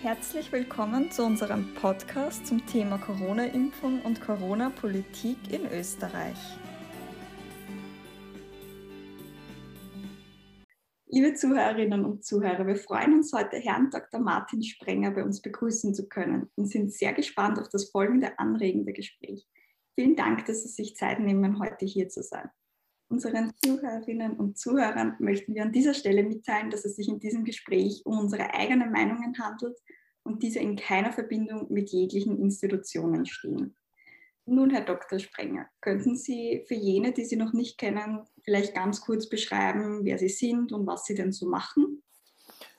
Herzlich willkommen zu unserem Podcast zum Thema Corona-Impfung und Corona-Politik in Österreich. Liebe Zuhörerinnen und Zuhörer, wir freuen uns heute, Herrn Dr. Martin Sprenger bei uns begrüßen zu können und sind sehr gespannt auf das folgende anregende Gespräch. Vielen Dank, dass Sie sich Zeit nehmen, heute hier zu sein. Unseren Zuhörerinnen und Zuhörern möchten wir an dieser Stelle mitteilen, dass es sich in diesem Gespräch um unsere eigenen Meinungen handelt und diese in keiner Verbindung mit jeglichen Institutionen stehen. Nun, Herr Dr. Sprenger, könnten Sie für jene, die Sie noch nicht kennen, vielleicht ganz kurz beschreiben, wer Sie sind und was Sie denn so machen?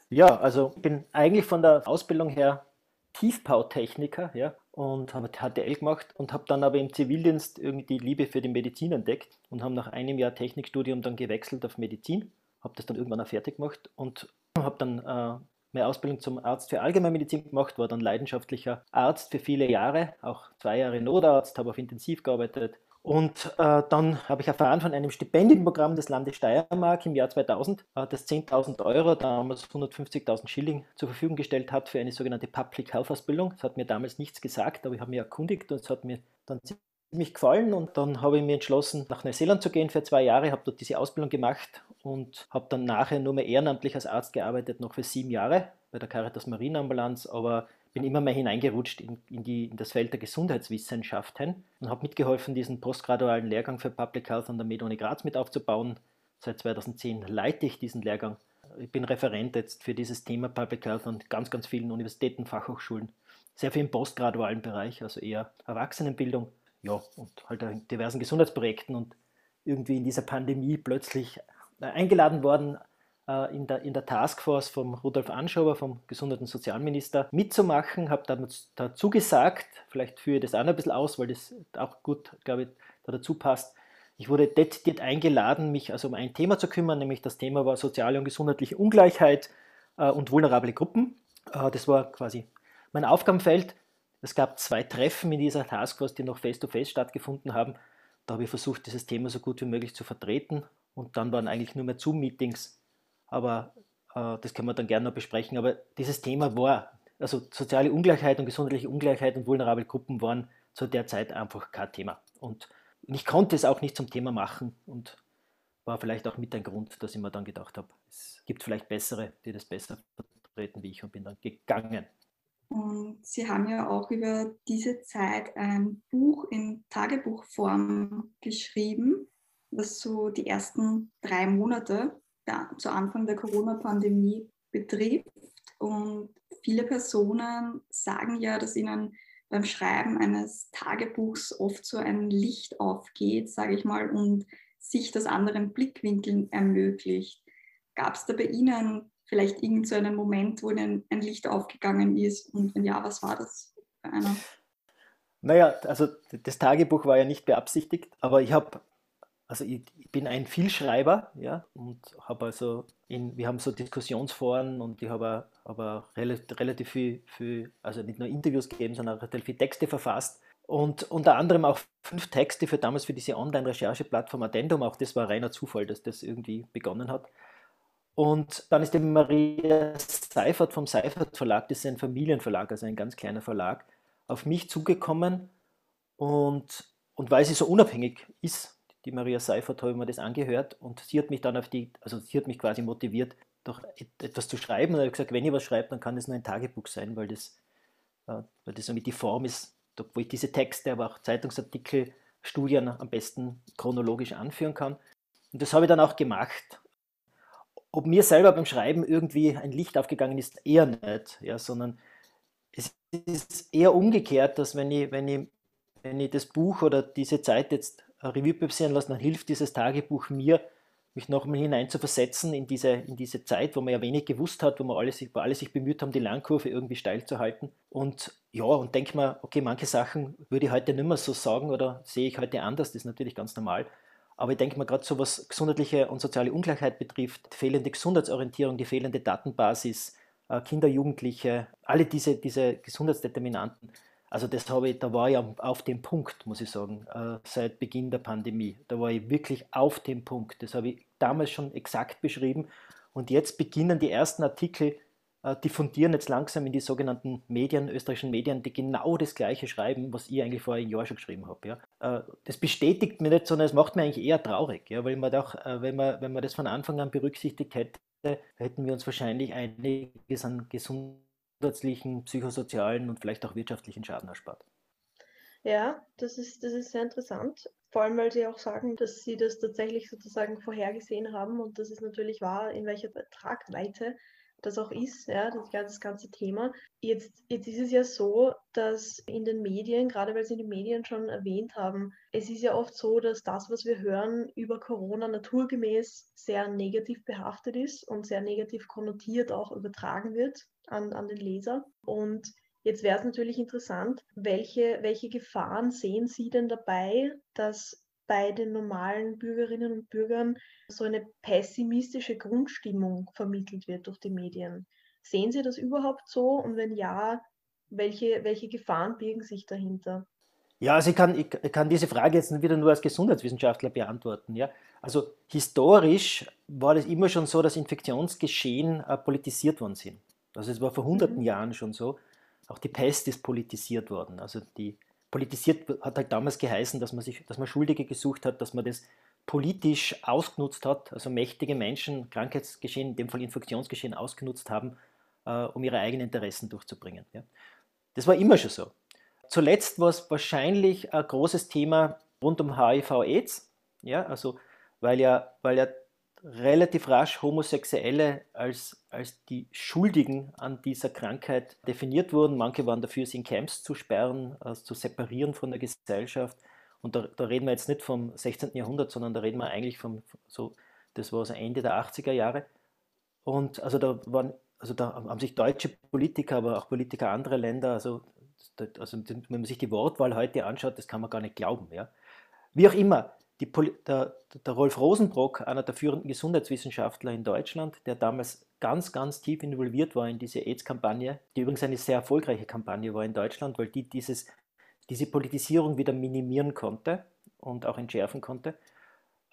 Ja, also ich bin eigentlich von der Ausbildung her Tiefbautechniker ja, und habe HTL gemacht und habe dann aber im Zivildienst irgendwie die Liebe für die Medizin entdeckt und habe nach einem Jahr Technikstudium dann gewechselt auf Medizin, habe das dann irgendwann auch fertig gemacht und habe dann äh, meine Ausbildung zum Arzt für Allgemeinmedizin gemacht, war dann leidenschaftlicher Arzt für viele Jahre, auch zwei Jahre Notarzt, habe auf Intensiv gearbeitet. Und äh, dann habe ich erfahren von einem Stipendienprogramm des Landes Steiermark im Jahr 2000, äh, das 10.000 Euro, damals 150.000 Schilling zur Verfügung gestellt hat für eine sogenannte Public Health Ausbildung. Das hat mir damals nichts gesagt, aber ich habe mich erkundigt und es hat mir dann ziemlich gefallen und dann habe ich mir entschlossen, nach Neuseeland zu gehen für zwei Jahre, habe dort diese Ausbildung gemacht und habe dann nachher nur mehr ehrenamtlich als Arzt gearbeitet, noch für sieben Jahre bei der Caritas Marineambulanz, aber bin immer mehr hineingerutscht in, in, die, in das Feld der Gesundheitswissenschaften und habe mitgeholfen, diesen postgradualen Lehrgang für Public Health an der Med-Uni Graz mit aufzubauen. Seit 2010 leite ich diesen Lehrgang. Ich bin Referent jetzt für dieses Thema Public Health an ganz, ganz vielen Universitäten, Fachhochschulen. Sehr viel im postgradualen Bereich, also eher Erwachsenenbildung. Ja, und halt in diversen Gesundheitsprojekten und irgendwie in dieser Pandemie plötzlich äh, eingeladen worden, in der, in der Taskforce vom Rudolf Anschauer, vom Gesundheits- und Sozialminister, mitzumachen. Habe dazu gesagt, vielleicht führe ich das auch ein bisschen aus, weil das auch gut, glaube ich, da dazu passt. Ich wurde dezidiert eingeladen, mich also um ein Thema zu kümmern, nämlich das Thema war soziale und gesundheitliche Ungleichheit äh, und vulnerable Gruppen. Äh, das war quasi mein Aufgabenfeld. Es gab zwei Treffen in dieser Taskforce, die noch face-to-face -face stattgefunden haben. Da habe ich versucht, dieses Thema so gut wie möglich zu vertreten. Und dann waren eigentlich nur mehr Zoom-Meetings. Aber äh, das können wir dann gerne noch besprechen. Aber dieses Thema war, also soziale Ungleichheit und gesundheitliche Ungleichheit und vulnerable Gruppen waren zu der Zeit einfach kein Thema. Und ich konnte es auch nicht zum Thema machen und war vielleicht auch mit ein Grund, dass ich mir dann gedacht habe, es gibt vielleicht bessere, die das besser vertreten wie ich und bin dann gegangen. Und Sie haben ja auch über diese Zeit ein Buch in Tagebuchform geschrieben, was so die ersten drei Monate ja, zu Anfang der Corona-Pandemie betrifft. Und viele Personen sagen ja, dass ihnen beim Schreiben eines Tagebuchs oft so ein Licht aufgeht, sage ich mal, und sich das anderen Blickwinkeln ermöglicht. Gab es da bei Ihnen vielleicht irgend so einen Moment, wo Ihnen ein Licht aufgegangen ist? Und wenn ja, was war das für einer? Naja, also das Tagebuch war ja nicht beabsichtigt, aber ich habe, also ich, ich, bin ein Vielschreiber, ja, und habe also, in, wir haben so Diskussionsforen und ich habe aber relativ, viel, viel, also nicht nur Interviews gegeben, sondern auch relativ viele Texte verfasst und unter anderem auch fünf Texte für damals für diese Online-Rechercheplattform Addendum, auch das war reiner Zufall, dass das irgendwie begonnen hat. Und dann ist die Maria Seifert vom Seifert Verlag, das ist ein Familienverlag, also ein ganz kleiner Verlag, auf mich zugekommen und, und weil sie so unabhängig ist, die Maria Seifert, habe ich mir das angehört und sie hat mich dann auf die, also sie hat mich quasi motiviert, doch etwas zu schreiben. Und ich habe gesagt, wenn ich was schreibe, dann kann das nur ein Tagebuch sein, weil das, äh, weil das damit die Form ist, wo ich diese Texte, aber auch Zeitungsartikel, Studien am besten chronologisch anführen kann. Und das habe ich dann auch gemacht ob mir selber beim Schreiben irgendwie ein Licht aufgegangen ist, eher nicht, ja, sondern es ist eher umgekehrt, dass wenn ich, wenn ich, wenn ich das Buch oder diese Zeit jetzt Revue passieren lasse, dann hilft dieses Tagebuch mir, mich nochmal hinein zu versetzen in diese, in diese Zeit, wo man ja wenig gewusst hat, wo man alle sich, wo alle sich bemüht haben, die Lernkurve irgendwie steil zu halten. Und ja, und denke mir, okay, manche Sachen würde ich heute nicht mehr so sagen oder sehe ich heute anders, das ist natürlich ganz normal. Aber ich denke mal, gerade so was gesundheitliche und soziale Ungleichheit betrifft, fehlende Gesundheitsorientierung, die fehlende Datenbasis, äh, Kinder, Jugendliche, alle diese, diese Gesundheitsdeterminanten, also das habe ich, da war ich auf dem Punkt, muss ich sagen, äh, seit Beginn der Pandemie. Da war ich wirklich auf dem Punkt. Das habe ich damals schon exakt beschrieben. Und jetzt beginnen die ersten Artikel äh, diffundieren jetzt langsam in die sogenannten Medien, österreichischen Medien, die genau das Gleiche schreiben, was ich eigentlich vor einem Jahr schon geschrieben habe. Äh, das bestätigt mir nicht, sondern es macht mir eigentlich eher traurig, weil man doch, wenn man, wenn man das von Anfang an berücksichtigt hätte, hätten wir uns wahrscheinlich einiges an gesundheitlichen, psychosozialen und vielleicht auch wirtschaftlichen Schaden erspart. Ja, das ist, das ist sehr interessant. Vor allem, weil Sie auch sagen, dass Sie das tatsächlich sozusagen vorhergesehen haben und das ist natürlich wahr, in welcher Tragweite das auch ist, ja, das, das ganze Thema. Jetzt, jetzt ist es ja so, dass in den Medien, gerade weil Sie die Medien schon erwähnt haben, es ist ja oft so, dass das, was wir hören über Corona naturgemäß sehr negativ behaftet ist und sehr negativ konnotiert auch übertragen wird an, an den Leser. Und Jetzt wäre es natürlich interessant, welche, welche Gefahren sehen Sie denn dabei, dass bei den normalen Bürgerinnen und Bürgern so eine pessimistische Grundstimmung vermittelt wird durch die Medien. Sehen Sie das überhaupt so? Und wenn ja, welche, welche Gefahren birgen sich dahinter? Ja, also ich kann, ich kann diese Frage jetzt wieder nur als Gesundheitswissenschaftler beantworten. Ja? Also historisch war das immer schon so, dass Infektionsgeschehen äh, politisiert worden sind. Also es war vor hunderten mhm. Jahren schon so. Auch die Pest ist politisiert worden. Also die politisiert hat halt damals geheißen, dass man sich, dass man Schuldige gesucht hat, dass man das politisch ausgenutzt hat, also mächtige Menschen Krankheitsgeschehen, in dem Fall Infektionsgeschehen ausgenutzt haben, äh, um ihre eigenen Interessen durchzubringen. Ja. Das war immer schon so. Zuletzt war es wahrscheinlich ein großes Thema rund um HIV-AIDS, ja, also weil ja, weil ja relativ rasch Homosexuelle als, als die Schuldigen an dieser Krankheit definiert wurden. Manche waren dafür, sie in Camps zu sperren, also zu separieren von der Gesellschaft. Und da, da, reden wir jetzt nicht vom 16. Jahrhundert, sondern da reden wir eigentlich vom, so, das war so Ende der 80er Jahre. Und also da waren, also da haben sich deutsche Politiker, aber auch Politiker anderer Länder, also, also wenn man sich die Wortwahl heute anschaut, das kann man gar nicht glauben. Ja. Wie auch immer, der, der, Rolf Rosenbrock, einer der führenden Gesundheitswissenschaftler in Deutschland, der damals ganz, ganz tief involviert war in diese AIDS-Kampagne, die übrigens eine sehr erfolgreiche Kampagne war in Deutschland, weil die dieses, diese Politisierung wieder minimieren konnte und auch entschärfen konnte.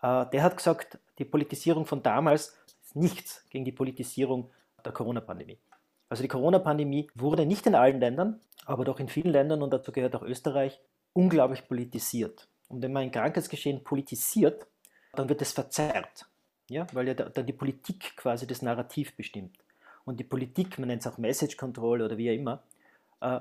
Äh, der hat gesagt, die Politisierung von damals ist nichts gegen die Politisierung der Corona-Pandemie. Also die Corona-Pandemie wurde nicht in allen Ländern, aber doch in vielen Ländern und dazu gehört auch Österreich unglaublich politisiert. Und wenn man ein Krankheitsgeschehen politisiert, dann wird es verzerrt, ja? weil ja dann die Politik quasi das Narrativ bestimmt. Und die Politik, man nennt es auch Message Control oder wie auch immer, äh,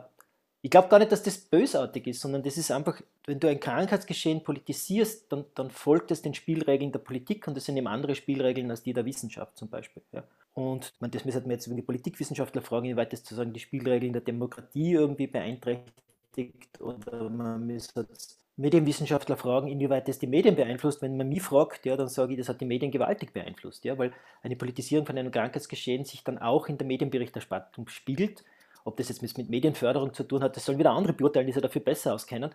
ich glaube gar nicht, dass das bösartig ist, sondern das ist einfach, wenn du ein Krankheitsgeschehen politisierst, dann, dann folgt es den Spielregeln der Politik und das sind eben andere Spielregeln als die der Wissenschaft zum Beispiel. Ja. Und man, das müsste man jetzt die Politikwissenschaftler fragen, inwieweit das sozusagen die Spielregeln der Demokratie irgendwie beeinträchtigt oder man müsste Medienwissenschaftler fragen, inwieweit das die Medien beeinflusst. Wenn man mich fragt, ja, dann sage ich, das hat die Medien gewaltig beeinflusst, ja, weil eine Politisierung von einem Krankheitsgeschehen sich dann auch in der Medienberichterstattung spiegelt. Ob das jetzt mit Medienförderung zu tun hat, das sollen wieder andere beurteilen, die sich dafür besser auskennen.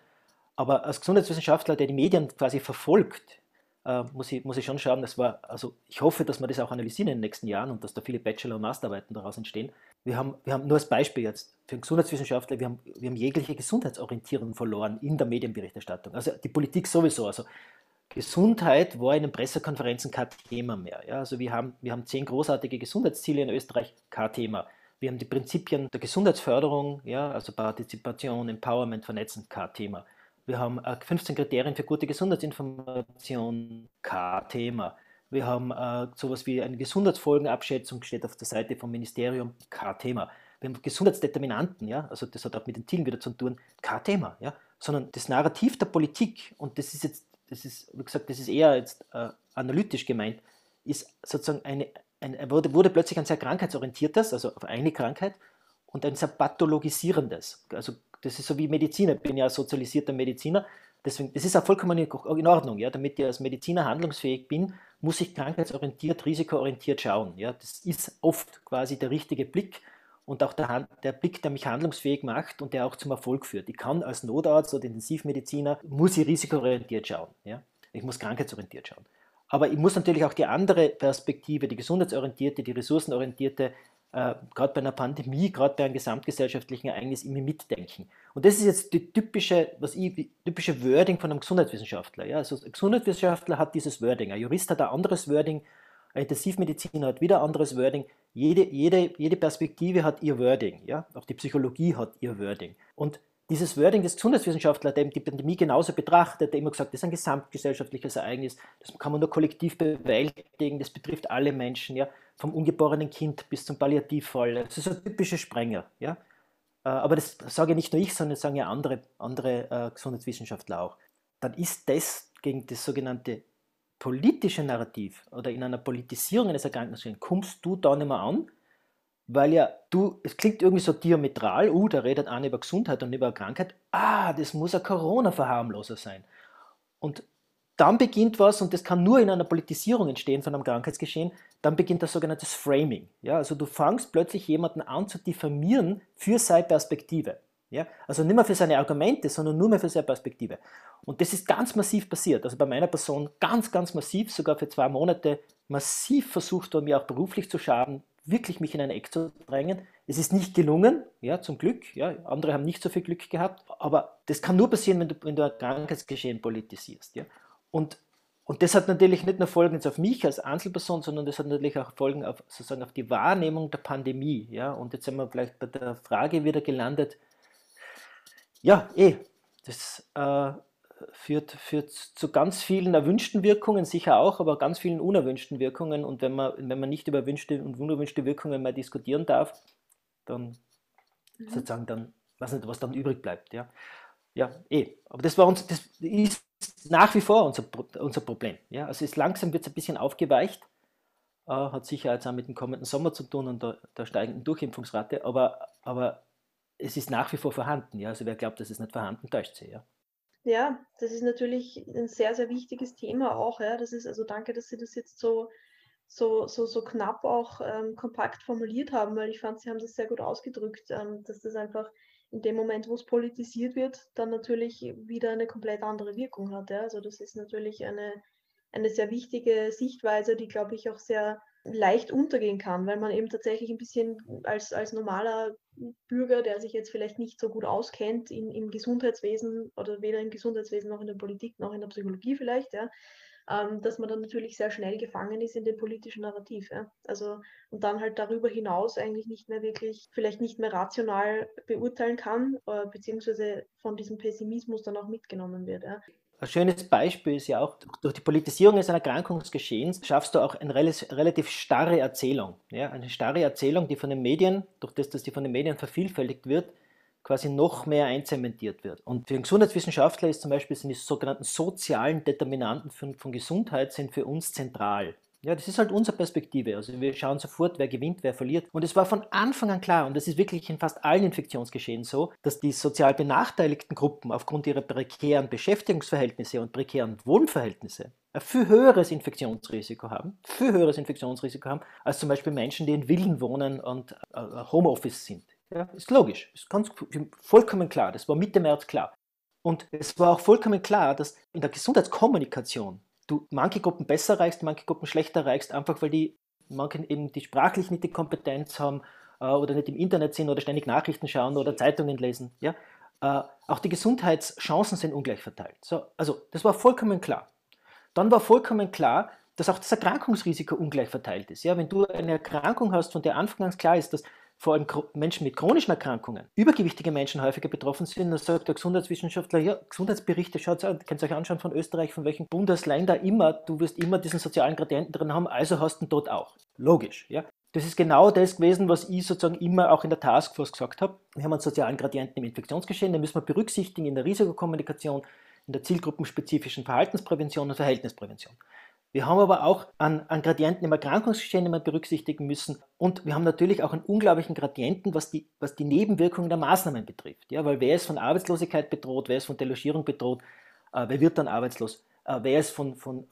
Aber als Gesundheitswissenschaftler, der die Medien quasi verfolgt, äh, muss, ich, muss ich schon schauen, das war, also ich hoffe, dass wir das auch analysieren in den nächsten Jahren und dass da viele Bachelor- und Masterarbeiten daraus entstehen. Wir haben, wir haben nur als Beispiel jetzt für einen Gesundheitswissenschaftler, wir haben, wir haben jegliche Gesundheitsorientierung verloren in der Medienberichterstattung. Also die Politik sowieso. Also Gesundheit war in den Pressekonferenzen kein Thema mehr. Ja, also wir haben, wir haben zehn großartige Gesundheitsziele in Österreich, kein Thema. Wir haben die Prinzipien der Gesundheitsförderung, ja, also Partizipation, Empowerment, Vernetzen, kein Thema. Wir haben 15 äh, Kriterien für gute Gesundheitsinformation, kein Thema. Wir haben äh, sowas wie eine Gesundheitsfolgenabschätzung, steht auf der Seite vom Ministerium, kein Thema. Wir haben Gesundheitsdeterminanten, ja, also das hat auch mit den Zielen wieder zu tun, kein Thema, ja, sondern das Narrativ der Politik, und das ist jetzt, das ist, wie gesagt, das ist eher jetzt äh, analytisch gemeint, ist sozusagen eine, ein, wurde, wurde plötzlich ein sehr krankheitsorientiertes, also auf eine Krankheit, und ein sehr pathologisierendes. Also das ist so wie Mediziner, ich bin ja sozialisierter Mediziner, deswegen, das ist auch vollkommen in Ordnung, ja, damit ich als Mediziner handlungsfähig bin, muss ich krankheitsorientiert, risikoorientiert schauen. Ja? Das ist oft quasi der richtige Blick und auch der, der, Blick, der mich handlungsfähig macht und der auch zum Erfolg führt. Ich kann als Notarzt oder Intensivmediziner, muss ich risikoorientiert schauen. Ja? Ich muss krankheitsorientiert schauen. Aber ich muss natürlich auch die andere Perspektive, die gesundheitsorientierte, die ressourcenorientierte äh, gerade bei einer Pandemie, gerade bei einem gesamtgesellschaftlichen Ereignis immer mitdenken. Und das ist jetzt die typische, was ich, typische Wording von einem Gesundheitswissenschaftler. Ja? Also ein Gesundheitswissenschaftler hat dieses Wording, ein Jurist hat ein anderes Wording, ein Intensivmediziner hat wieder ein anderes Wording. Jede, jede, jede Perspektive hat ihr Wording, ja? auch die Psychologie hat ihr Wording. Und dieses Wording des Gesundheitswissenschaftlers, der die Pandemie genauso betrachtet, der immer gesagt, das ist ein gesamtgesellschaftliches Ereignis, das kann man nur kollektiv bewältigen, das betrifft alle Menschen, ja, vom ungeborenen Kind bis zum Palliativfall. Das ist ein typischer Sprenger. Ja. Äh, aber das sage nicht nur ich, sondern das sagen ja andere, andere äh, Gesundheitswissenschaftler auch. Dann ist das gegen das sogenannte politische Narrativ oder in einer Politisierung eines Erkrankungsgeschehens, kommst du da nicht mehr an, weil ja du, es klingt irgendwie so diametral, uh, da redet einer über Gesundheit und über Krankheit, ah, das muss ein Corona-Verharmloser sein. Und dann beginnt was, und das kann nur in einer Politisierung entstehen von einem Krankheitsgeschehen, dann beginnt das sogenannte Framing. Ja, also du fangst plötzlich jemanden an zu diffamieren für seine Perspektive. Ja, also nicht mehr für seine Argumente, sondern nur mehr für seine Perspektive. Und das ist ganz massiv passiert. Also bei meiner Person ganz, ganz massiv, sogar für zwei Monate massiv versucht, mir auch beruflich zu schaden, wirklich mich in ein Eck zu drängen. Es ist nicht gelungen, ja, zum Glück. Ja, andere haben nicht so viel Glück gehabt. Aber das kann nur passieren, wenn du, wenn du ein Krankheitsgeschehen politisierst. Ja. Und, und das hat natürlich nicht nur Folgen auf mich als Einzelperson, sondern das hat natürlich auch Folgen auf, sozusagen auf die Wahrnehmung der Pandemie. Ja. Und jetzt sind wir vielleicht bei der Frage wieder gelandet. Ja, eh, das äh, führt, führt zu ganz vielen erwünschten Wirkungen, sicher auch, aber ganz vielen unerwünschten Wirkungen. Und wenn man, wenn man nicht über erwünschte und unerwünschte Wirkungen mehr diskutieren darf, dann mhm. sozusagen dann, weiß nicht, was dann übrig bleibt. Ja, ja eh. Aber das war uns, das ist nach wie vor unser, unser Problem. Ja? Also ist langsam wird es ein bisschen aufgeweicht, äh, hat sicher jetzt auch mit dem kommenden Sommer zu tun und der, der steigenden Durchimpfungsrate, aber, aber es ist nach wie vor vorhanden. Ja? Also wer glaubt, dass es nicht vorhanden, täuscht sich. Ja? Ja, das ist natürlich ein sehr, sehr wichtiges Thema auch. Ja. Das ist, also danke, dass Sie das jetzt so, so, so, so knapp auch ähm, kompakt formuliert haben, weil ich fand, Sie haben das sehr gut ausgedrückt, ähm, dass das einfach in dem Moment, wo es politisiert wird, dann natürlich wieder eine komplett andere Wirkung hat. Ja. Also das ist natürlich eine, eine sehr wichtige Sichtweise, die, glaube ich, auch sehr leicht untergehen kann, weil man eben tatsächlich ein bisschen als, als normaler Bürger, der sich jetzt vielleicht nicht so gut auskennt in, im Gesundheitswesen oder weder im Gesundheitswesen noch in der Politik noch in der Psychologie vielleicht, ja, ähm, dass man dann natürlich sehr schnell gefangen ist in dem politischen Narrativ. Ja. Also und dann halt darüber hinaus eigentlich nicht mehr wirklich, vielleicht nicht mehr rational beurteilen kann, äh, beziehungsweise von diesem Pessimismus dann auch mitgenommen wird. Ja. Ein schönes Beispiel ist ja auch, durch die Politisierung eines Erkrankungsgeschehens schaffst du auch eine relativ starre Erzählung. Ja? Eine starre Erzählung, die von den Medien, durch das, dass die von den Medien vervielfältigt wird, quasi noch mehr einzementiert wird. Und für einen Gesundheitswissenschaftler ist zum Beispiel sind die sogenannten sozialen Determinanten von, von Gesundheit sind für uns zentral. Ja, das ist halt unsere Perspektive. Also wir schauen sofort, wer gewinnt, wer verliert. Und es war von Anfang an klar, und das ist wirklich in fast allen Infektionsgeschehen so, dass die sozial benachteiligten Gruppen aufgrund ihrer prekären Beschäftigungsverhältnisse und prekären Wohnverhältnisse ein viel höheres Infektionsrisiko haben, viel höheres Infektionsrisiko haben, als zum Beispiel Menschen, die in Villen wohnen und äh, Homeoffice sind. Ja, ist logisch, ist ganz, vollkommen klar. Das war Mitte März klar. Und es war auch vollkommen klar, dass in der Gesundheitskommunikation du manche Gruppen besser erreichst, manche Gruppen schlechter erreichst, einfach weil die manche eben die sprachlich nicht die Kompetenz haben äh, oder nicht im Internet sind oder ständig Nachrichten schauen oder Zeitungen lesen. Ja? Äh, auch die Gesundheitschancen sind ungleich verteilt. So, also das war vollkommen klar. Dann war vollkommen klar, dass auch das Erkrankungsrisiko ungleich verteilt ist. Ja, wenn du eine Erkrankung hast, von der anfangs klar ist, dass vor allem Menschen mit chronischen Erkrankungen, übergewichtige Menschen häufiger betroffen sind, dann sagt der Gesundheitswissenschaftler, ja, Gesundheitsberichte, schaut an, könnt ihr euch anschauen von Österreich, von welchen Bundesländern immer, du wirst immer diesen sozialen Gradienten drin haben, also hast du ihn dort auch. Logisch, ja. Das ist genau das gewesen, was ich sozusagen immer auch in der Taskforce gesagt habe. Wir haben einen sozialen Gradienten im Infektionsgeschehen, den müssen wir berücksichtigen in der Risikokommunikation, in der zielgruppenspezifischen Verhaltensprävention und Verhältnisprävention. Wir haben aber auch einen, einen Gradienten im Erkrankungsgeschehen, wir berücksichtigen müssen. Und wir haben natürlich auch einen unglaublichen Gradienten, was die, was die Nebenwirkungen der Maßnahmen betrifft. Ja, weil wer ist von Arbeitslosigkeit bedroht, wer ist von Delogierung bedroht, äh, wer wird dann arbeitslos, äh, wer ist von, von,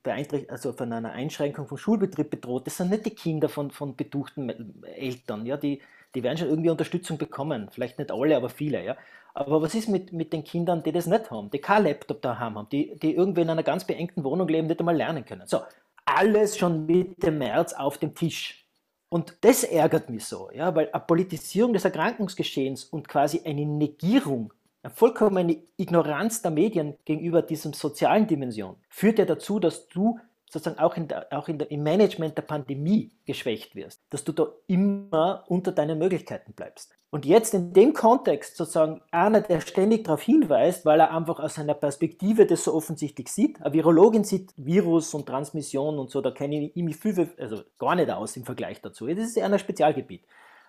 also von einer Einschränkung vom Schulbetrieb bedroht. Das sind nicht die Kinder von, von betuchten Eltern. Ja, die, die werden schon irgendwie Unterstützung bekommen. Vielleicht nicht alle, aber viele. Ja. Aber was ist mit, mit den Kindern, die das nicht haben, die kein Laptop daheim haben, die, die irgendwie in einer ganz beengten Wohnung leben, nicht einmal lernen können? So, alles schon Mitte März auf dem Tisch. Und das ärgert mich so, ja, weil eine Politisierung des Erkrankungsgeschehens und quasi eine Negierung, eine vollkommene Ignoranz der Medien gegenüber diesem sozialen Dimension führt ja dazu, dass du sozusagen auch, in der, auch in der, im Management der Pandemie geschwächt wirst, dass du da immer unter deinen Möglichkeiten bleibst. Und jetzt in dem Kontext sozusagen einer, der ständig darauf hinweist, weil er einfach aus seiner Perspektive das so offensichtlich sieht. Eine Virologin sieht Virus und Transmission und so, da kenne ich mich viel, also gar nicht aus im Vergleich dazu. Das ist eher ein Spezialgebiet.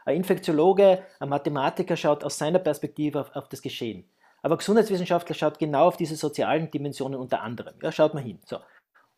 Ein Infektiologe, ein Mathematiker schaut aus seiner Perspektive auf, auf das Geschehen. Aber Gesundheitswissenschaftler schaut genau auf diese sozialen Dimensionen unter anderem. Ja, schaut mal hin. So.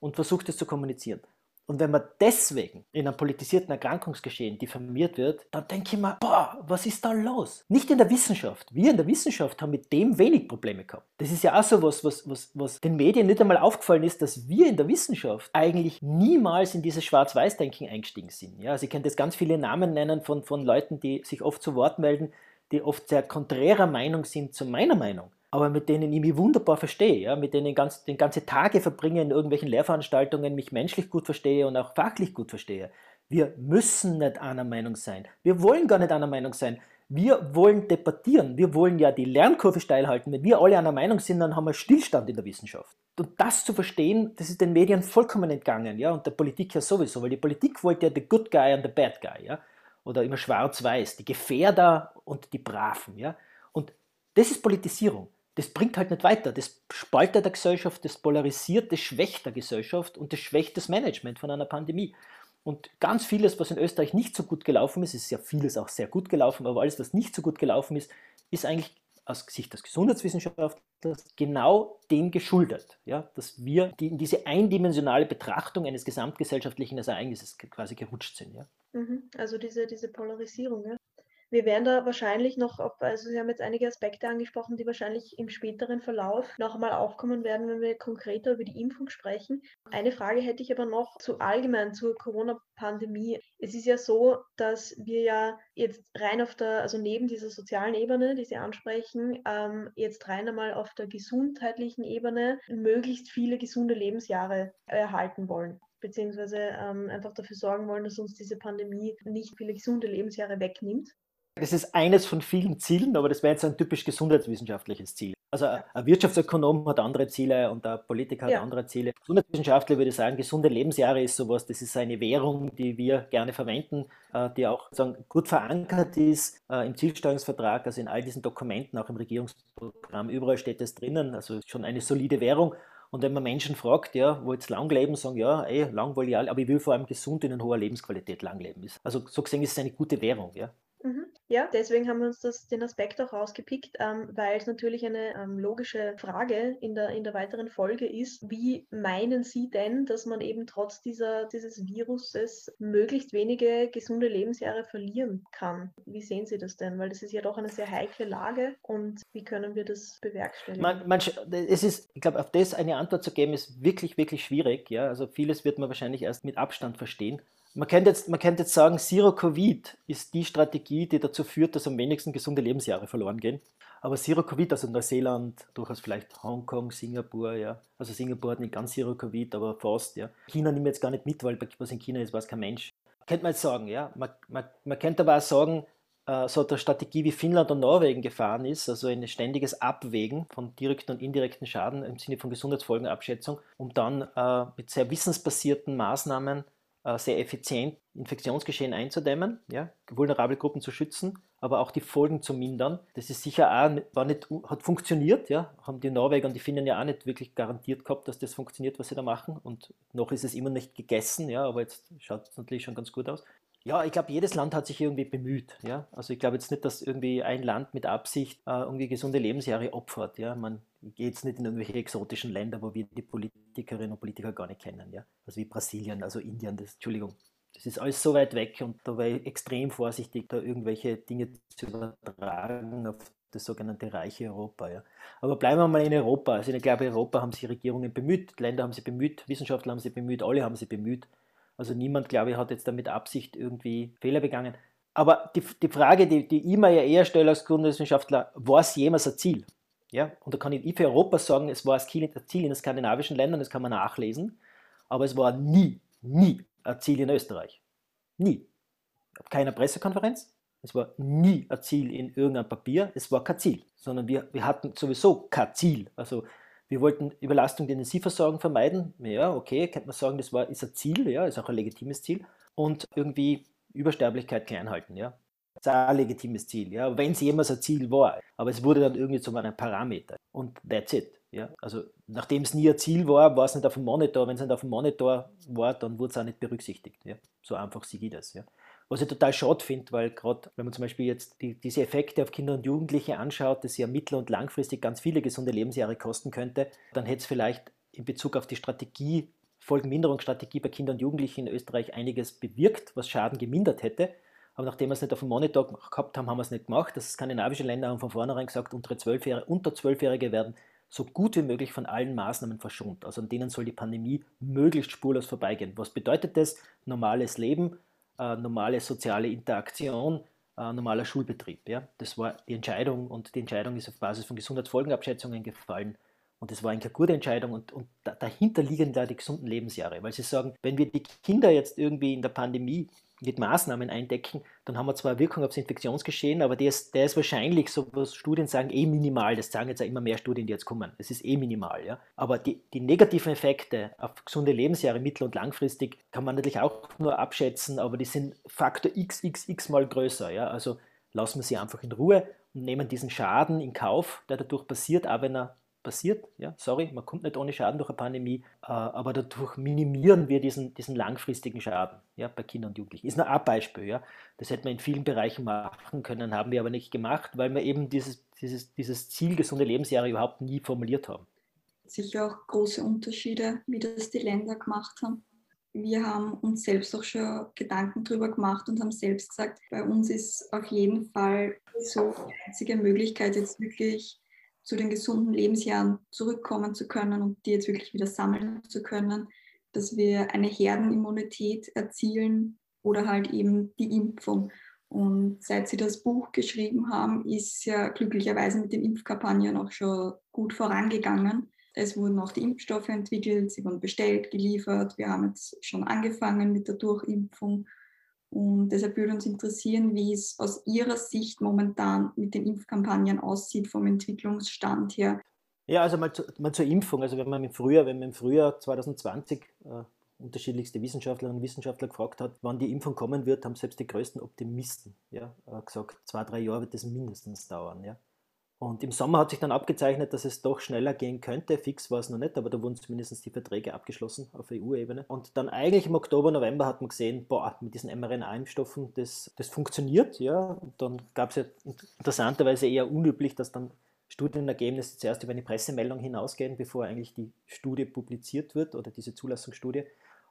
Und versucht es zu kommunizieren. Und wenn man deswegen in einem politisierten Erkrankungsgeschehen diffamiert wird, dann denke ich mir, boah, was ist da los? Nicht in der Wissenschaft. Wir in der Wissenschaft haben mit dem wenig Probleme gehabt. Das ist ja auch so was, was, was, was den Medien nicht einmal aufgefallen ist, dass wir in der Wissenschaft eigentlich niemals in dieses Schwarz-Weiß-Denken eingestiegen sind. Ja, also ich kann jetzt ganz viele Namen nennen von, von Leuten, die sich oft zu Wort melden, die oft sehr konträrer Meinung sind zu meiner Meinung aber mit denen ich mich wunderbar verstehe, ja, mit denen ganz, den ganze Tage verbringe in irgendwelchen Lehrveranstaltungen, mich menschlich gut verstehe und auch fachlich gut verstehe. Wir müssen nicht einer Meinung sein. Wir wollen gar nicht einer Meinung sein. Wir wollen debattieren. Wir wollen ja die Lernkurve steil halten. Wenn wir alle einer Meinung sind, dann haben wir Stillstand in der Wissenschaft. Und das zu verstehen, das ist den Medien vollkommen entgangen, ja, und der Politik ja sowieso, weil die Politik wollte ja the good guy and the bad guy, ja, oder immer schwarz-weiß, die Gefährder und die Braven, ja. Und das ist Politisierung das bringt halt nicht weiter. Das spaltet der Gesellschaft, das polarisiert, das schwächt der Gesellschaft und das schwächt das Management von einer Pandemie. Und ganz vieles, was in Österreich nicht so gut gelaufen ist, ist ja vieles auch sehr gut gelaufen, aber alles, was nicht so gut gelaufen ist, ist eigentlich aus Sicht des Gesundheitswissenschaftlers genau dem geschuldet, ja, dass wir die, in diese eindimensionale Betrachtung eines gesamtgesellschaftlichen Ereignisses quasi gerutscht sind. Ja. Mhm. Also diese, diese Polarisierung. Ja. Wir werden da wahrscheinlich noch, auf, also Sie haben jetzt einige Aspekte angesprochen, die wahrscheinlich im späteren Verlauf noch einmal aufkommen werden, wenn wir konkreter über die Impfung sprechen. Eine Frage hätte ich aber noch zu allgemein zur Corona-Pandemie. Es ist ja so, dass wir ja jetzt rein auf der, also neben dieser sozialen Ebene, die Sie ansprechen, ähm, jetzt rein einmal auf der gesundheitlichen Ebene möglichst viele gesunde Lebensjahre erhalten wollen beziehungsweise ähm, einfach dafür sorgen wollen, dass uns diese Pandemie nicht viele gesunde Lebensjahre wegnimmt. Das ist eines von vielen Zielen, aber das wäre jetzt ein typisch gesundheitswissenschaftliches Ziel. Also ein Wirtschaftsökonom hat andere Ziele und ein Politiker hat ja. andere Ziele. Gesundheitswissenschaftler würde sagen, gesunde Lebensjahre ist sowas, das ist eine Währung, die wir gerne verwenden, äh, die auch sagen, gut verankert ist äh, im Zielsteuerungsvertrag, also in all diesen Dokumenten, auch im Regierungsprogramm, überall steht das drinnen, also schon eine solide Währung. Und wenn man Menschen fragt, ja, wo jetzt lang leben, sagen, ja, ey, lang aber ich will vor allem gesund in hoher Lebensqualität lang leben. Also so gesehen ist es eine gute Währung, ja. Mhm. Ja, deswegen haben wir uns das, den Aspekt auch rausgepickt, ähm, weil es natürlich eine ähm, logische Frage in der, in der weiteren Folge ist. Wie meinen Sie denn, dass man eben trotz dieser, dieses Viruses möglichst wenige gesunde Lebensjahre verlieren kann? Wie sehen Sie das denn? Weil das ist ja doch eine sehr heikle Lage und wie können wir das bewerkstelligen? Man, man, es ist, ich glaube, auf das eine Antwort zu geben, ist wirklich, wirklich schwierig. Ja? Also vieles wird man wahrscheinlich erst mit Abstand verstehen. Man könnte, jetzt, man könnte jetzt sagen, Zero Covid ist die Strategie, die dazu führt, dass am wenigsten gesunde Lebensjahre verloren gehen. Aber Zero Covid, also Neuseeland, durchaus vielleicht Hongkong, Singapur, ja. Also Singapur hat nicht ganz Zero Covid, aber fast, ja. China nimmt jetzt gar nicht mit, weil was in China ist, weiß kein Mensch. Könnte man jetzt sagen, ja. Man, man, man könnte aber auch sagen, äh, so eine Strategie wie Finnland und Norwegen gefahren ist, also ein ständiges Abwägen von direkten und indirekten Schaden im Sinne von Gesundheitsfolgenabschätzung, um dann äh, mit sehr wissensbasierten Maßnahmen sehr effizient Infektionsgeschehen einzudämmen, ja, vulnerable Gruppen zu schützen, aber auch die Folgen zu mindern. Das ist sicher auch war nicht, hat funktioniert, ja, haben die Norweger und die Finnen ja auch nicht wirklich garantiert gehabt, dass das funktioniert, was sie da machen. Und noch ist es immer nicht gegessen, ja, aber jetzt schaut es natürlich schon ganz gut aus. Ja, ich glaube, jedes Land hat sich irgendwie bemüht. Ja? Also ich glaube jetzt nicht, dass irgendwie ein Land mit Absicht äh, irgendwie gesunde Lebensjahre opfert. Ja? Man geht jetzt nicht in irgendwelche exotischen Länder, wo wir die Politikerinnen und Politiker gar nicht kennen. Ja? Also wie Brasilien, also Indien, das, Entschuldigung. Das ist alles so weit weg und da war ich extrem vorsichtig, da irgendwelche Dinge zu übertragen auf das sogenannte reiche Europa. Ja. Aber bleiben wir mal in Europa. Also ich glaube, Europa haben sich Regierungen bemüht, Länder haben sie bemüht, Wissenschaftler haben sie bemüht, alle haben sie bemüht. Also niemand, glaube ich, hat jetzt damit Absicht irgendwie Fehler begangen. Aber die, die Frage, die, die ich mir ja eher stelle als Grundwissenschaftler, war es jemals ein Ziel? Ja, und da kann ich für Europa sagen, es war ein Ziel in den skandinavischen Ländern, das kann man nachlesen, aber es war nie, nie ein Ziel in Österreich. Nie. Keine Pressekonferenz, es war nie ein Ziel in irgendeinem Papier, es war kein Ziel, sondern wir, wir hatten sowieso kein Ziel. Also Wir wollten Überlastung der Intensivversorgung vermeiden. Ja, okay, könnte man sagen, das war, ist ein Ziel, ja, ist auch ein legitimes Ziel. Und irgendwie Übersterblichkeit klein halten, ja. Das ist auch ein legitimes Ziel, ja, wenn es jemals ein Ziel war. Aber es wurde dann irgendwie zu einem Parameter. Und that's it. Ja. Also nachdem es nie ein Ziel war, war es nicht auf dem Monitor. Wenn es nicht auf dem Monitor war, dann wurde es auch nicht berücksichtigt. Ja. So einfach sehe ich das. Ja. Was ich total schade finde, weil gerade, wenn man zum Beispiel jetzt die, diese Effekte auf Kinder und Jugendliche anschaut, das ja mittel- und langfristig ganz viele gesunde Lebensjahre kosten könnte, dann hätte es vielleicht in Bezug auf die Strategie, Folgenminderungsstrategie bei Kindern und Jugendlichen in Österreich einiges bewirkt, was Schaden gemindert hätte. Aber nachdem wir es nicht auf dem Monitor gehabt haben, haben wir es nicht gemacht. Das skandinavische Länder haben von vornherein gesagt, unter Zwölfjährige werden so gut wie möglich von allen Maßnahmen verschont. Also an denen soll die Pandemie möglichst spurlos vorbeigehen. Was bedeutet das? Normales Leben, äh, normale soziale Interaktion, äh, normaler Schulbetrieb. Ja? Das war die Entscheidung und die Entscheidung ist auf Basis von Gesundheitsfolgenabschätzungen gefallen. Und das war eine gute Entscheidung und, und dahinter liegen da die gesunden Lebensjahre, weil sie sagen, wenn wir die Kinder jetzt irgendwie in der Pandemie mit Maßnahmen eindecken, dann haben wir zwar Wirkung aufs Infektionsgeschehen, aber der ist, der ist wahrscheinlich, so was Studien sagen, eh minimal. Das sagen jetzt auch immer mehr Studien, die jetzt kommen. Es ist eh minimal. Ja? Aber die, die negativen Effekte auf gesunde Lebensjahre mittel- und langfristig kann man natürlich auch nur abschätzen, aber die sind Faktor xxx mal größer. Ja? Also lassen wir sie einfach in Ruhe und nehmen diesen Schaden in Kauf, der dadurch passiert, auch wenn er passiert. Ja, sorry, man kommt nicht ohne Schaden durch eine Pandemie, äh, aber dadurch minimieren wir diesen, diesen langfristigen Schaden ja, bei Kindern und Jugendlichen. Ist nur ein Beispiel. Ja. Das hätte man in vielen Bereichen machen können, haben wir aber nicht gemacht, weil wir eben dieses, dieses, dieses Ziel gesunde Lebensjahre überhaupt nie formuliert haben. Sicher auch große Unterschiede, wie das die Länder gemacht haben. Wir haben uns selbst auch schon Gedanken darüber gemacht und haben selbst gesagt, bei uns ist auf jeden Fall so die einzige Möglichkeit, jetzt wirklich zu den gesunden Lebensjahren zurückkommen zu können und die jetzt wirklich wieder sammeln zu können, dass wir eine Herdenimmunität erzielen oder halt eben die Impfung. Und seit Sie das Buch geschrieben haben, ist ja glücklicherweise mit den Impfkampagnen auch schon gut vorangegangen. Es wurden auch die Impfstoffe entwickelt, sie wurden bestellt, geliefert. Wir haben jetzt schon angefangen mit der Durchimpfung und deshalb würde uns interessieren, wie es aus Ihrer Sicht momentan mit den Impfkampagnen aussieht vom Entwicklungsstand her. Ja, also mal, zu, mal zur Impfung. Also wenn man im Frühjahr, wenn man im Frühjahr 2020 äh, unterschiedlichste Wissenschaftlerinnen und Wissenschaftler gefragt hat, wann die Impfung kommen wird, haben selbst die größten Optimisten ja, äh, gesagt, zwei, drei Jahre wird das mindestens dauern. Ja. Und im Sommer hat sich dann abgezeichnet, dass es doch schneller gehen könnte. Fix war es noch nicht, aber da wurden zumindest die Verträge abgeschlossen auf EU-Ebene. Und dann eigentlich im Oktober, November hat man gesehen, boah, mit diesen mRNA-Impfstoffen, das, das funktioniert. Ja. Und dann gab es ja interessanterweise eher unüblich, dass dann Studienergebnisse zuerst über eine Pressemeldung hinausgehen, bevor eigentlich die Studie publiziert wird oder diese Zulassungsstudie.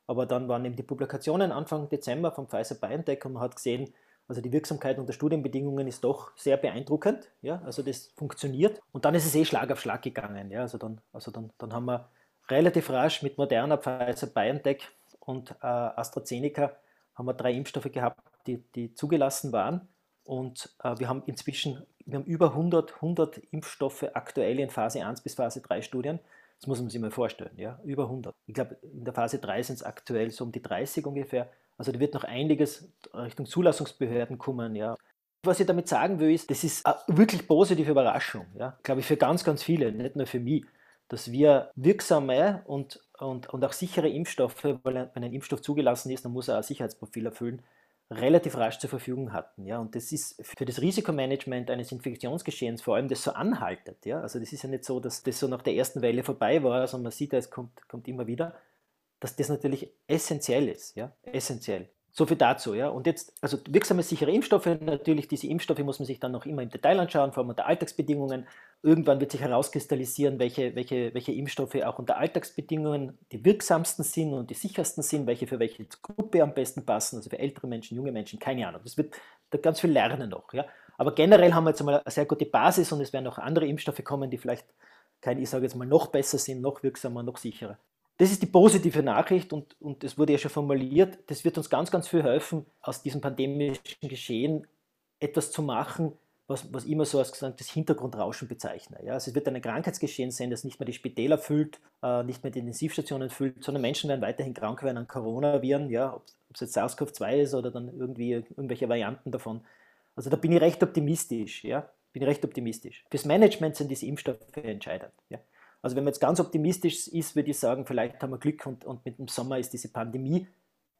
Aber dann waren eben die Publikationen Anfang Dezember vom Pfizer-BioNTech und man hat gesehen, also die Wirksamkeit unter Studienbedingungen ist doch sehr beeindruckend. Ja? Also das funktioniert. Und dann ist es eh Schlag auf Schlag gegangen. Ja? Also, dann, also dann, dann haben wir relativ rasch mit Moderna, Pfizer, BioNTech und äh, AstraZeneca haben wir drei Impfstoffe gehabt, die, die zugelassen waren. Und äh, wir haben inzwischen wir haben über 100, 100 Impfstoffe aktuell in Phase 1 bis Phase 3 Studien. Das muss man sich mal vorstellen, ja, über 100. Ich glaube, in der Phase 3 sind es aktuell so um die 30 ungefähr. Also da wird noch einiges Richtung Zulassungsbehörden kommen, ja. Was ich damit sagen will, ist, das ist eine wirklich positive Überraschung, ja, glaube ich, für ganz, ganz viele, nicht nur für mich, dass wir wirksame und, und, und auch sichere Impfstoffe, weil wenn ein Impfstoff zugelassen ist, dann muss er ein Sicherheitsprofil erfüllen, relativ rasch zur Verfügung hatten. Ja? Und das ist für das Risikomanagement eines Infektionsgeschehens vor allem das so anhaltet. Ja? Also das ist ja nicht so, dass das so nach der ersten Welle vorbei war, sondern man sieht, es kommt, kommt immer wieder dass das natürlich essentiell ist, ja, essentiell. So viel dazu, ja. Und jetzt, also wirksame, sichere Impfstoffe, natürlich, diese Impfstoffe muss man sich dann noch immer im Detail anschauen, vor allem unter Alltagsbedingungen. Irgendwann wird sich herauskristallisieren, welche, welche, welche Impfstoffe auch unter Alltagsbedingungen die wirksamsten sind und die sichersten sind, welche für welche Gruppe am besten passen, also für ältere Menschen, junge Menschen, keine Ahnung. Das wird da ganz viel lernen noch, ja. Aber generell haben wir jetzt einmal eine sehr gute Basis und es werden auch andere Impfstoffe kommen, die vielleicht, keine, ich sage jetzt mal, noch besser sind, noch wirksamer, noch sicherer. Das ist die positive Nachricht und, und wurde ja schon formuliert. Das wird uns ganz, ganz viel helfen, aus diesem pandemischen Geschehen etwas zu machen, was, was immer so als das Hintergrundrauschen bezeichne. Ja, also es wird ein Krankheitsgeschehen sein, das nicht mehr die Spitäler füllt, äh, nicht mehr die Intensivstationen füllt, sondern Menschen werden weiterhin krank werden an Coronaviren, ja, ob es jetzt SARS-CoV-2 ist oder dann irgendwie irgendwelche Varianten davon. Also da bin ich recht optimistisch, ja, bin recht optimistisch. Fürs Management sind diese Impfstoffe entscheidend. Ja. Also wenn man jetzt ganz optimistisch ist, würde ich sagen, vielleicht haben wir Glück und, und mit dem Sommer ist diese Pandemie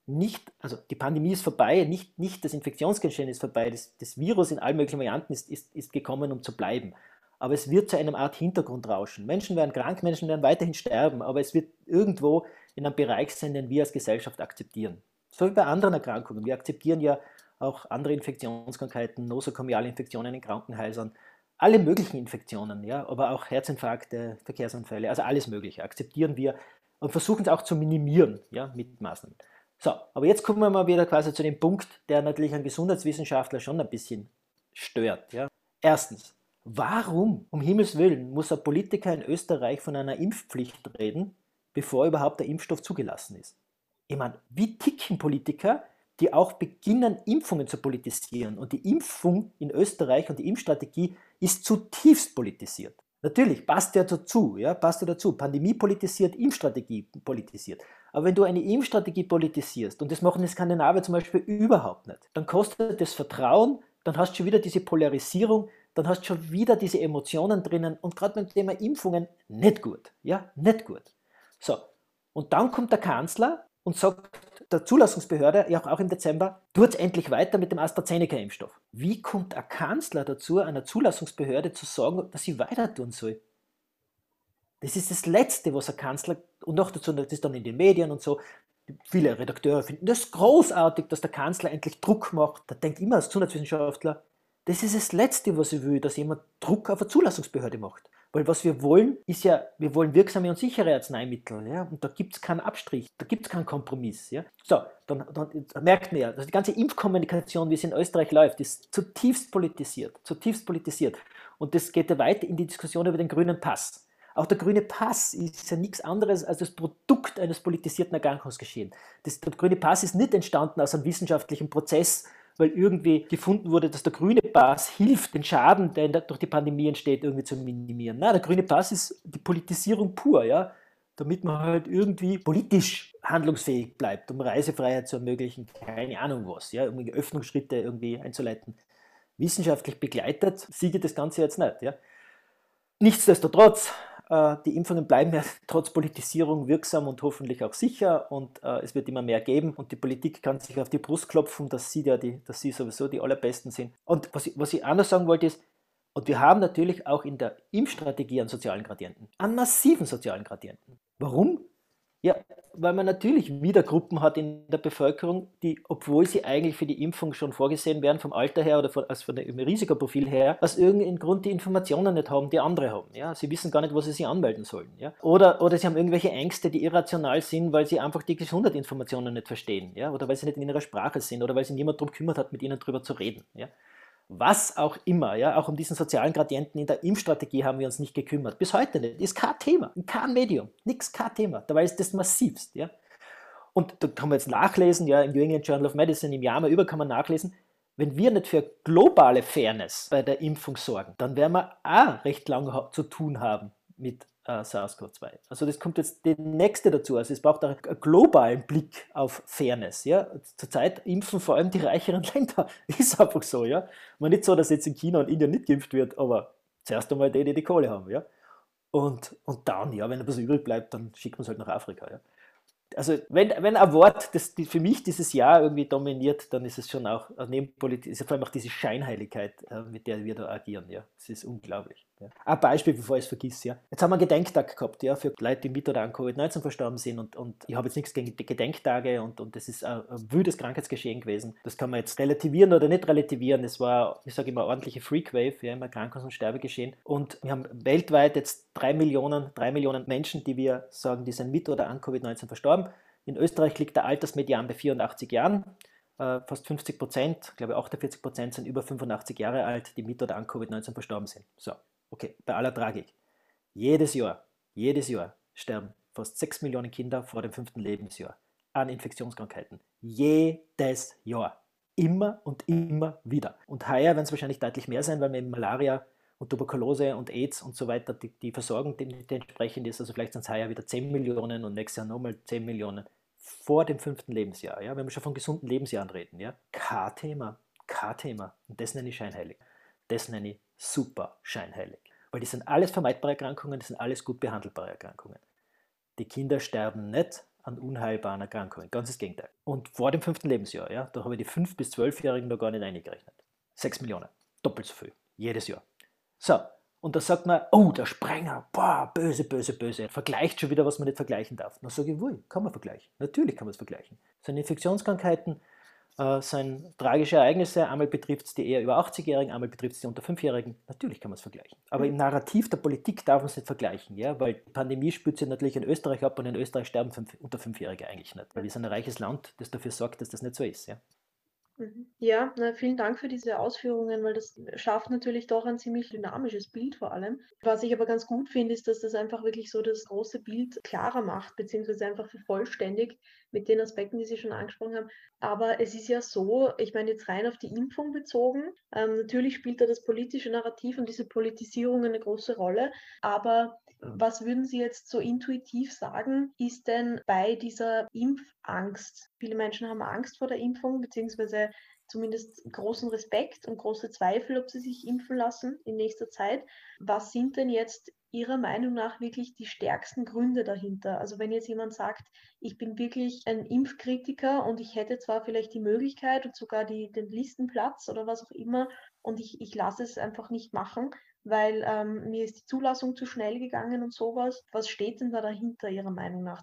nicht, also die Pandemie ist vorbei, nicht, nicht das Infektionsgeschehen ist vorbei, das, das Virus in allen möglichen Varianten ist, ist, ist gekommen, um zu bleiben. Aber es wird zu einer Art Hintergrundrauschen. Menschen werden krank, Menschen werden weiterhin sterben, aber es wird irgendwo in einem Bereich sein, den wir als Gesellschaft akzeptieren. So wie bei anderen Erkrankungen. Wir akzeptieren ja auch andere Infektionskrankheiten, nosokomiale Infektionen in Krankenhäusern, alle möglichen Infektionen, ja, aber auch Herzinfarkte, Verkehrsunfälle, also alles Mögliche akzeptieren wir und versuchen es auch zu minimieren ja, mit Maßnahmen. So, aber jetzt kommen wir mal wieder quasi zu dem Punkt, der natürlich einen Gesundheitswissenschaftler schon ein bisschen stört. Ja. Erstens, warum um Himmels Willen muss ein Politiker in Österreich von einer Impfpflicht reden, bevor überhaupt der Impfstoff zugelassen ist? Ich meine, wie ticken Politiker, die auch beginnen, Impfungen zu politisieren? Und die Impfung in Österreich und die Impfstrategie ist zutiefst politisiert. Natürlich, passt ja dazu, ja, passt ja dazu. Pandemie politisiert, Impfstrategie politisiert. Aber wenn du eine Impfstrategie politisierst, und das machen die Skandinavier zum Beispiel überhaupt nicht, dann kostet das Vertrauen, dann hast du schon wieder diese Polarisierung, dann hast du schon wieder diese Emotionen drinnen und gerade beim Thema Impfungen nicht gut. Ja, nicht gut. So, und dann kommt der Kanzler und sagt der Zulassungsbehörde, ja auch im Dezember, tut endlich weiter mit dem AstraZeneca-Impfstoff. Wie kommt ein Kanzler dazu, einer Zulassungsbehörde zu sagen, dass sie weiter tun soll? Das ist das Letzte, was ein Kanzler, und noch dazu, das ist dann in den Medien und so, viele Redakteure finden das großartig, dass der Kanzler endlich Druck macht. Da denkt immer als Gesundheitswissenschaftler, das ist das Letzte, was ich will, dass jemand Druck auf eine Zulassungsbehörde macht. Weil was wir wollen, ist ja, wir wollen wirksame und sichere Arzneimittel. Ja? Und da gibt es keinen Abstrich, da gibt es keinen Kompromiss. Ja? So, dann, dann merkt man ja, dass die ganze Impfkommunikation, wie es in Österreich läuft, ist zutiefst politisiert. Zutiefst politisiert. Und das geht ja weiter in die Diskussion über den grünen Pass. Auch der grüne Pass ist ja nichts anderes als das Produkt eines politisierten Erkrankungsgeschehens. Der grüne Pass ist nicht entstanden aus einem wissenschaftlichen Prozess, weil irgendwie gefunden wurde, dass der grüne Pass hilft, den Schaden, der durch die Pandemie entsteht, irgendwie zu minimieren. Nein, der grüne Pass ist die Politisierung pur, ja, damit man halt irgendwie politisch handlungsfähig bleibt, um Reisefreiheit zu ermöglichen, keine Ahnung was, ja, um Öffnungsschritte irgendwie einzuleiten. Wissenschaftlich begleitet siege das Ganze jetzt nicht, ja. Nichtsdestotrotz die Impfungen bleiben ja trotz Politisierung wirksam und hoffentlich auch sicher und äh, es wird immer mehr geben und die Politik kann sich auf die Brust klopfen, dass sie, ja die, dass sie sowieso die allerbesten sind. Und was ich, was ich auch noch sagen wollte ist, und wir haben natürlich auch in der Impfstrategie einen sozialen Gradienten, einen massiven sozialen Gradienten. Warum? Ja, weil man natürlich wieder Gruppen hat in der Bevölkerung, die, obwohl sie eigentlich für die Impfung schon vorgesehen werden, vom Alter her oder von, also von dem Risikoprofil her, aus irgendeinem Grund die Informationen nicht haben, die andere haben. Ja? Sie wissen gar nicht, wo sie sich anmelden sollen. Ja? Oder, oder sie haben irgendwelche Ängste, die irrational sind, weil sie einfach die Gesundheitsinformationen nicht verstehen. Ja? Oder weil sie nicht in ihrer Sprache sind oder weil sich niemand darum kümmert hat, mit ihnen darüber zu reden. Ja? Was auch immer, ja, auch um diesen sozialen Gradienten in der Impfstrategie haben wir uns nicht gekümmert. Bis heute nicht. Ist kein Thema, kein Medium, nichts, kein Thema. Dabei ist das massivst, ja. Und da kann man jetzt nachlesen, ja, im New England Journal of Medicine im Jahr mal über kann man nachlesen, wenn wir nicht für globale Fairness bei der Impfung sorgen, dann werden wir auch recht lange zu tun haben mit äh, SARS-CoV-2. Also das kommt jetzt der nächste dazu. Also es braucht auch einen globalen Blick auf Fairness. Ja? Zurzeit impfen vor allem die reicheren Länder. Ist einfach so. Ja? Man nicht so, dass jetzt in China und Indien nicht geimpft wird, aber zuerst einmal die, die die Kohle haben. Ja? Und, und dann, ja, wenn etwas übrig bleibt, dann schickt man es halt nach Afrika. Ja? also wenn, wenn ein Wort das für mich dieses Jahr irgendwie dominiert, dann ist es schon auch äh, neben Politik, ist vor allem auch diese Scheinheiligkeit, äh, mit der wir da agieren. Ja, es ist unglaublich. Ja. Ein Beispiel, bevor ich es vergiss. Ja, jetzt haben wir einen Gedenktag gehabt, ja, für Leute, die mit oder an Covid-19 verstorben sind und, und ich habe jetzt nichts gegen die Gedenktage und, und das ist ein, ein wüdes Krankheitsgeschehen gewesen. Das kann man jetzt relativieren oder nicht relativieren. Es war, ich sage immer, ordentliche Freakwave, ja, im Erkrankungs- und Sterbegeschehen. Und wir haben weltweit jetzt drei Millionen, drei Millionen Menschen, die wir sagen, die sind mit oder an Covid-19 verstorben. In Österreich liegt der Altersmedian bei 84 Jahren. Äh, fast 50 Prozent, ich glaube 48 Prozent sind über 85 Jahre alt, die mit oder an Covid-19 verstorben sind. So, okay, bei aller Tragik. Jedes Jahr, jedes Jahr sterben fast 6 Millionen Kinder vor dem fünften Lebensjahr an Infektionskrankheiten. Jedes Jahr. Immer und immer wieder. Und heuer werden es wahrscheinlich deutlich mehr sein, weil wir eben Malaria und Tuberkulose und AIDS und so weiter, die, die Versorgung die, die entsprechend ist. Also vielleicht sind es heuer wieder 10 Millionen und nächstes Jahr nochmal 10 Millionen vor dem fünften Lebensjahr. Ja? Wenn wir schon von gesunden Lebensjahren reden. Ja? K-Thema, K-Thema. Und das nenne ich scheinheilig. Das nenne ich super scheinheilig. Weil die sind alles vermeidbare Erkrankungen, das sind alles gut behandelbare Erkrankungen. Die Kinder sterben nicht an unheilbaren Erkrankungen, ganz das Gegenteil. Und vor dem fünften Lebensjahr, ja, da habe ich die 5- bis 12-Jährigen noch gar nicht eingerechnet. 6 Millionen, doppelt so viel, jedes Jahr. So, und da sagt man, oh, der Sprenger, boah, böse, böse, böse. Vergleicht schon wieder, was man nicht vergleichen darf. Na, sage ich, wohl, kann man vergleichen. Natürlich kann man es vergleichen. Das Infektionskrankheiten, äh, sind tragische Ereignisse. Einmal betrifft es die eher über 80-Jährigen, einmal betrifft es die unter 5-Jährigen. Natürlich kann man es vergleichen. Aber im Narrativ der Politik darf man es nicht vergleichen, ja? weil die Pandemie spürt sich natürlich in Österreich ab und in Österreich sterben fünf, unter 5-Jährige eigentlich nicht, weil wir sind ein reiches Land, das dafür sorgt, dass das nicht so ist. Ja? Mhm. Ja, na, vielen Dank für diese Ausführungen, weil das schafft natürlich doch ein ziemlich dynamisches Bild vor allem. Was ich aber ganz gut finde, ist, dass das einfach wirklich so das große Bild klarer macht, beziehungsweise einfach vervollständigt mit den Aspekten, die Sie schon angesprochen haben. Aber es ist ja so, ich meine jetzt rein auf die Impfung bezogen, ähm, natürlich spielt da das politische Narrativ und diese Politisierung eine große Rolle, aber was würden Sie jetzt so intuitiv sagen, ist denn bei dieser Impfangst? Viele Menschen haben Angst vor der Impfung, beziehungsweise zumindest großen Respekt und große Zweifel, ob sie sich impfen lassen in nächster Zeit. Was sind denn jetzt Ihrer Meinung nach wirklich die stärksten Gründe dahinter? Also wenn jetzt jemand sagt, ich bin wirklich ein Impfkritiker und ich hätte zwar vielleicht die Möglichkeit und sogar die, den Listenplatz oder was auch immer und ich, ich lasse es einfach nicht machen, weil ähm, mir ist die Zulassung zu schnell gegangen und sowas. Was steht denn da dahinter Ihrer Meinung nach?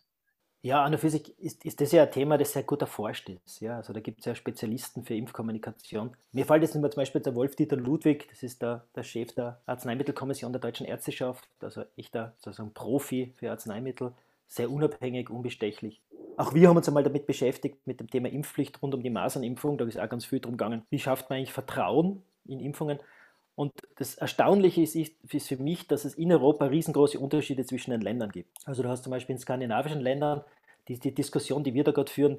Ja, an für sich ist, ist das ja ein Thema, das sehr gut erforscht ist. Ja, also da gibt es ja Spezialisten für Impfkommunikation. Mir fällt jetzt zum Beispiel der Wolf-Dieter Ludwig, das ist der, der Chef der Arzneimittelkommission der Deutschen Ärzteschaft, also echter sozusagen Profi für Arzneimittel, sehr unabhängig, unbestechlich. Auch wir haben uns einmal damit beschäftigt, mit dem Thema Impfpflicht rund um die Masernimpfung. Da ist auch ganz viel drum gegangen. Wie schafft man eigentlich Vertrauen in Impfungen? Und das Erstaunliche ist, ist, für mich, dass es in Europa riesengroße Unterschiede zwischen den Ländern gibt. Also du hast zum Beispiel in skandinavischen Ländern die, die Diskussion, die wir da gerade führen,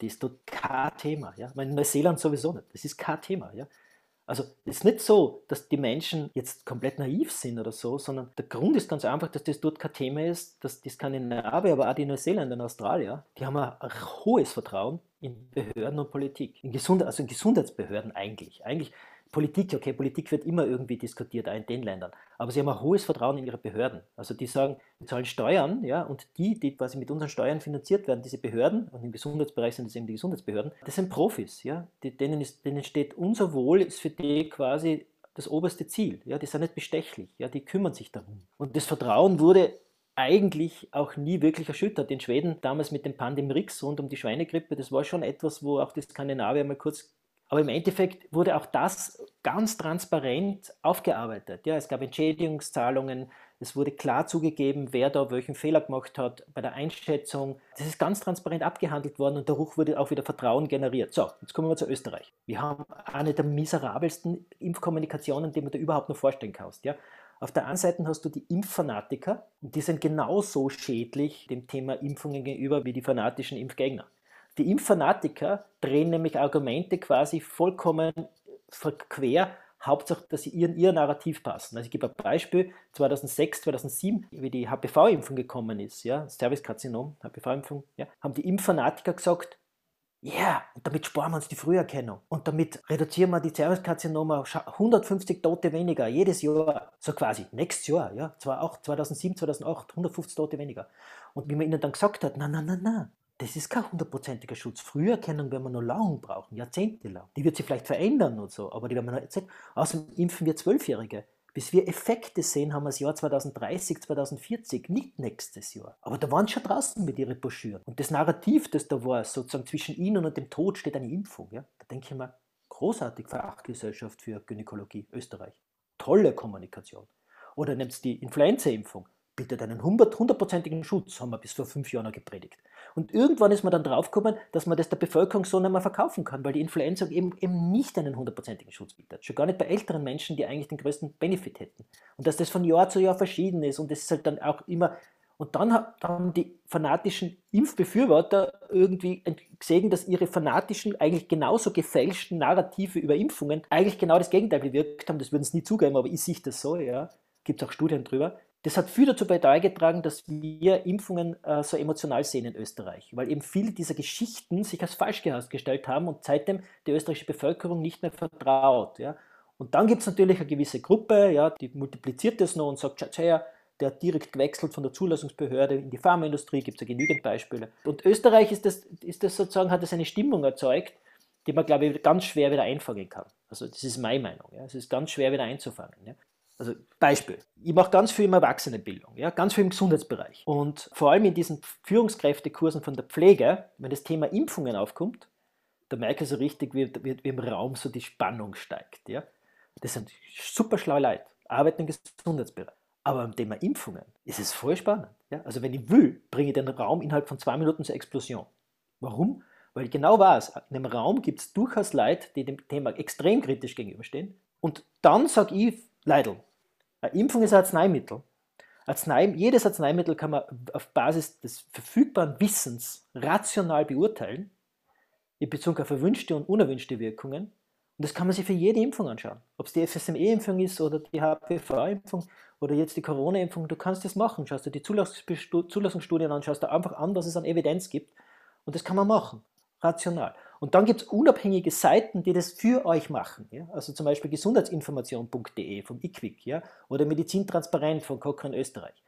die ist dort kein Thema. Ja? In Neuseeland sowieso nicht. Das ist kein Thema. Ja? Also es ist nicht so, dass die Menschen jetzt komplett naiv sind oder so, sondern der Grund ist ganz einfach, dass das dort kein Thema ist, dass die Skandinavier, aber auch die Neuseeländer und Australier, die haben ein hohes Vertrauen in Behörden und Politik, in Gesund also in Gesundheitsbehörden eigentlich. Eigentlich Politik, okay, Politik wird immer irgendwie diskutiert, auch in den Ländern. Aber sie haben ein hohes Vertrauen in ihre Behörden. Also die sagen, wir zahlen Steuern, ja, und die, die quasi mit unseren Steuern finanziert werden, diese Behörden, und im Gesundheitsbereich sind das eben die Gesundheitsbehörden, das sind Profis, ja. Die, denen, ist, denen steht unser Wohl, ist für die quasi das oberste Ziel. Ja, die sind nicht bestechlich, ja, die kümmern sich darum. Und das Vertrauen wurde eigentlich auch nie wirklich erschüttert. In Schweden damals mit dem Pandemrix rund um die Schweinegrippe, das war schon etwas, wo auch die Skandinavier mal kurz aber im Endeffekt wurde auch das ganz transparent aufgearbeitet. Ja, es gab Entschädigungszahlungen, es wurde klar zugegeben, wer da welchen Fehler gemacht hat bei der Einschätzung. Das ist ganz transparent abgehandelt worden und dadurch wurde auch wieder Vertrauen generiert. So, jetzt kommen wir zu Österreich. Wir haben eine der miserabelsten Impfkommunikationen, die man da überhaupt noch vorstellen kannst. Ja? Auf der einen Seite hast du die Impffanatiker, die sind genauso schädlich dem Thema Impfungen gegenüber wie die fanatischen Impfgegner. Die Impffanatiker drehen nämlich Argumente quasi vollkommen quer, Hauptsache, dass sie ihren, ihr Narrativ passen. Also ich gebe ein Beispiel, 2006, 2007, wie die HPV-Impfung gekommen ist, ja, Cervixkarzinom, HPV-Impfung, ja, haben die Impffanatiker gesagt, ja, yeah, und damit sparen wir uns die Früherkennung. Und damit reduzieren wir die Cervixkarzinome auf 150 Tote weniger jedes Jahr. So quasi, nächstes Jahr, ja, 2007, 2008, 150 Tote weniger. Und wie man ihnen dann gesagt hat, na, na, na, na, das ist kein hundertprozentiger Schutz. Früherkennung werden wir noch lang brauchen, jahrzehntelang. Die wird sich vielleicht verändern und so, aber die werden wir noch erzählen. Außerdem impfen wir Zwölfjährige. Bis wir Effekte sehen, haben wir das Jahr 2030, 2040, nicht nächstes Jahr. Aber da waren schon draußen mit ihren Broschüren. Und das Narrativ, das da war, sozusagen zwischen ihnen und dem Tod steht eine Impfung. Ja? Da denke ich mir, großartig Fachgesellschaft für Gynäkologie Österreich. Tolle Kommunikation. Oder nehmt die Influenza-Impfung bietet einen hundertprozentigen Schutz, haben wir bis vor fünf Jahren gepredigt. Und irgendwann ist man dann draufgekommen, dass man das der Bevölkerung so nicht mehr verkaufen kann, weil die Influenza eben, eben nicht einen hundertprozentigen Schutz bietet. Schon gar nicht bei älteren Menschen, die eigentlich den größten Benefit hätten. Und dass das von Jahr zu Jahr verschieden ist und das ist halt dann auch immer. Und dann haben die fanatischen Impfbefürworter irgendwie gesehen, dass ihre fanatischen, eigentlich genauso gefälschten Narrative über Impfungen eigentlich genau das Gegenteil bewirkt haben. Das würden sie nie zugeben, aber ich sehe das so, ja. Gibt es auch Studien drüber das hat viel dazu beigetragen, dass wir Impfungen äh, so emotional sehen in Österreich, weil eben viele dieser Geschichten sich als falsch herausgestellt haben und seitdem die österreichische Bevölkerung nicht mehr vertraut. Ja? Und dann gibt es natürlich eine gewisse Gruppe, ja, die multipliziert das noch und sagt, schau her, der hat direkt gewechselt von der Zulassungsbehörde in die Pharmaindustrie, gibt es ja genügend Beispiele. Und Österreich ist das, ist das sozusagen, hat das eine Stimmung erzeugt, die man, glaube ich, ganz schwer wieder einfangen kann. Also das ist meine Meinung. Ja. Es ist ganz schwer wieder einzufangen. Ja. Also Beispiel, ich mache ganz viel im Erwachsenenbildung, ja, ganz viel im Gesundheitsbereich. Und vor allem in diesen Führungskräftekursen von der Pflege, wenn das Thema Impfungen aufkommt, da merke ich so richtig, wie, wie, wie im Raum so die Spannung steigt. Ja. Das sind super schlaue Leute, arbeiten im Gesundheitsbereich. Aber beim Thema Impfungen ist es voll spannend. Ja? Also wenn ich will, bringe ich den Raum innerhalb von zwei Minuten zur Explosion. Warum? Weil ich genau weiß, in einem Raum gibt es durchaus Leute, die dem Thema extrem kritisch gegenüberstehen. Und dann sage ich, Leidl, eine Impfung ist ein Arzneimittel. Arznei, jedes Arzneimittel kann man auf Basis des verfügbaren Wissens rational beurteilen, in Bezug auf erwünschte und unerwünschte Wirkungen. Und das kann man sich für jede Impfung anschauen. Ob es die FSME-Impfung ist oder die HPV-Impfung oder jetzt die Corona-Impfung, du kannst das machen. Schaust dir die Zulassungsstudien an, schaust dir einfach an, was es an Evidenz gibt. Und das kann man machen, rational. Und dann gibt es unabhängige Seiten, die das für euch machen. Ja? Also zum Beispiel gesundheitsinformation.de vom IQWIC ja? oder Medizintransparent von Cochrane Österreich.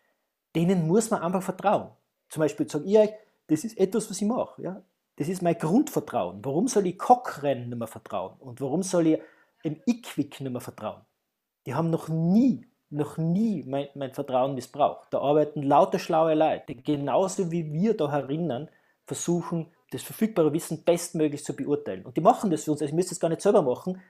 Denen muss man einfach vertrauen. Zum Beispiel sage ich euch, das ist etwas, was ich mache. Ja? Das ist mein Grundvertrauen. Warum soll ich Cochrane nicht mehr vertrauen? Und warum soll ich im IQWIC nicht mehr vertrauen? Die haben noch nie noch nie mein, mein Vertrauen missbraucht. Da arbeiten lauter schlaue Leute, die genauso wie wir da herinnen versuchen, das verfügbare Wissen bestmöglich zu beurteilen. Und die machen das für uns. Also ich müsste es gar nicht selber machen,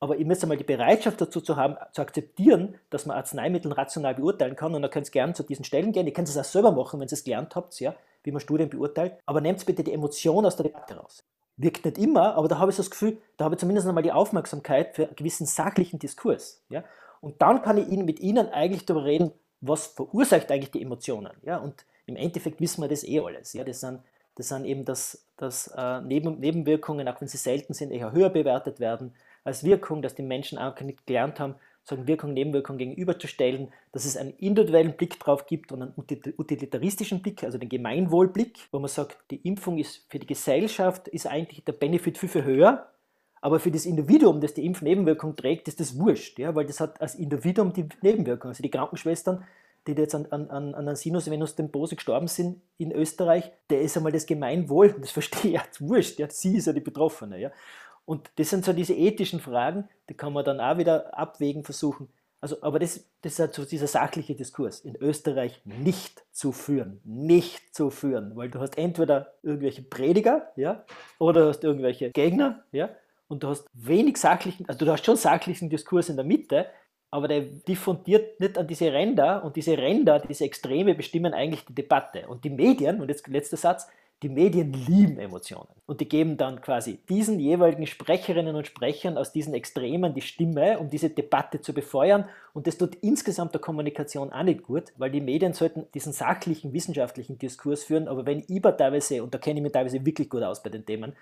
aber ihr müsst einmal die Bereitschaft dazu zu haben, zu akzeptieren, dass man Arzneimittel rational beurteilen kann. Und dann könnt ihr gerne zu diesen Stellen gehen. Ihr könnt es auch selber machen, wenn ihr es gelernt habt, ja, wie man Studien beurteilt. Aber nehmt bitte die Emotion aus der Debatte raus. Wirkt nicht immer, aber da habe ich so das Gefühl, da habe ich zumindest einmal die Aufmerksamkeit für einen gewissen sachlichen Diskurs. Ja? Und dann kann ich mit Ihnen eigentlich darüber reden, was verursacht eigentlich die Emotionen. Ja? Und im Endeffekt wissen wir das eh alles. Ja? Das, sind, das sind eben das, das äh, Neben, Nebenwirkungen, auch wenn sie selten sind, eher höher bewertet werden als Wirkung, dass die Menschen auch nicht gelernt haben, sagen Wirkung, Nebenwirkung gegenüberzustellen, dass es einen individuellen Blick drauf gibt und einen utilitaristischen Blick, also den Gemeinwohlblick, wo man sagt, die Impfung ist für die Gesellschaft ist eigentlich der Benefit viel, viel höher aber für das Individuum, das die Impfnebenwirkung trägt, ist das wurscht, ja, weil das hat als Individuum die Nebenwirkung. Also die Krankenschwestern, die jetzt an, an, an einer Sinusvenusthrombose gestorben sind in Österreich, der ist einmal das Gemeinwohl, das verstehe ich, ja, wurscht, ja, sie ist ja die Betroffene. Ja. Und das sind so diese ethischen Fragen, die kann man dann auch wieder abwägen versuchen. Also, aber das, das ist halt so dieser sachliche Diskurs in Österreich nicht zu führen. Nicht zu führen, weil du hast entweder irgendwelche Prediger, ja, oder hast irgendwelche Gegner, ja, und du hast wenig sachlichen, also du hast schon sachlichen Diskurs in der Mitte, aber der diffundiert nicht an diese Ränder und diese Ränder, diese Extreme bestimmen eigentlich die Debatte. Und die Medien, und jetzt letzter Satz, die Medien lieben Emotionen und die geben dann quasi diesen jeweiligen Sprecherinnen und Sprechern aus diesen Extremen die Stimme, um diese Debatte zu befeuern. Und das tut insgesamt der Kommunikation auch nicht gut, weil die Medien sollten diesen sachlichen, wissenschaftlichen Diskurs führen. Aber wenn ich teilweise, und da kenne ich mich teilweise wirklich gut aus bei den Themen,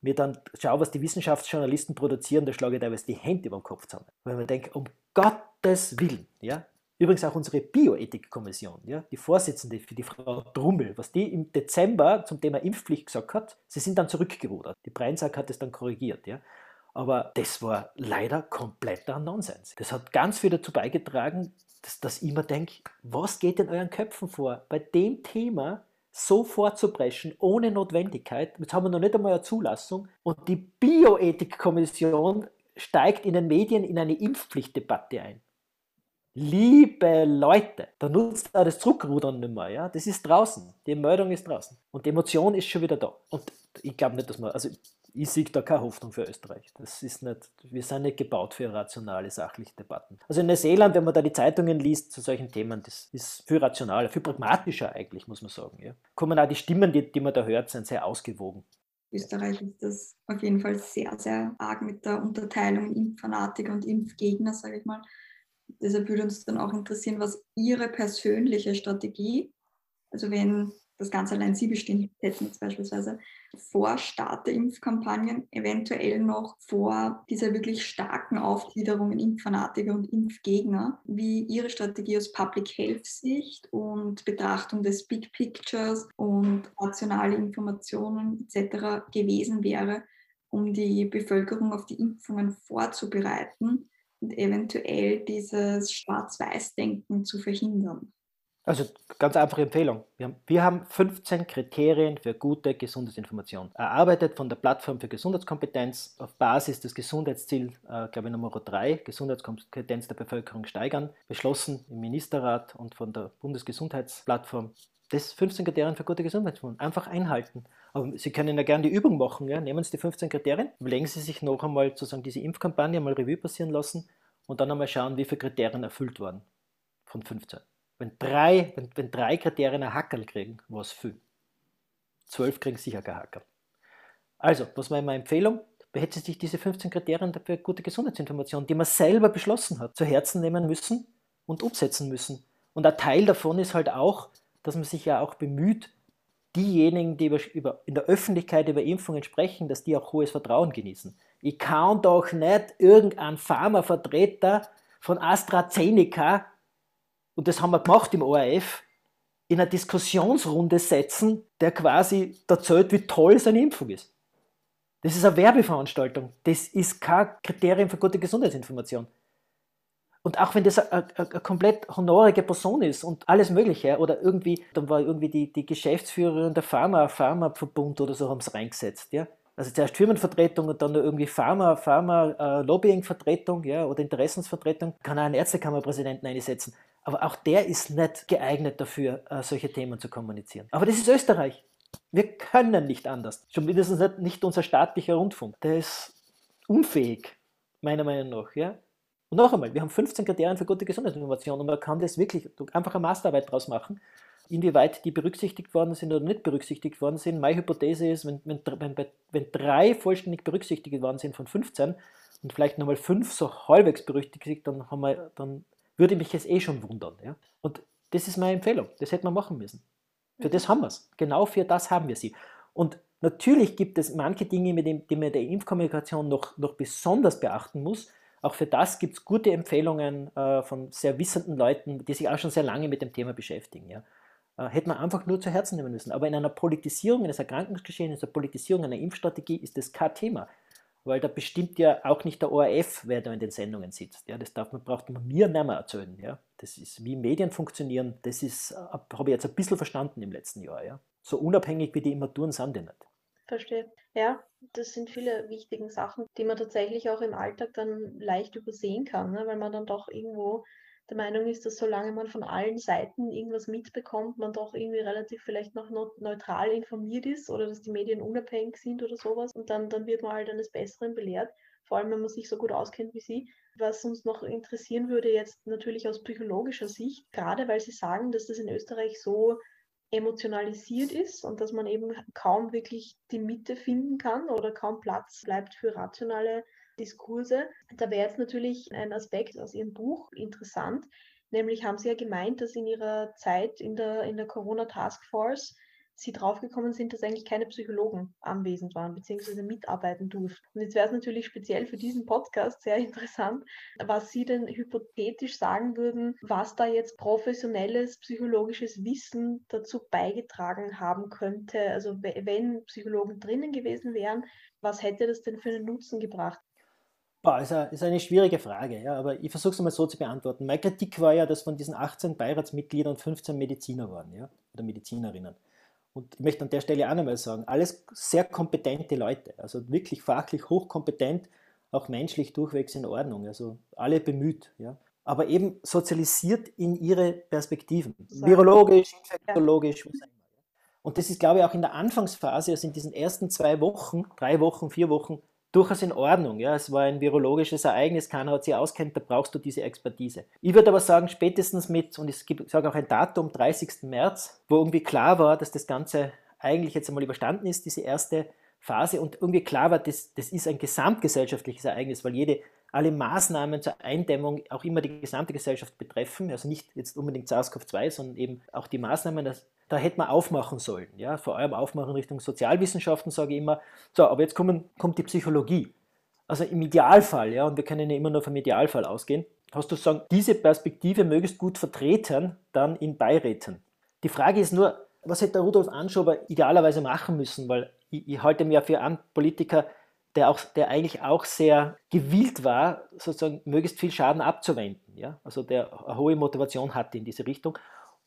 mir dann schaue, was die Wissenschaftsjournalisten produzieren, da schlage ich teilweise die Hände über den Kopf zusammen. Weil man denkt, um Gottes Willen, ja, Übrigens auch unsere Bioethikkommission, ja, die Vorsitzende für die Frau Drummel, was die im Dezember zum Thema Impfpflicht gesagt hat, sie sind dann zurückgerudert. Die Breinsack hat es dann korrigiert. Ja. Aber das war leider kompletter Nonsens. Das hat ganz viel dazu beigetragen, dass, dass ich mir denke, was geht in euren Köpfen vor? Bei dem Thema so vorzubrechen, ohne Notwendigkeit. Jetzt haben wir noch nicht einmal eine Zulassung. Und die Bioethikkommission steigt in den Medien in eine Impfpflichtdebatte ein. Liebe Leute, da nutzt auch das Zurückrudern nicht mehr. Ja? Das ist draußen. Die Meldung ist draußen. Und die Emotion ist schon wieder da. Und ich glaube nicht, dass man, also ich sehe da keine Hoffnung für Österreich. Das ist nicht, wir sind nicht gebaut für rationale, sachliche Debatten. Also in Neuseeland, wenn man da die Zeitungen liest zu solchen Themen, das ist viel rationaler, viel pragmatischer eigentlich, muss man sagen. Ja. Kommen auch die Stimmen, die, die man da hört, sind sehr ausgewogen. Österreich ist das auf jeden Fall sehr, sehr arg mit der Unterteilung Impffanatiker und Impfgegner, sage ich mal. Deshalb würde uns dann auch interessieren, was Ihre persönliche Strategie, also wenn das Ganze allein Sie bestimmt hätten, jetzt beispielsweise vor Start der Impfkampagnen, eventuell noch vor dieser wirklich starken Aufgliederung in Impffanatiker und Impfgegner, wie Ihre Strategie aus Public Health Sicht und Betrachtung des Big Pictures und nationale Informationen etc. gewesen wäre, um die Bevölkerung auf die Impfungen vorzubereiten und eventuell dieses Schwarz-Weiß-Denken zu verhindern? Also ganz einfache Empfehlung. Wir haben, wir haben 15 Kriterien für gute Gesundheitsinformation. Erarbeitet von der Plattform für Gesundheitskompetenz auf Basis des Gesundheitsziels, äh, glaube ich, Nummer 3, Gesundheitskompetenz der Bevölkerung steigern, beschlossen im Ministerrat und von der Bundesgesundheitsplattform. Das 15 Kriterien für gute Gesundheitsinformation. Einfach einhalten. Aber Sie können ja gerne die Übung machen. Ja? Nehmen Sie die 15 Kriterien, überlegen Sie sich noch einmal sozusagen diese Impfkampagne mal Revue passieren lassen und dann einmal schauen, wie viele Kriterien erfüllt wurden von 15. Wenn drei, wenn, wenn drei Kriterien ein Hackerl kriegen, was viel. Zwölf kriegen sicher kein Hackerl. Also, was war meine Empfehlung? Hätte sich diese 15 Kriterien für gute Gesundheitsinformation, die man selber beschlossen hat, zu Herzen nehmen müssen und umsetzen müssen. Und ein Teil davon ist halt auch, dass man sich ja auch bemüht, diejenigen, die über, in der Öffentlichkeit über Impfungen sprechen, dass die auch hohes Vertrauen genießen. Ich kann doch nicht irgendeinen Pharmavertreter von AstraZeneca und das haben wir gemacht im ORF, in eine Diskussionsrunde setzen, der quasi erzählt, wie toll seine Impfung ist. Das ist eine Werbeveranstaltung. Das ist kein Kriterium für gute Gesundheitsinformation. Und auch wenn das eine, komplett honorige Person ist und alles Mögliche, oder irgendwie, dann war irgendwie die, die Geschäftsführerin der Pharma, Pharmaverbund oder so, haben es reingesetzt. Ja? Also zuerst Firmenvertretung und dann irgendwie Pharma, Pharma, äh, Lobbyingvertretung ja, oder Interessensvertretung, kann auch einen Ärztekammerpräsidenten einsetzen. Aber auch der ist nicht geeignet dafür, äh, solche Themen zu kommunizieren. Aber das ist Österreich. Wir können nicht anders. Schon mindestens nicht, unser staatlicher Rundfunk. Der ist unfähig, meiner Meinung nach. Ja? Und noch einmal, wir haben 15 Kriterien für gute Gesundheitsinformation und man kann das wirklich einfach eine Masterarbeit draus machen, inwieweit die berücksichtigt worden sind oder nicht berücksichtigt worden sind. Meine Hypothese ist, wenn, wenn, wenn, wenn drei vollständig berücksichtigt worden sind von 15 und vielleicht nochmal fünf so halbwegs berücksichtigt, dann haben wir, dann würde mich es eh schon wundern. Ja? Und das ist meine Empfehlung. Das hätte man machen müssen. Für das haben wir es. Genau für das haben wir sie. Und natürlich gibt es manche Dinge, mit denen, die man der Impfkommunikation noch, noch besonders beachten muss. Auch für das gibt es gute Empfehlungen äh, von sehr wissenden Leuten, die sich auch schon sehr lange mit dem Thema beschäftigen. Ja. Äh, hätte man einfach nur zu Herzen nehmen müssen. Aber in einer Politisierung eines Erkrankungsgeschehens, in einer Politisierung einer Impfstrategie ist das kein Thema weil da bestimmt ja auch nicht der ORF, wer da in den Sendungen sitzt. Ja, das darf man, braucht man mir nicht mehr erzählen. Ja. Das ist, wie Medien funktionieren, das ist, äh, habe ich jetzt ein bisschen verstanden im letzten Jahr. Ja. So unabhängig wie die immer tun, sind die nicht. Verstehe. Ja, das sind viele wichtige Sachen, die man tatsächlich auch im Alltag dann leicht übersehen kann, ne? weil man dann doch irgendwo der Meinung ist, dass solange man von allen Seiten irgendwas mitbekommt, man doch irgendwie relativ vielleicht noch neutral informiert ist oder dass die Medien unabhängig sind oder sowas und dann, dann wird man halt eines Besseren belehrt, vor allem wenn man sich so gut auskennt wie Sie. Was uns noch interessieren würde jetzt natürlich aus psychologischer Sicht, gerade weil Sie sagen, dass das in Österreich so emotionalisiert ist und dass man eben kaum wirklich die Mitte finden kann oder kaum Platz bleibt für rationale Diskurse. Da wäre jetzt natürlich ein Aspekt aus Ihrem Buch interessant, nämlich haben Sie ja gemeint, dass in Ihrer Zeit in der, in der Corona Task Force Sie draufgekommen sind, dass eigentlich keine Psychologen anwesend waren bzw. mitarbeiten durften. Und jetzt wäre es natürlich speziell für diesen Podcast sehr interessant, was Sie denn hypothetisch sagen würden, was da jetzt professionelles psychologisches Wissen dazu beigetragen haben könnte. Also wenn Psychologen drinnen gewesen wären, was hätte das denn für einen Nutzen gebracht? Boah, ist, eine, ist eine schwierige Frage, ja, aber ich versuche es mal so zu beantworten. Meine Kritik war ja, dass von diesen 18 Beiratsmitgliedern 15 Mediziner waren, ja, oder Medizinerinnen. Und ich möchte an der Stelle auch nochmal sagen, alles sehr kompetente Leute, also wirklich fachlich hochkompetent, auch menschlich durchwegs in Ordnung, also alle bemüht, ja. Aber eben sozialisiert in ihre Perspektiven, virologisch, infektiologisch, was auch immer. Und das ist, glaube ich, auch in der Anfangsphase, also in diesen ersten zwei Wochen, drei Wochen, vier Wochen, durchaus in Ordnung. Ja, es war ein virologisches Ereignis, keiner hat sich auskennt, da brauchst du diese Expertise. Ich würde aber sagen, spätestens mit, und ich sage auch ein Datum, 30. März, wo irgendwie klar war, dass das Ganze eigentlich jetzt einmal überstanden ist, diese erste Phase, und irgendwie klar war, das, das ist ein gesamtgesellschaftliches Ereignis, weil jede, alle Maßnahmen zur Eindämmung auch immer die gesamte Gesellschaft betreffen, also nicht jetzt unbedingt SARS-CoV-2, sondern eben auch die Maßnahmen, das da hätte man aufmachen sollen. Ja? Vor allem aufmachen Richtung Sozialwissenschaften, sage ich immer. So, aber jetzt kommen, kommt die Psychologie. Also im Idealfall, ja, und wir können ja immer nur vom Idealfall ausgehen, hast du sagen, diese Perspektive möglichst gut vertreten, dann in Beiräten. Die Frage ist nur, was hätte der Rudolf Anschober idealerweise machen müssen, weil ich, ich halte mir für einen Politiker, der, auch, der eigentlich auch sehr gewillt war, sozusagen möglichst viel Schaden abzuwenden. Ja? Also der eine hohe Motivation hatte in diese Richtung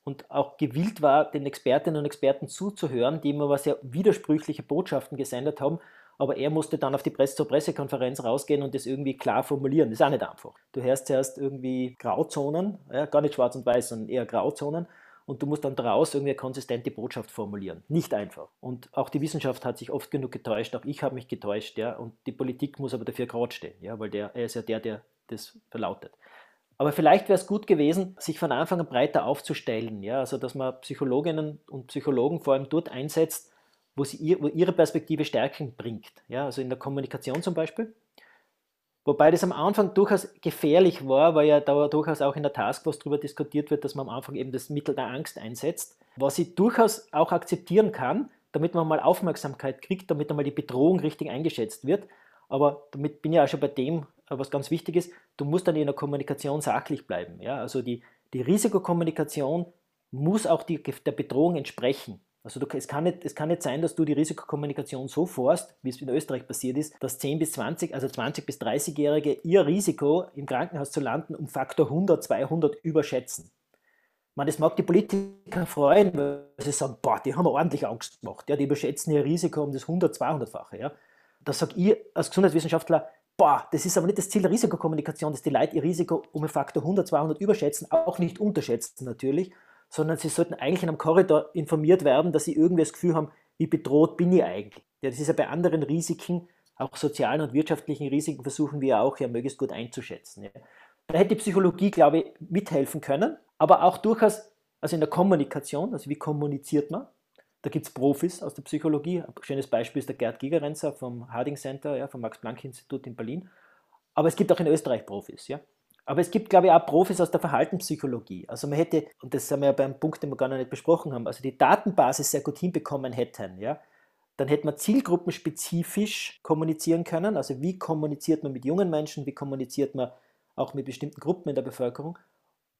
und auch gewillt war, den Expertinnen und Experten zuzuhören, die immer sehr widersprüchliche Botschaften gesendet haben, aber er musste dann auf die Presse zur Pressekonferenz rausgehen und das irgendwie klar formulieren. Das ist auch nicht einfach. Du hörst zuerst irgendwie Grauzonen, ja, gar nicht schwarz und weiß, sondern eher Grauzonen und du musst dann daraus irgendwie eine konsistente Botschaft formulieren. Nicht einfach. Und auch die Wissenschaft hat sich oft genug getäuscht, auch ich habe mich getäuscht, ja, und die Politik muss aber dafür gerade stehen, ja, weil der, er ist ja der, der das verlautet. Aber vielleicht wäre es gut gewesen, sich von Anfang an breiter aufzustellen, ja, also dass man Psychologinnen und Psychologen vor allem dort einsetzt, wo, sie ihr, wo ihre Perspektive Stärken bringt, ja, also in der Kommunikation zum Beispiel. Wobei das am Anfang durchaus gefährlich war, weil ja da durchaus auch in der Taskforce darüber diskutiert wird, dass man am Anfang eben das Mittel der Angst einsetzt, was ich durchaus auch akzeptieren kann, damit man mal Aufmerksamkeit kriegt, damit einmal die Bedrohung richtig eingeschätzt wird. Aber damit bin ich auch schon bei dem, was ganz wichtig ist, du musst dann in der Kommunikation sachlich bleiben. Ja? Also die, die Risikokommunikation muss auch die, der Bedrohung entsprechen. Also du, es, kann nicht, es kann nicht sein, dass du die Risikokommunikation so forst, wie es in Österreich passiert ist, dass 10 bis 20, also 20 bis 30-Jährige ihr Risiko im Krankenhaus zu landen um Faktor 100, 200 überschätzen. Man, das mag die Politiker freuen, weil sie sagen, boah, die haben ordentlich Angst gemacht. Ja, die überschätzen ihr Risiko um das 100, 200-fache. Ja. Da sage ich als Gesundheitswissenschaftler, boah, das ist aber nicht das Ziel der Risikokommunikation, dass die Leute ihr Risiko um einen Faktor 100, 200 überschätzen, auch nicht unterschätzen natürlich, sondern sie sollten eigentlich in einem Korridor informiert werden, dass sie irgendwie das Gefühl haben, wie bedroht bin ich eigentlich. Ja, das ist ja bei anderen Risiken, auch sozialen und wirtschaftlichen Risiken, versuchen wir auch ja möglichst gut einzuschätzen. Ja. Da hätte die Psychologie, glaube ich, mithelfen können, aber auch durchaus, also in der Kommunikation, also wie kommuniziert man. Da gibt es Profis aus der Psychologie. Ein schönes Beispiel ist der Gerd Gigerenzer vom Harding Center, ja, vom Max-Planck-Institut in Berlin. Aber es gibt auch in Österreich Profis. Ja. Aber es gibt, glaube ich, auch Profis aus der Verhaltenspsychologie. Also man hätte, und das haben wir ja beim Punkt, den wir gar noch nicht besprochen haben, also die Datenbasis sehr gut hinbekommen hätten, ja, dann hätte man zielgruppenspezifisch kommunizieren können. Also wie kommuniziert man mit jungen Menschen, wie kommuniziert man auch mit bestimmten Gruppen in der Bevölkerung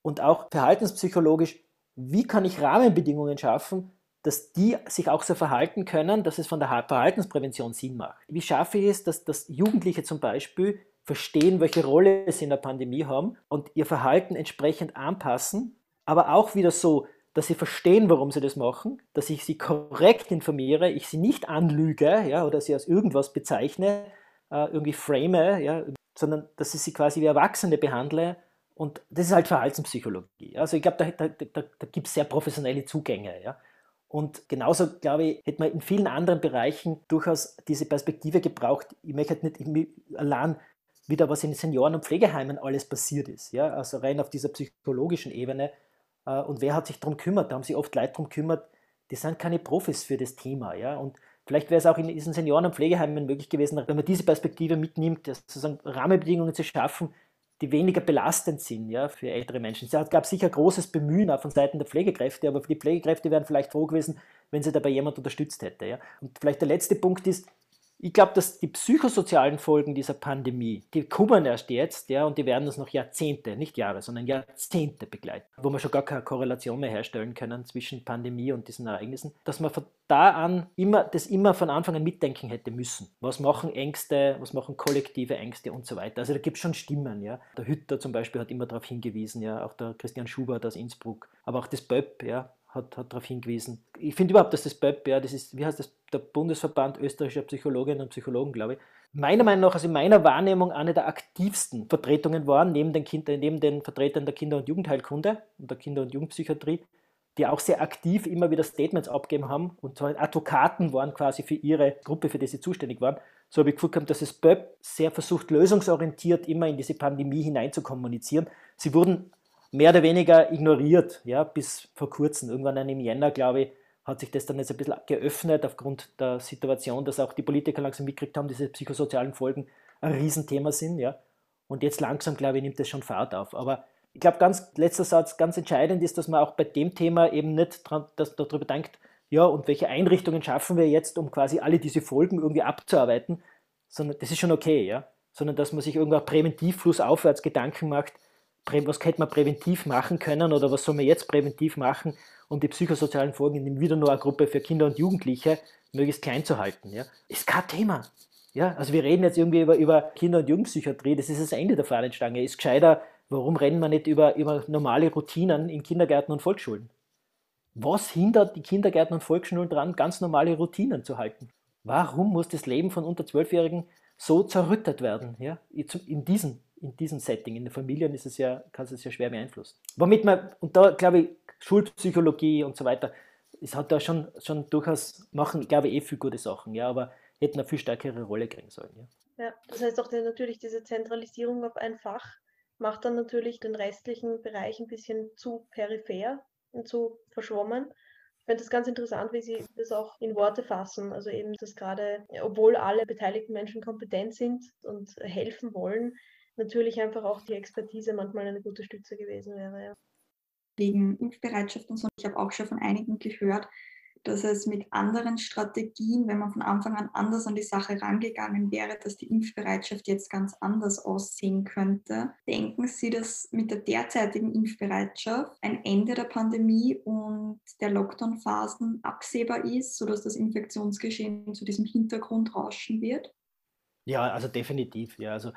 und auch verhaltenspsychologisch, wie kann ich Rahmenbedingungen schaffen, dass die sich auch so verhalten können, dass es von der Verhaltensprävention Sinn macht. Wie schaffe ich es, dass, dass Jugendliche zum Beispiel verstehen, welche Rolle sie in der Pandemie haben und ihr Verhalten entsprechend anpassen, aber auch wieder so, dass sie verstehen, warum sie das machen, dass ich sie korrekt informiere, ich sie nicht anlüge ja, oder sie als irgendwas bezeichne, äh, irgendwie frame, ja, sondern dass ich sie quasi wie Erwachsene behandle. Und das ist halt Verhaltenspsychologie. Also ich glaube, da, da, da, da gibt es sehr professionelle Zugänge. Ja. Und genauso, glaube ich, hätte man in vielen anderen Bereichen durchaus diese Perspektive gebraucht. Ich möchte halt nicht allein wieder, was in Senioren- und Pflegeheimen alles passiert ist. Ja? Also rein auf dieser psychologischen Ebene. Äh, und wer hat sich darum gekümmert? Da haben sich oft Leute darum gekümmert, die sind keine Profis für das Thema. Ja? Und vielleicht wäre es auch in diesen Senioren- und Pflegeheimen möglich gewesen, wenn man diese Perspektive mitnimmt, sozusagen Rahmenbedingungen zu schaffen, die weniger belastend sind ja, für ältere Menschen. Es gab sicher großes Bemühen auch von Seiten der Pflegekräfte, aber die Pflegekräfte wären vielleicht froh gewesen, wenn sie dabei jemand unterstützt hätte. Ja. Und vielleicht der letzte Punkt ist, ich glaube, dass die psychosozialen Folgen dieser Pandemie, die kommen erst jetzt, ja, und die werden uns noch Jahrzehnte, nicht Jahre, sondern Jahrzehnte begleiten, wo wir schon gar keine Korrelation mehr herstellen können zwischen Pandemie und diesen Ereignissen, dass man von da an immer, das immer von Anfang an mitdenken hätte müssen. Was machen Ängste, was machen kollektive Ängste und so weiter. Also da gibt es schon Stimmen, ja. Der Hütter zum Beispiel hat immer darauf hingewiesen, ja, auch der Christian Schubert aus Innsbruck, aber auch das BÖP, ja, hat, hat darauf hingewiesen. Ich finde überhaupt, dass das BÖP, ja, das ist, wie heißt das, der Bundesverband österreichischer Psychologinnen und Psychologen, glaube ich, meiner Meinung nach, also in meiner Wahrnehmung, eine der aktivsten Vertretungen waren, neben den, kind, neben den Vertretern der Kinder- und Jugendheilkunde und der Kinder- und Jugendpsychiatrie, die auch sehr aktiv immer wieder Statements abgegeben haben und zwar Advokaten waren quasi für ihre Gruppe, für die sie zuständig waren. So habe ich gefunden, dass das BÖP sehr versucht, lösungsorientiert immer in diese Pandemie hinein zu kommunizieren. Sie wurden mehr oder weniger ignoriert, ja, bis vor kurzem. Irgendwann im Jänner, glaube ich, hat sich das dann jetzt ein bisschen geöffnet aufgrund der Situation, dass auch die Politiker langsam mitgekriegt haben, diese psychosozialen Folgen ein Riesenthema sind, ja. Und jetzt langsam, glaube ich, nimmt das schon Fahrt auf. Aber ich glaube, ganz letzter Satz, ganz entscheidend ist, dass man auch bei dem Thema eben nicht dran, dass, darüber denkt, ja, und welche Einrichtungen schaffen wir jetzt, um quasi alle diese Folgen irgendwie abzuarbeiten, sondern das ist schon okay, ja. Sondern dass man sich irgendwo präventiv flussaufwärts Gedanken macht, was könnte man präventiv machen können oder was soll man jetzt präventiv machen, um die psychosozialen Folgen in wieder nur Gruppe für Kinder und Jugendliche möglichst klein zu halten. Ja? Ist kein Thema. Ja, also wir reden jetzt irgendwie über, über Kinder- und Jugendpsychiatrie, das ist das Ende der Fahnenstange. Ist gescheiter, warum rennen wir nicht über, über normale Routinen in Kindergärten und Volksschulen? Was hindert die Kindergärten und Volksschulen daran, ganz normale Routinen zu halten? Warum muss das Leben von unter Zwölfjährigen so zerrüttet werden? Ja? In, diesem, in diesem Setting, in den Familien ist es ja, kann es ja schwer beeinflussen. Womit man, und da glaube ich, Schulpsychologie und so weiter, es hat da schon, schon durchaus, machen, glaube ich, eh viel gute Sachen, ja, aber hätten eine viel stärkere Rolle kriegen sollen. Ja, ja das heißt auch die, natürlich diese Zentralisierung auf ein Fach macht dann natürlich den restlichen Bereich ein bisschen zu peripher und zu verschwommen. Ich finde das ganz interessant, wie Sie das auch in Worte fassen. Also eben, dass gerade, obwohl alle beteiligten Menschen kompetent sind und helfen wollen, natürlich einfach auch die Expertise manchmal eine gute Stütze gewesen wäre. Ja. Wegen Impfbereitschaft und so. Ich habe auch schon von einigen gehört, dass es mit anderen Strategien, wenn man von Anfang an anders an die Sache rangegangen wäre, dass die Impfbereitschaft jetzt ganz anders aussehen könnte. Denken Sie, dass mit der derzeitigen Impfbereitschaft ein Ende der Pandemie und der Lockdown-Phasen absehbar ist, sodass das Infektionsgeschehen zu diesem Hintergrund rauschen wird? Ja, also definitiv. Ja, also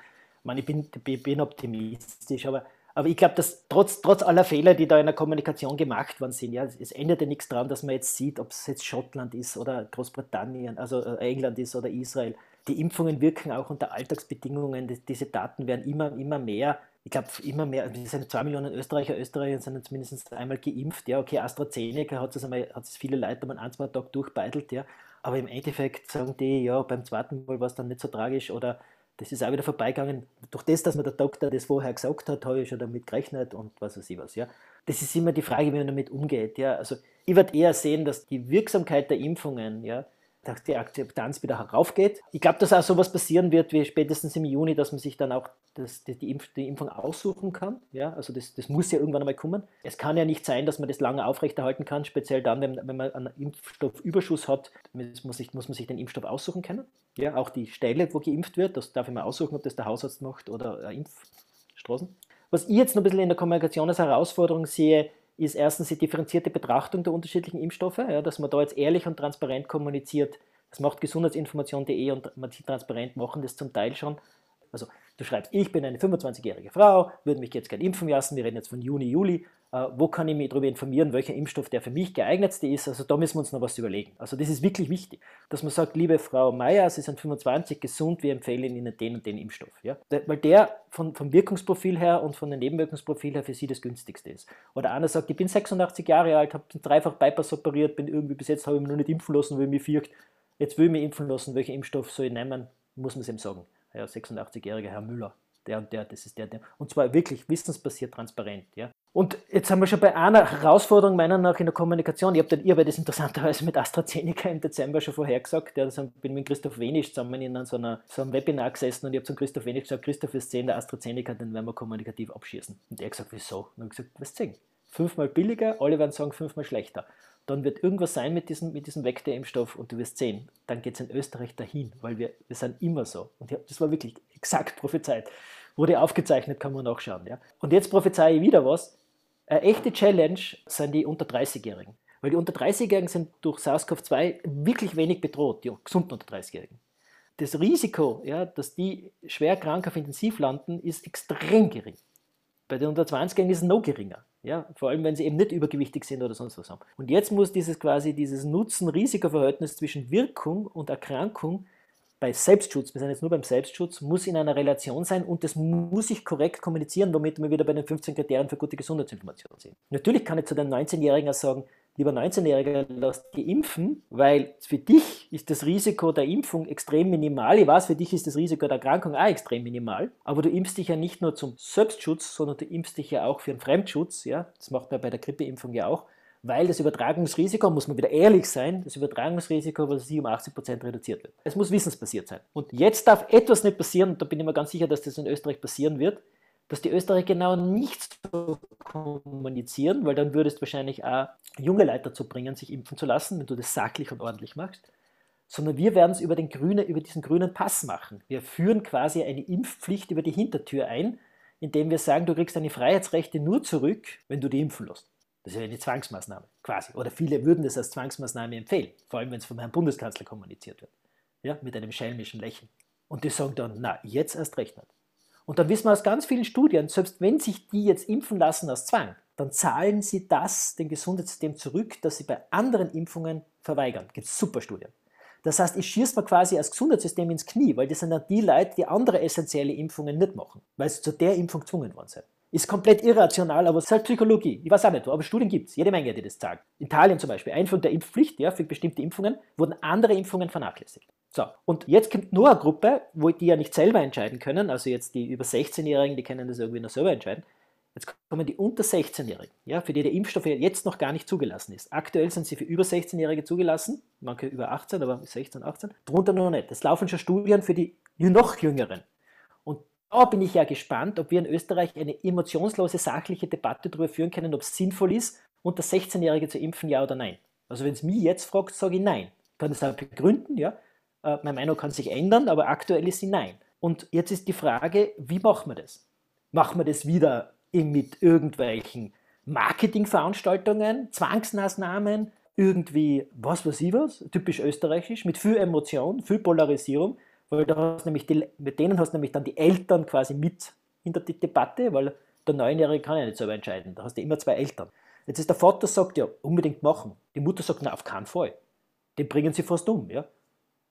ich bin, bin optimistisch, aber aber ich glaube, dass trotz, trotz aller Fehler, die da in der Kommunikation gemacht worden sind, ja, es ändert ja nichts daran, dass man jetzt sieht, ob es jetzt Schottland ist oder Großbritannien, also äh, England ist oder Israel. Die Impfungen wirken auch unter Alltagsbedingungen. diese Daten werden immer, immer mehr. Ich glaube, immer mehr, wir sind zwei Millionen Österreicher, Österreicher sind zumindest einmal geimpft. Ja, okay, AstraZeneca hat es einmal, hat es viele Leute um einen, zwei Tage durchbeitelt, ja. Aber im Endeffekt sagen die, ja, beim zweiten Mal war es dann nicht so tragisch oder das ist auch wieder vorbeigegangen. Durch das, dass mir der Doktor das vorher gesagt hat, habe ich schon damit gerechnet und was weiß ich was. Ja. Das ist immer die Frage, wie man damit umgeht. Ja. Also ich würde eher sehen, dass die Wirksamkeit der Impfungen ja, dass die Akzeptanz wieder heraufgeht. Ich glaube, dass auch sowas passieren wird, wie spätestens im Juni, dass man sich dann auch das, die, Impf, die, Impfung aussuchen kann. Ja, also das, das, muss ja irgendwann einmal kommen. Es kann ja nicht sein, dass man das lange aufrechterhalten kann, speziell dann, wenn, wenn man einen Impfstoffüberschuss hat, muss sich, muss man sich den Impfstoff aussuchen können. Ja, auch die Stelle, wo geimpft wird, das darf ich mal aussuchen, ob das der Hausarzt macht oder Impfstraßen. Was ich jetzt noch ein bisschen in der Kommunikation als Herausforderung sehe, ist erstens die differenzierte Betrachtung der unterschiedlichen Impfstoffe, ja, dass man da jetzt ehrlich und transparent kommuniziert. Das macht gesundheitsinformation.de und man sieht transparent machen das zum Teil schon. Also du schreibst, ich bin eine 25-jährige Frau, würde mich jetzt gerne impfen lassen, wir reden jetzt von Juni, Juli wo kann ich mich darüber informieren, welcher Impfstoff der für mich geeignetste ist. Also da müssen wir uns noch was überlegen. Also das ist wirklich wichtig, dass man sagt, liebe Frau Meier, Sie sind 25, gesund, wir empfehlen Ihnen den und den Impfstoff. Ja? Weil der von, vom Wirkungsprofil her und von dem Nebenwirkungsprofil her für Sie das günstigste ist. Oder einer sagt, ich bin 86 Jahre alt, habe dreifach Bypass operiert, bin irgendwie bis jetzt habe ich mich noch nicht impfen lassen, weil mir fürcht, jetzt will ich mich impfen lassen, welchen Impfstoff soll ich nehmen, muss man es ihm sagen. Ja, 86-jähriger Herr Müller der und der, das ist der, der. Und zwar wirklich wissensbasiert, transparent. Ja. Und jetzt haben wir schon bei einer Herausforderung meiner nach in der Kommunikation, ich habe ihr bei das interessanterweise mit AstraZeneca im Dezember schon vorhergesagt, ja, das bin mit Christoph Wenisch zusammen in so, einer, so einem Webinar gesessen und ich habe zum Christoph Wenisch gesagt, Christoph, wir sehen der AstraZeneca, den werden wir kommunikativ abschießen. Und er hat gesagt, wieso? Und ich habe gesagt, was sehen? Fünfmal billiger, alle werden sagen, fünfmal schlechter. Dann wird irgendwas sein mit diesem, mit diesem Vektorimpfstoff und du wirst sehen, dann geht es in Österreich dahin, weil wir, wir sind immer so. Und hab, das war wirklich exakt prophezeit. Wurde aufgezeichnet, kann man nachschauen. Ja. Und jetzt prophezeie ich wieder was. Eine echte Challenge sind die unter 30-Jährigen. Weil die unter 30-Jährigen sind durch SARS-CoV-2 wirklich wenig bedroht, die gesunden unter 30-Jährigen. Das Risiko, ja, dass die schwer krank auf Intensiv landen, ist extrem gering. Bei den unter 20-Jährigen ist es noch geringer. Ja, vor allem, wenn sie eben nicht übergewichtig sind oder sonst was haben. Und jetzt muss dieses quasi dieses Nutzen-Risiko-Verhältnis zwischen Wirkung und Erkrankung bei Selbstschutz, wir sind jetzt nur beim Selbstschutz, muss in einer Relation sein und das muss ich korrekt kommunizieren, womit wir wieder bei den 15 Kriterien für gute Gesundheitsinformation sind. Natürlich kann ich zu den 19-Jährigen sagen, lieber 19-Jähriger, lass dich impfen, weil für dich ist das Risiko der Impfung extrem minimal. Ich weiß, für dich ist das Risiko der Erkrankung auch extrem minimal, aber du impfst dich ja nicht nur zum Selbstschutz, sondern du impfst dich ja auch für einen Fremdschutz. Ja? Das macht man bei der Grippeimpfung ja auch weil das Übertragungsrisiko, muss man wieder ehrlich sein, das Übertragungsrisiko, was sie um 80 Prozent reduziert wird. Es muss wissensbasiert sein. Und jetzt darf etwas nicht passieren, und da bin ich mir ganz sicher, dass das in Österreich passieren wird, dass die Österreicher genau nichts kommunizieren, weil dann würdest du wahrscheinlich auch junge Leute dazu bringen, sich impfen zu lassen, wenn du das sachlich und ordentlich machst. Sondern wir werden es über, den grüne, über diesen grünen Pass machen. Wir führen quasi eine Impfpflicht über die Hintertür ein, indem wir sagen, du kriegst deine Freiheitsrechte nur zurück, wenn du die impfen lässt. Das ist ja eine Zwangsmaßnahme, quasi. Oder viele würden das als Zwangsmaßnahme empfehlen, vor allem wenn es vom Herrn Bundeskanzler kommuniziert wird. Ja, mit einem schelmischen Lächeln. Und die sagen dann, na, jetzt erst recht nicht. Und dann wissen wir aus ganz vielen Studien, selbst wenn sich die jetzt impfen lassen aus Zwang, dann zahlen sie das dem Gesundheitssystem zurück, das sie bei anderen Impfungen verweigern. Gibt super Studien. Das heißt, ich schieße mir quasi als Gesundheitssystem ins Knie, weil das sind dann die Leute, die andere essentielle Impfungen nicht machen, weil sie zu der Impfung gezwungen worden sind. Ist komplett irrational, aber es ist halt Psychologie. Ich weiß auch nicht, aber Studien gibt es, jede Menge, die das sagen. Italien zum Beispiel, Einführung der Impfpflicht ja, für bestimmte Impfungen, wurden andere Impfungen vernachlässigt. So, und jetzt kommt nur eine Gruppe, wo die ja nicht selber entscheiden können, also jetzt die über 16-Jährigen, die können das irgendwie noch selber entscheiden. Jetzt kommen die unter 16-Jährigen, ja, für die der Impfstoff jetzt noch gar nicht zugelassen ist. Aktuell sind sie für über 16-Jährige zugelassen, manche über 18, aber 16, 18, drunter noch nicht. Es laufen schon Studien für die noch Jüngeren. Da bin ich ja gespannt, ob wir in Österreich eine emotionslose, sachliche Debatte darüber führen können, ob es sinnvoll ist, unter 16-Jährige zu impfen, ja oder nein. Also wenn es mich jetzt fragt, sage ich nein. Ich kann das auch begründen, ja. Äh, meine Meinung kann sich ändern, aber aktuell ist sie nein. Und jetzt ist die Frage, wie machen wir das? Machen wir das wieder mit irgendwelchen Marketingveranstaltungen, Zwangsmaßnahmen, irgendwie was weiß ich was, typisch österreichisch, mit viel Emotion, viel Polarisierung, weil da nämlich die, mit denen hast du nämlich dann die Eltern quasi mit in der Debatte, weil der Neunjährige kann ja nicht selber entscheiden, da hast du immer zwei Eltern. Jetzt ist der Vater sagt ja, unbedingt machen. Die Mutter sagt, na, auf keinen Fall. Den bringen sie fast um, ja,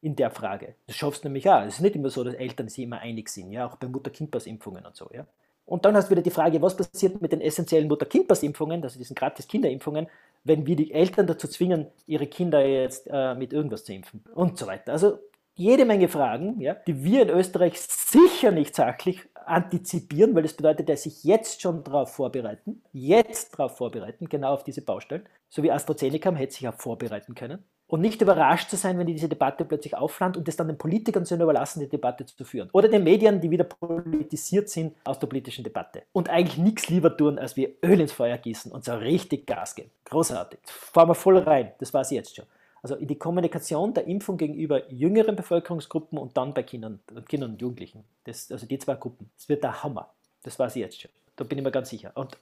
in der Frage. Das schaffst du nämlich auch. Es ist nicht immer so, dass Eltern sich immer einig sind, ja, auch bei Mutter-Kind-Pass-Impfungen und so, ja. Und dann hast du wieder die Frage, was passiert mit den essentiellen Mutter-Kind-Pass-Impfungen, also diesen gratis Kinderimpfungen, wenn wir die Eltern dazu zwingen, ihre Kinder jetzt äh, mit irgendwas zu impfen und so weiter. Also jede Menge Fragen, ja, die wir in Österreich sicher nicht sachlich antizipieren, weil das bedeutet, dass sich jetzt schon darauf vorbereiten, jetzt darauf vorbereiten, genau auf diese Baustellen, so wie AstraZeneca hätte sich auch vorbereiten können und nicht überrascht zu sein, wenn diese Debatte plötzlich aufflammt und es dann den Politikern zu überlassen, die Debatte zu führen. Oder den Medien, die wieder politisiert sind aus der politischen Debatte. Und eigentlich nichts lieber tun, als wir Öl ins Feuer gießen und so richtig Gas geben. Großartig. Fahren wir voll rein. Das war es jetzt schon. Also in die Kommunikation der Impfung gegenüber jüngeren Bevölkerungsgruppen und dann bei Kindern, Kindern und Jugendlichen. Das, also die zwei Gruppen. Das wird der Hammer. Das war es jetzt schon. Da bin ich mir ganz sicher. Und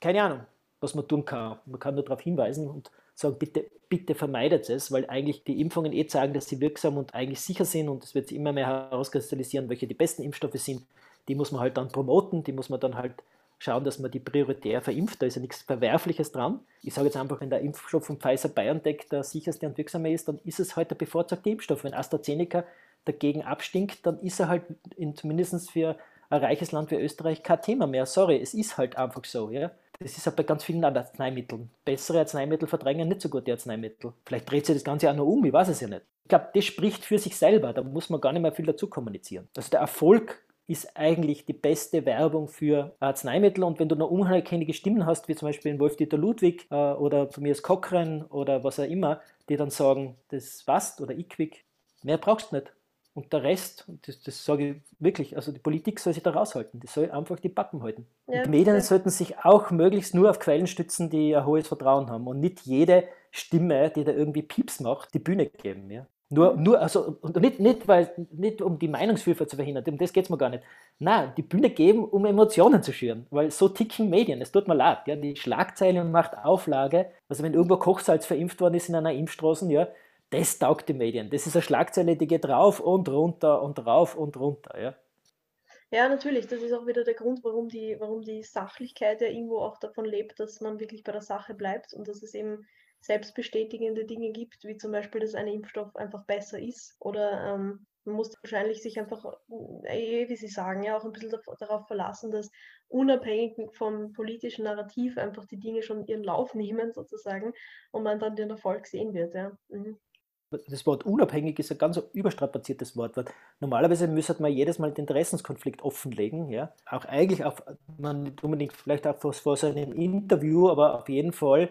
keine Ahnung, was man tun kann. Man kann nur darauf hinweisen und sagen, bitte, bitte vermeidet es, weil eigentlich die Impfungen eh sagen, dass sie wirksam und eigentlich sicher sind und es wird sich immer mehr herauskristallisieren, welche die besten Impfstoffe sind. Die muss man halt dann promoten, die muss man dann halt schauen, dass man die prioritär verimpft. Da ist ja nichts Verwerfliches dran. Ich sage jetzt einfach, wenn der Impfstoff von Pfizer BioNTech der sicherste und wirksame ist, dann ist es halt der bevorzugte Impfstoff. Wenn AstraZeneca dagegen abstinkt, dann ist er halt in, zumindest für ein reiches Land wie Österreich kein Thema mehr. Sorry, es ist halt einfach so. Ja? Das ist auch bei ganz vielen Arzneimitteln. Bessere Arzneimittel verdrängen nicht so gute Arzneimittel. Vielleicht dreht sich das Ganze auch noch um, ich weiß es ja nicht. Ich glaube, das spricht für sich selber, da muss man gar nicht mehr viel dazu kommunizieren. Also der Erfolg ist eigentlich die beste Werbung für Arzneimittel. Und wenn du noch unerkennliche Stimmen hast, wie zum Beispiel Wolf-Dieter Ludwig äh, oder von mir ist Cochrane oder was auch immer, die dann sagen, das passt oder Iquick, mehr brauchst du nicht. Und der Rest, das, das sage ich wirklich, also die Politik soll sich da raushalten, die soll einfach die Pappen halten. Ja, und die Medien ja. sollten sich auch möglichst nur auf Quellen stützen, die ein hohes Vertrauen haben und nicht jede Stimme, die da irgendwie Pieps macht, die Bühne geben. Ja? Nur, nur also nicht, nicht, weil, nicht um die Meinungsvielfalt zu verhindern, um das geht es mir gar nicht. Nein, die Bühne geben, um Emotionen zu schüren, weil so ticken Medien, es tut mir leid. Ja? Die Schlagzeile macht Auflage, also wenn irgendwo Kochsalz verimpft worden ist in einer Impfstraße, ja, das taugt die Medien. Das ist eine Schlagzeile, die geht rauf und runter und rauf und runter. Ja, ja natürlich. Das ist auch wieder der Grund, warum die, warum die Sachlichkeit ja irgendwo auch davon lebt, dass man wirklich bei der Sache bleibt und dass es eben selbstbestätigende Dinge gibt, wie zum Beispiel, dass ein Impfstoff einfach besser ist oder ähm, man muss wahrscheinlich sich einfach, äh, wie Sie sagen, ja auch ein bisschen darauf verlassen, dass unabhängig vom politischen Narrativ einfach die Dinge schon ihren Lauf nehmen sozusagen und man dann den Erfolg sehen wird. Ja. Mhm das Wort unabhängig ist ein ganz überstrapaziertes Wort. Normalerweise müsste man jedes Mal den Interessenskonflikt offenlegen. Ja? Auch eigentlich, auf, man unbedingt vielleicht auch vor, vor so Interview, aber auf jeden Fall.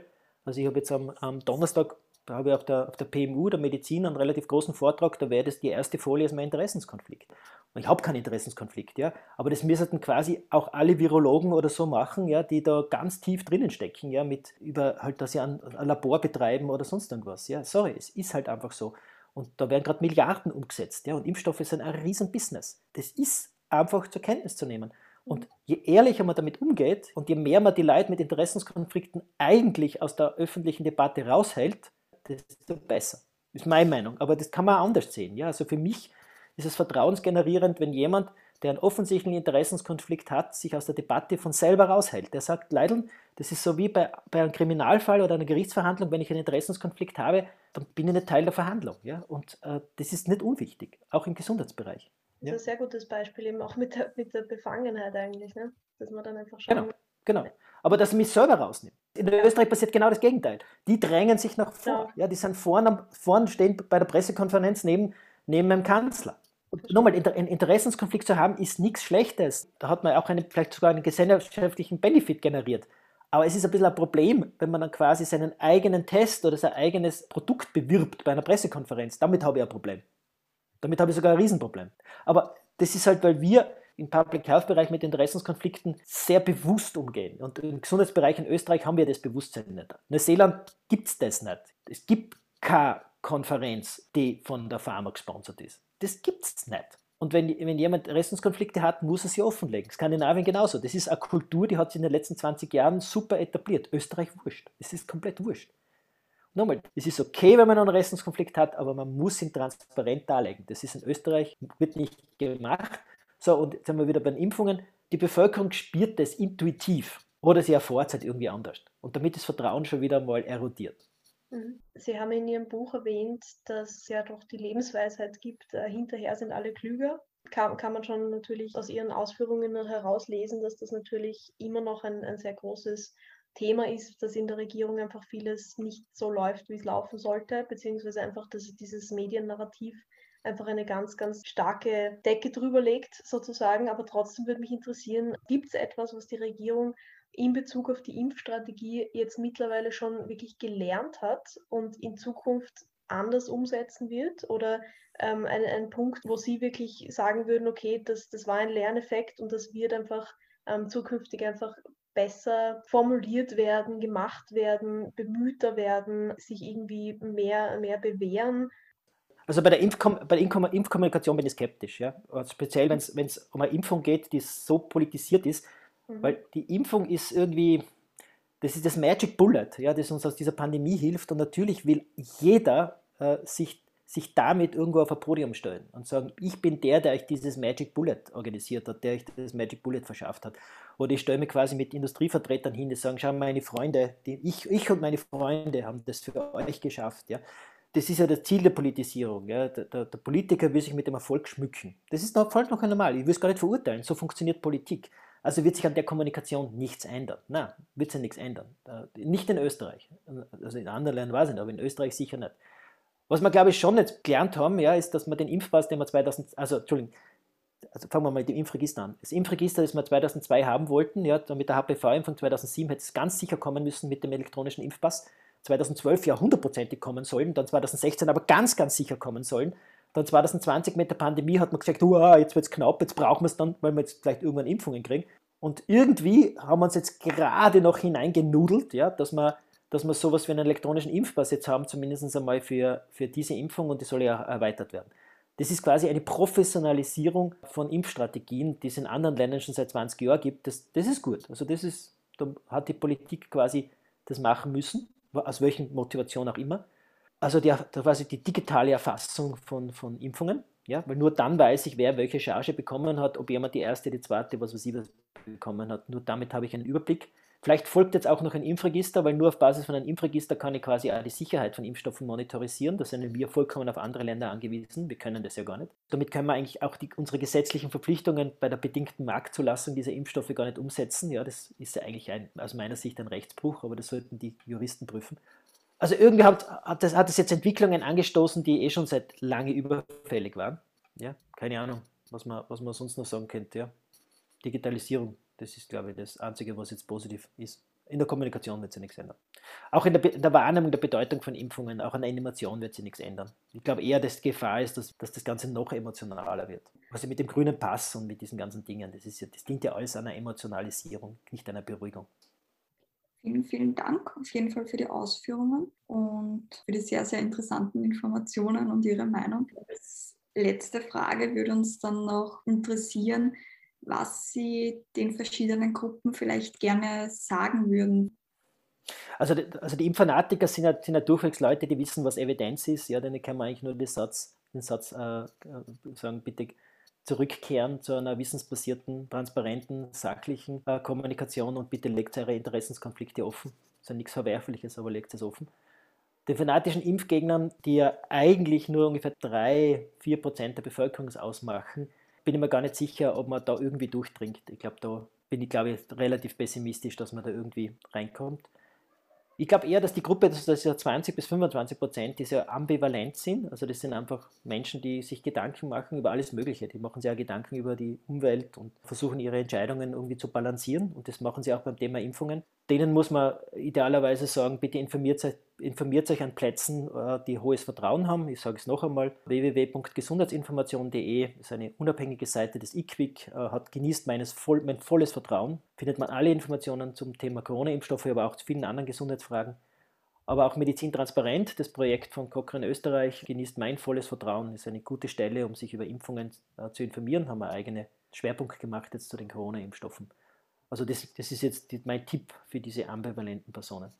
Also ich habe jetzt am, am Donnerstag da habe ich auf der, auf der PMU, der Medizin, einen relativ großen Vortrag, da wäre das die erste Folie ist mein Interessenskonflikt. Und ich habe keinen Interessenskonflikt, ja, aber das müssten quasi auch alle Virologen oder so machen, ja, die da ganz tief drinnen stecken, ja, mit über halt, dass sie ein, ein Labor betreiben oder sonst irgendwas, ja. Sorry, es ist halt einfach so. Und da werden gerade Milliarden umgesetzt, ja, und Impfstoffe sind ein riesen Business. Das ist einfach zur Kenntnis zu nehmen. Und je ehrlicher man damit umgeht und je mehr man die Leute mit Interessenskonflikten eigentlich aus der öffentlichen Debatte raushält, desto besser. Ist meine Meinung. Aber das kann man auch anders sehen. Ja? Also für mich ist es vertrauensgenerierend, wenn jemand, der einen offensichtlichen Interessenskonflikt hat, sich aus der Debatte von selber raushält. Der sagt, Leideln, das ist so wie bei, bei einem Kriminalfall oder einer Gerichtsverhandlung, wenn ich einen Interessenskonflikt habe, dann bin ich nicht Teil der Verhandlung. Ja? Und äh, das ist nicht unwichtig, auch im Gesundheitsbereich. Das ist ein sehr gutes Beispiel, eben auch mit der, mit der Befangenheit eigentlich, ne? dass man dann einfach schauen Genau, genau. Aber dass man mich selber rausnimmt. In Österreich passiert genau das Gegenteil. Die drängen sich nach vor. Ja. ja die sind vorne, vorne stehen bei der Pressekonferenz neben, neben dem Kanzler. Und nochmal, einen Interessenskonflikt zu haben, ist nichts Schlechtes. Da hat man auch einen, vielleicht sogar einen gesellschaftlichen Benefit generiert. Aber es ist ein bisschen ein Problem, wenn man dann quasi seinen eigenen Test oder sein eigenes Produkt bewirbt bei einer Pressekonferenz. Damit habe ich ein Problem. Damit habe ich sogar ein Riesenproblem. Aber das ist halt, weil wir im Public Health Bereich mit Interessenskonflikten sehr bewusst umgehen. Und im Gesundheitsbereich in Österreich haben wir das Bewusstsein nicht. In Neuseeland gibt es das nicht. Es gibt keine Konferenz, die von der Pharma gesponsert ist. Das gibt es nicht. Und wenn, wenn jemand Interessenskonflikte hat, muss er sie offenlegen. Skandinavien genauso. Das ist eine Kultur, die hat sich in den letzten 20 Jahren super etabliert. Österreich wurscht. Es ist komplett wurscht. Nochmal, es ist okay, wenn man einen Interessenskonflikt hat, aber man muss ihn transparent darlegen. Das ist in Österreich, wird nicht gemacht. So, und jetzt sind wir wieder bei den Impfungen. Die Bevölkerung spürt das intuitiv oder sie erfährt es halt irgendwie anders. Und damit ist Vertrauen schon wieder mal erodiert. Mhm. Sie haben in Ihrem Buch erwähnt, dass es ja doch die Lebensweisheit gibt, äh, hinterher sind alle klüger. Kann, kann man schon natürlich aus Ihren Ausführungen herauslesen, dass das natürlich immer noch ein, ein sehr großes Thema ist, dass in der Regierung einfach vieles nicht so läuft, wie es laufen sollte, beziehungsweise einfach, dass dieses Mediennarrativ einfach eine ganz, ganz starke Decke drüber legt, sozusagen. Aber trotzdem würde mich interessieren, gibt es etwas, was die Regierung in Bezug auf die Impfstrategie jetzt mittlerweile schon wirklich gelernt hat und in Zukunft anders umsetzen wird? Oder ähm, ein, ein Punkt, wo Sie wirklich sagen würden, okay, das, das war ein Lerneffekt und das wird einfach ähm, zukünftig einfach besser formuliert werden, gemacht werden, bemühter werden, sich irgendwie mehr, mehr bewähren. Also bei der, Impfkom bei der Impfkommunikation bin ich skeptisch, ja. Also speziell wenn es um eine Impfung geht, die so politisiert ist, mhm. weil die Impfung ist irgendwie, das ist das Magic Bullet, ja, das uns aus dieser Pandemie hilft und natürlich will jeder äh, sich sich damit irgendwo auf ein Podium stellen und sagen, ich bin der, der euch dieses Magic Bullet organisiert hat, der euch das Magic Bullet verschafft hat. Oder ich stelle mich quasi mit Industrievertretern hin, die sagen, schau, meine Freunde, die, ich, ich und meine Freunde haben das für euch geschafft. Ja. Das ist ja das Ziel der Politisierung. Ja. Der, der, der Politiker will sich mit dem Erfolg schmücken. Das ist noch, voll noch normal. Ich will es gar nicht verurteilen. So funktioniert Politik. Also wird sich an der Kommunikation nichts ändern. Nein, wird sich nichts ändern. Äh, nicht in Österreich. Also in anderen Ländern weiß ich nicht, aber in Österreich sicher nicht. Was wir, glaube ich, schon jetzt gelernt haben, ja, ist, dass wir den Impfpass, den wir 2000, also Entschuldigung, also fangen wir mal mit dem Impfregister an. Das Impfregister, das wir 2002 haben wollten, ja, mit der HPV-Impfung 2007 hätte es ganz sicher kommen müssen mit dem elektronischen Impfpass. 2012 ja hundertprozentig kommen sollen, dann 2016 aber ganz, ganz sicher kommen sollen. Dann 2020 mit der Pandemie hat man gesagt, uh, jetzt wird es knapp, jetzt brauchen wir es dann, weil wir jetzt vielleicht irgendwann Impfungen kriegen. Und irgendwie haben wir uns jetzt gerade noch hineingenudelt, ja, dass wir dass wir sowas wie einen elektronischen Impfpass jetzt haben, zumindest einmal für, für diese Impfung und die soll ja erweitert werden. Das ist quasi eine Professionalisierung von Impfstrategien, die es in anderen Ländern schon seit 20 Jahren gibt. Das, das ist gut. Also das ist, da hat die Politik quasi das machen müssen, aus welchen Motivationen auch immer. Also die, quasi die digitale Erfassung von, von Impfungen, ja, weil nur dann weiß ich, wer welche Charge bekommen hat, ob jemand die erste, die zweite, was weiß ich, was bekommen hat. Nur damit habe ich einen Überblick. Vielleicht folgt jetzt auch noch ein Impfregister, weil nur auf Basis von einem Impfregister kann ich quasi auch die Sicherheit von Impfstoffen monitorisieren. Da sind wir vollkommen auf andere Länder angewiesen. Wir können das ja gar nicht. Damit können wir eigentlich auch die, unsere gesetzlichen Verpflichtungen bei der bedingten Marktzulassung dieser Impfstoffe gar nicht umsetzen. Ja, das ist ja eigentlich ein, aus meiner Sicht ein Rechtsbruch, aber das sollten die Juristen prüfen. Also irgendwie hat, hat, das, hat das jetzt Entwicklungen angestoßen, die eh schon seit lange überfällig waren. Ja, keine Ahnung, was man, was man sonst noch sagen könnte. Ja. Digitalisierung das ist, glaube ich, das Einzige, was jetzt positiv ist. In der Kommunikation wird sich nichts ändern. Auch in der, in der, Wahrnehmung der Bedeutung von Impfungen, auch an der Animation wird sich nichts ändern. Ich glaube eher, dass die Gefahr ist, dass, dass das Ganze noch emotionaler wird. Also mit dem grünen Pass und mit diesen ganzen Dingen, das, ist ja, das dient ja alles einer Emotionalisierung, nicht einer Beruhigung. Vielen, vielen Dank auf jeden Fall für die Ausführungen und für die sehr, sehr interessanten Informationen und Ihre Meinung. Als letzte Frage würde uns dann noch interessieren, was Sie den verschiedenen Gruppen vielleicht gerne sagen würden. Also, also die Impfanatiker sind ja, sind ja durchwegs Leute, die wissen, was Evidenz ist. Ja, denen kann man eigentlich nur den Satz den Satz äh, sagen, bitte zurückkehren zu einer wissensbasierten, transparenten, sachlichen äh, Kommunikation und bitte legt eure Interessenskonflikte offen. Das ist ja nichts Verwerfliches, aber legt es offen. Den fanatischen Impfgegnern, die ja eigentlich nur ungefähr 3-4% der Bevölkerung ausmachen, bin ich mir gar nicht sicher, ob man da irgendwie durchdringt. Ich glaube, da bin ich, glaube ich, relativ pessimistisch, dass man da irgendwie reinkommt. Ich glaube eher, dass die Gruppe, dass das ja 20 bis 25 Prozent, die sehr ambivalent sind. Also das sind einfach Menschen, die sich Gedanken machen über alles Mögliche. Die machen sich auch Gedanken über die Umwelt und versuchen ihre Entscheidungen irgendwie zu balancieren. Und das machen sie auch beim Thema Impfungen denen muss man idealerweise sagen, bitte informiert informiert euch an Plätzen, äh, die hohes Vertrauen haben. Ich sage es noch einmal, www.gesundheitsinformation.de ist eine unabhängige Seite des IQWIC, äh, hat genießt meines voll, mein volles Vertrauen. Findet man alle Informationen zum Thema Corona-Impfstoffe, aber auch zu vielen anderen Gesundheitsfragen. Aber auch Medizin transparent, das Projekt von Cochrane Österreich, genießt mein volles Vertrauen, ist eine gute Stelle, um sich über Impfungen äh, zu informieren, haben wir eigene Schwerpunkt gemacht jetzt zu den Corona-Impfstoffen. Also das, das ist jetzt mein Tipp für diese ambivalenten Personen.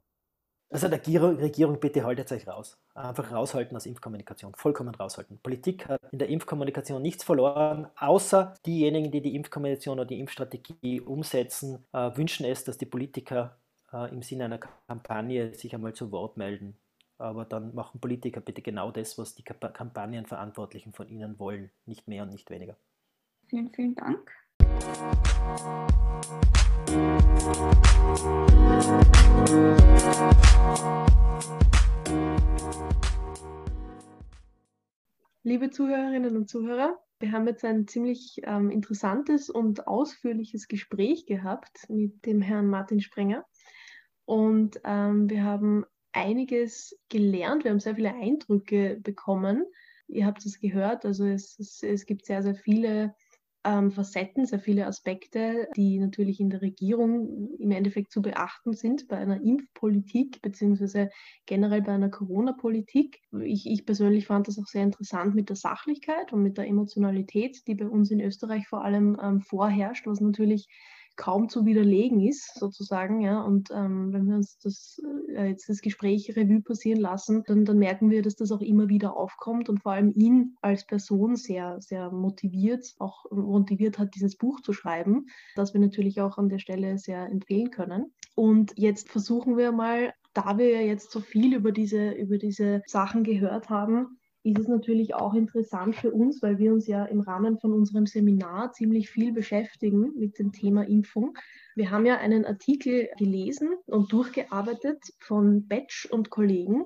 Also der Regierung, bitte haltet euch raus. Einfach raushalten aus Impfkommunikation. Vollkommen raushalten. Politik hat in der Impfkommunikation nichts verloren, außer diejenigen, die die Impfkommunikation oder die Impfstrategie umsetzen, äh, wünschen es, dass die Politiker äh, im Sinne einer Kampagne sich einmal zu Wort melden. Aber dann machen Politiker bitte genau das, was die Kampagnenverantwortlichen von ihnen wollen. Nicht mehr und nicht weniger. Vielen, vielen Dank. Liebe Zuhörerinnen und Zuhörer, wir haben jetzt ein ziemlich ähm, interessantes und ausführliches Gespräch gehabt mit dem Herrn Martin Sprenger. Und ähm, wir haben einiges gelernt, wir haben sehr viele Eindrücke bekommen. Ihr habt es gehört, also es, es, es gibt sehr, sehr viele ähm, Facetten, sehr viele Aspekte, die natürlich in der Regierung im Endeffekt zu beachten sind bei einer Impfpolitik beziehungsweise generell bei einer Corona-Politik. Ich, ich persönlich fand das auch sehr interessant mit der Sachlichkeit und mit der Emotionalität, die bei uns in Österreich vor allem ähm, vorherrscht, was natürlich kaum zu widerlegen ist, sozusagen. Ja? Und ähm, wenn wir uns das äh, jetzt das Gespräch Revue passieren lassen, dann, dann merken wir, dass das auch immer wieder aufkommt und vor allem ihn als Person sehr, sehr motiviert, auch motiviert hat, dieses Buch zu schreiben, das wir natürlich auch an der Stelle sehr empfehlen können. Und jetzt versuchen wir mal, da wir ja jetzt so viel über diese, über diese Sachen gehört haben, ist es natürlich auch interessant für uns, weil wir uns ja im Rahmen von unserem Seminar ziemlich viel beschäftigen mit dem Thema Impfung. Wir haben ja einen Artikel gelesen und durchgearbeitet von Betsch und Kollegen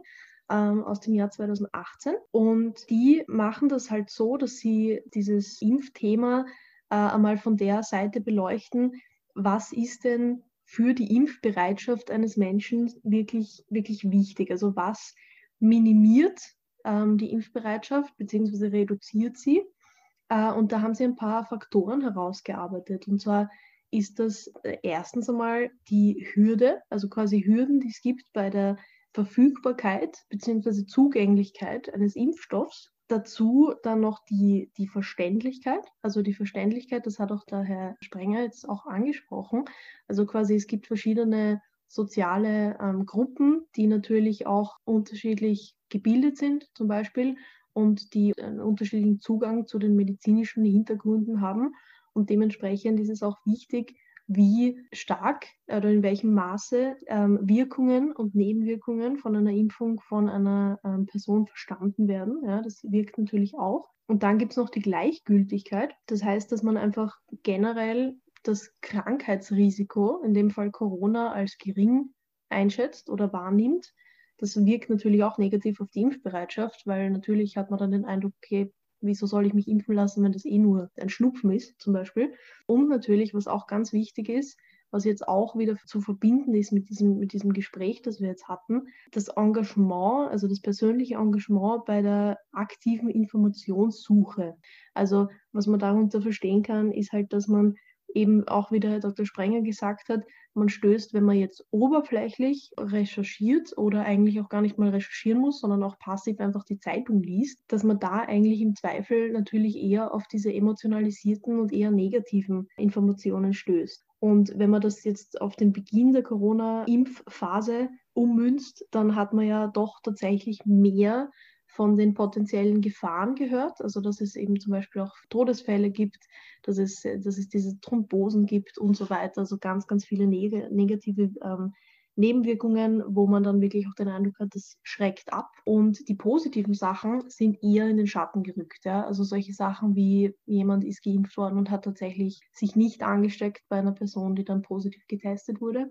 ähm, aus dem Jahr 2018 und die machen das halt so, dass sie dieses Impfthema äh, einmal von der Seite beleuchten, was ist denn für die Impfbereitschaft eines Menschen wirklich, wirklich wichtig? Also was minimiert ähm, die Impfbereitschaft bzw. reduziert sie. Äh, und da haben sie ein paar Faktoren herausgearbeitet. Und zwar ist das äh, erstens einmal die Hürde, also quasi Hürden, die es gibt bei der Verfügbarkeit bzw. Zugänglichkeit eines Impfstoffs. Dazu dann noch die, die Verständlichkeit. Also die Verständlichkeit, das hat auch der Herr Sprenger jetzt auch angesprochen. Also quasi es gibt verschiedene soziale ähm, Gruppen, die natürlich auch unterschiedlich gebildet sind zum Beispiel und die einen unterschiedlichen Zugang zu den medizinischen Hintergründen haben. Und dementsprechend ist es auch wichtig, wie stark oder in welchem Maße ähm, Wirkungen und Nebenwirkungen von einer Impfung von einer ähm, Person verstanden werden. Ja, das wirkt natürlich auch. Und dann gibt es noch die Gleichgültigkeit. Das heißt, dass man einfach generell das Krankheitsrisiko, in dem Fall Corona, als gering einschätzt oder wahrnimmt das wirkt natürlich auch negativ auf die Impfbereitschaft, weil natürlich hat man dann den Eindruck, okay, wieso soll ich mich impfen lassen, wenn das eh nur ein Schnupfen ist, zum Beispiel. Und natürlich, was auch ganz wichtig ist, was jetzt auch wieder zu verbinden ist mit diesem, mit diesem Gespräch, das wir jetzt hatten, das Engagement, also das persönliche Engagement bei der aktiven Informationssuche. Also was man darunter verstehen kann, ist halt, dass man eben auch, wie der Herr Dr. Sprenger gesagt hat, man stößt, wenn man jetzt oberflächlich recherchiert oder eigentlich auch gar nicht mal recherchieren muss, sondern auch passiv einfach die Zeitung liest, dass man da eigentlich im Zweifel natürlich eher auf diese emotionalisierten und eher negativen Informationen stößt. Und wenn man das jetzt auf den Beginn der Corona-Impfphase ummünzt, dann hat man ja doch tatsächlich mehr von den potenziellen Gefahren gehört. Also dass es eben zum Beispiel auch Todesfälle gibt, dass es, dass es diese Thrombosen gibt und so weiter. Also ganz, ganz viele neg negative ähm, Nebenwirkungen, wo man dann wirklich auch den Eindruck hat, das schreckt ab. Und die positiven Sachen sind eher in den Schatten gerückt. Ja? Also solche Sachen wie jemand ist geimpft worden und hat tatsächlich sich nicht angesteckt bei einer Person, die dann positiv getestet wurde.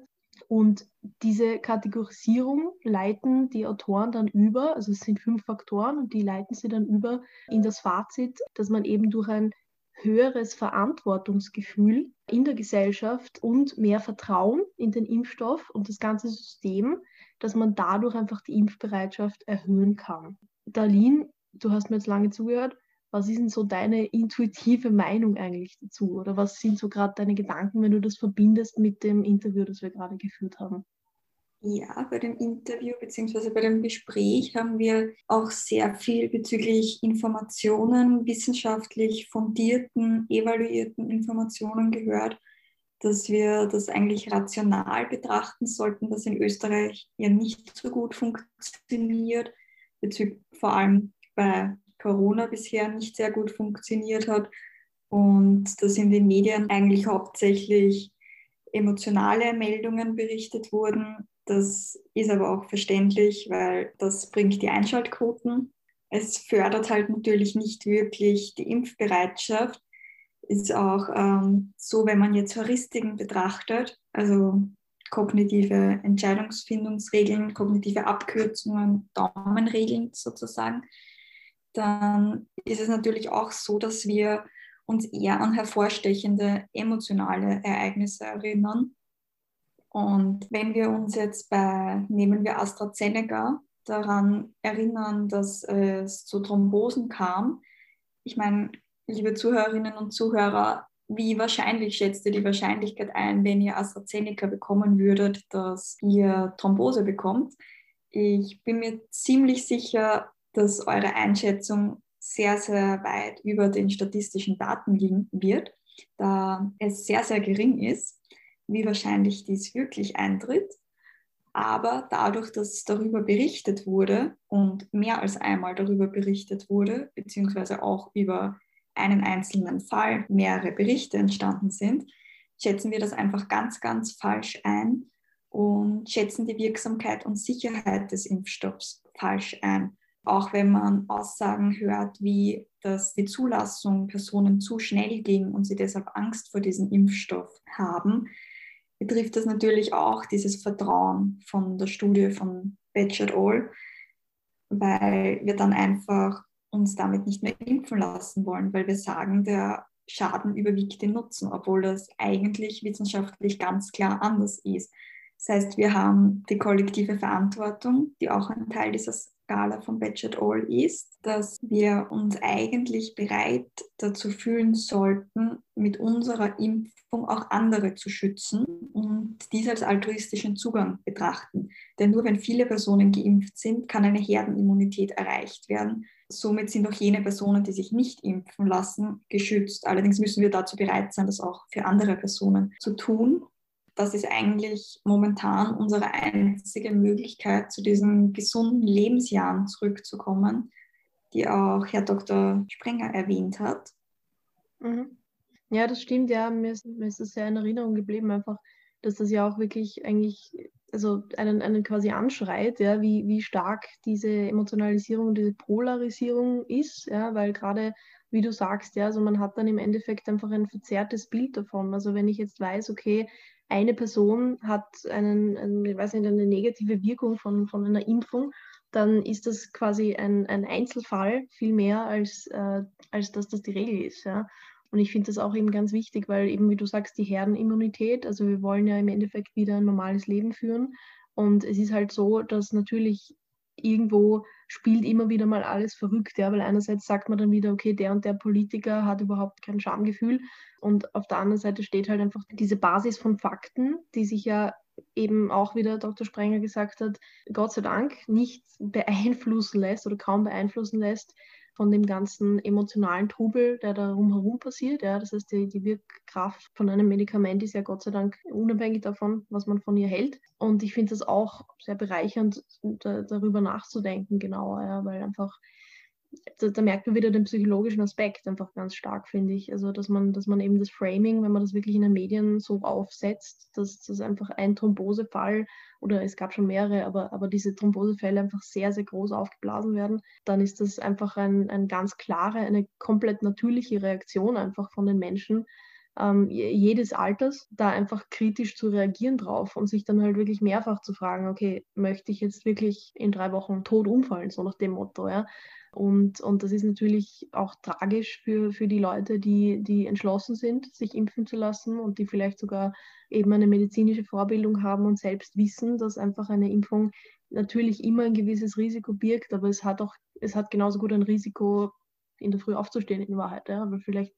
Und diese Kategorisierung leiten die Autoren dann über, also es sind fünf Faktoren und die leiten sie dann über in das Fazit, dass man eben durch ein höheres Verantwortungsgefühl in der Gesellschaft und mehr Vertrauen in den Impfstoff und das ganze System, dass man dadurch einfach die Impfbereitschaft erhöhen kann. Darlene, du hast mir jetzt lange zugehört. Was ist denn so deine intuitive Meinung eigentlich dazu? Oder was sind so gerade deine Gedanken, wenn du das verbindest mit dem Interview, das wir gerade geführt haben? Ja, bei dem Interview bzw. bei dem Gespräch haben wir auch sehr viel bezüglich Informationen, wissenschaftlich fundierten, evaluierten Informationen gehört, dass wir das eigentlich rational betrachten sollten, was in Österreich ja nicht so gut funktioniert, bezüglich vor allem bei Corona bisher nicht sehr gut funktioniert hat und dass in den Medien eigentlich hauptsächlich emotionale Meldungen berichtet wurden. Das ist aber auch verständlich, weil das bringt die Einschaltquoten. Es fördert halt natürlich nicht wirklich die Impfbereitschaft. Ist auch ähm, so, wenn man jetzt Heuristiken betrachtet, also kognitive Entscheidungsfindungsregeln, kognitive Abkürzungen, Daumenregeln sozusagen, dann ist es natürlich auch so, dass wir uns eher an hervorstechende emotionale Ereignisse erinnern. Und wenn wir uns jetzt bei, nehmen wir AstraZeneca, daran erinnern, dass es zu Thrombosen kam, ich meine, liebe Zuhörerinnen und Zuhörer, wie wahrscheinlich schätzt ihr die Wahrscheinlichkeit ein, wenn ihr AstraZeneca bekommen würdet, dass ihr Thrombose bekommt? Ich bin mir ziemlich sicher, dass eure Einschätzung sehr, sehr weit über den statistischen Daten liegen wird, da es sehr, sehr gering ist, wie wahrscheinlich dies wirklich eintritt. Aber dadurch, dass darüber berichtet wurde und mehr als einmal darüber berichtet wurde, beziehungsweise auch über einen einzelnen Fall mehrere Berichte entstanden sind, schätzen wir das einfach ganz, ganz falsch ein und schätzen die Wirksamkeit und Sicherheit des Impfstoffs falsch ein auch wenn man Aussagen hört, wie dass die Zulassung Personen zu schnell ging und sie deshalb Angst vor diesem Impfstoff haben, betrifft das natürlich auch dieses Vertrauen von der Studie von Batch et al., weil wir dann einfach uns damit nicht mehr impfen lassen wollen, weil wir sagen, der Schaden überwiegt den Nutzen, obwohl das eigentlich wissenschaftlich ganz klar anders ist. Das heißt, wir haben die kollektive Verantwortung, die auch ein Teil dieses Skala von Batch All ist, dass wir uns eigentlich bereit dazu fühlen sollten, mit unserer Impfung auch andere zu schützen und dies als altruistischen Zugang betrachten. Denn nur wenn viele Personen geimpft sind, kann eine Herdenimmunität erreicht werden. Somit sind auch jene Personen, die sich nicht impfen lassen, geschützt. Allerdings müssen wir dazu bereit sein, das auch für andere Personen zu tun das ist eigentlich momentan unsere einzige Möglichkeit, zu diesen gesunden Lebensjahren zurückzukommen, die auch Herr Dr. Sprenger erwähnt hat. Mhm. Ja, das stimmt, ja. Mir ist, mir ist das sehr in Erinnerung geblieben, einfach, dass das ja auch wirklich eigentlich, also einen, einen quasi anschreit, ja, wie, wie stark diese Emotionalisierung, diese Polarisierung ist, ja, weil gerade wie du sagst, ja, also man hat dann im Endeffekt einfach ein verzerrtes Bild davon. Also wenn ich jetzt weiß, okay, eine Person hat einen, einen, ich weiß nicht, eine negative Wirkung von, von einer Impfung, dann ist das quasi ein, ein Einzelfall viel mehr, als, äh, als dass das die Regel ist. Ja? Und ich finde das auch eben ganz wichtig, weil eben, wie du sagst, die Herdenimmunität, also wir wollen ja im Endeffekt wieder ein normales Leben führen. Und es ist halt so, dass natürlich irgendwo spielt immer wieder mal alles verrückt, ja, weil einerseits sagt man dann wieder, okay, der und der Politiker hat überhaupt kein Schamgefühl und auf der anderen Seite steht halt einfach diese Basis von Fakten, die sich ja eben auch wieder Dr. Sprenger gesagt hat, Gott sei Dank nicht beeinflussen lässt oder kaum beeinflussen lässt von dem ganzen emotionalen Trubel, der da rumherum passiert. Ja. Das heißt, die, die Wirkkraft von einem Medikament ist ja Gott sei Dank unabhängig davon, was man von ihr hält. Und ich finde das auch sehr bereichernd, da, darüber nachzudenken genauer, ja, weil einfach da, da, merkt man wieder den psychologischen Aspekt einfach ganz stark, finde ich. Also, dass man, dass man eben das Framing, wenn man das wirklich in den Medien so aufsetzt, dass das einfach ein Thrombosefall oder es gab schon mehrere, aber, aber diese Thrombosefälle einfach sehr, sehr groß aufgeblasen werden, dann ist das einfach ein, ein ganz klare, eine komplett natürliche Reaktion einfach von den Menschen, ähm, jedes Alters, da einfach kritisch zu reagieren drauf und sich dann halt wirklich mehrfach zu fragen, okay, möchte ich jetzt wirklich in drei Wochen tot umfallen, so nach dem Motto, ja. Und, und das ist natürlich auch tragisch für, für die Leute, die, die entschlossen sind, sich impfen zu lassen und die vielleicht sogar eben eine medizinische Vorbildung haben und selbst wissen, dass einfach eine Impfung natürlich immer ein gewisses Risiko birgt, aber es hat auch, es hat genauso gut ein Risiko, in der Früh aufzustehen in Wahrheit. Ja? Aber vielleicht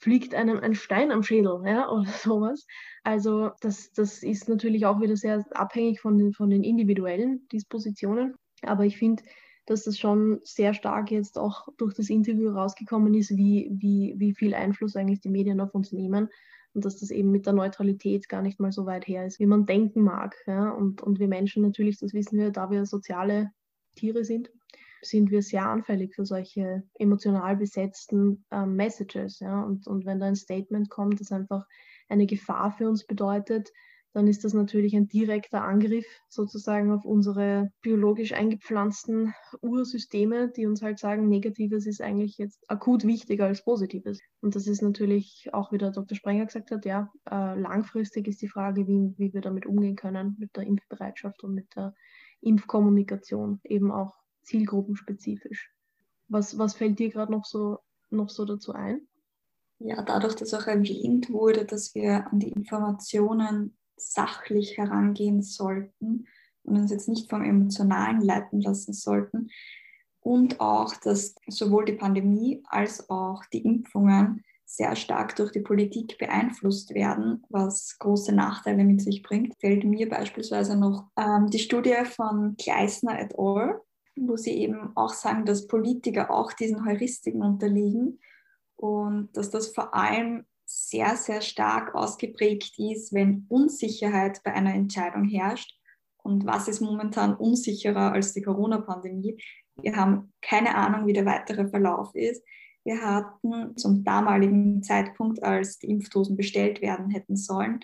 fliegt einem ein Stein am Schädel ja, oder sowas. Also das, das ist natürlich auch wieder sehr abhängig von den, von den individuellen Dispositionen. Aber ich finde, dass das schon sehr stark jetzt auch durch das Interview rausgekommen ist, wie, wie, wie viel Einfluss eigentlich die Medien auf uns nehmen und dass das eben mit der Neutralität gar nicht mal so weit her ist, wie man denken mag. Ja? Und, und wir Menschen natürlich, das wissen wir, da wir soziale Tiere sind, sind wir sehr anfällig für solche emotional besetzten äh, Messages. Ja? Und, und wenn da ein Statement kommt, das einfach eine Gefahr für uns bedeutet, dann ist das natürlich ein direkter Angriff sozusagen auf unsere biologisch eingepflanzten Ursysteme, die uns halt sagen, Negatives ist eigentlich jetzt akut wichtiger als Positives. Und das ist natürlich auch, wie der Dr. Sprenger gesagt hat, ja, äh, langfristig ist die Frage, wie, wie wir damit umgehen können, mit der Impfbereitschaft und mit der Impfkommunikation, eben auch zielgruppenspezifisch. Was, was fällt dir gerade noch so, noch so dazu ein? Ja, dadurch, dass auch erwähnt wurde, dass wir an die Informationen sachlich herangehen sollten und uns jetzt nicht vom Emotionalen leiten lassen sollten. Und auch, dass sowohl die Pandemie als auch die Impfungen sehr stark durch die Politik beeinflusst werden, was große Nachteile mit sich bringt. Fällt mir beispielsweise noch ähm, die Studie von Gleisner et al., wo sie eben auch sagen, dass Politiker auch diesen Heuristiken unterliegen und dass das vor allem sehr, sehr stark ausgeprägt ist, wenn Unsicherheit bei einer Entscheidung herrscht. Und was ist momentan unsicherer als die Corona-Pandemie? Wir haben keine Ahnung, wie der weitere Verlauf ist. Wir hatten zum damaligen Zeitpunkt, als die Impfdosen bestellt werden hätten sollen,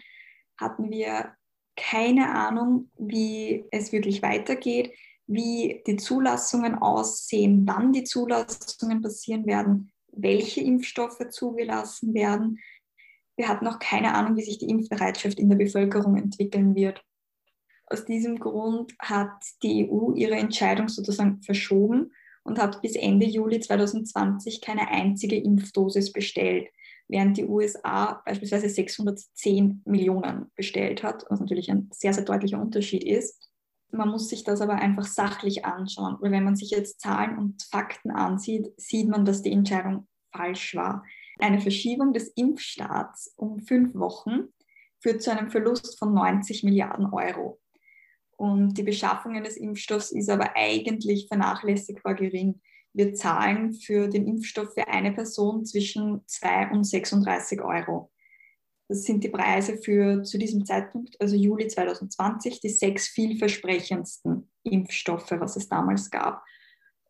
hatten wir keine Ahnung, wie es wirklich weitergeht, wie die Zulassungen aussehen, wann die Zulassungen passieren werden, welche Impfstoffe zugelassen werden. Wir hatten noch keine Ahnung, wie sich die Impfbereitschaft in der Bevölkerung entwickeln wird. Aus diesem Grund hat die EU ihre Entscheidung sozusagen verschoben und hat bis Ende Juli 2020 keine einzige Impfdosis bestellt, während die USA beispielsweise 610 Millionen bestellt hat, was natürlich ein sehr, sehr deutlicher Unterschied ist. Man muss sich das aber einfach sachlich anschauen, weil wenn man sich jetzt Zahlen und Fakten ansieht, sieht man, dass die Entscheidung falsch war. Eine Verschiebung des Impfstarts um fünf Wochen führt zu einem Verlust von 90 Milliarden Euro. Und die Beschaffung eines Impfstoffs ist aber eigentlich vernachlässigbar gering. Wir zahlen für den Impfstoff für eine Person zwischen 2 und 36 Euro. Das sind die Preise für zu diesem Zeitpunkt, also Juli 2020, die sechs vielversprechendsten Impfstoffe, was es damals gab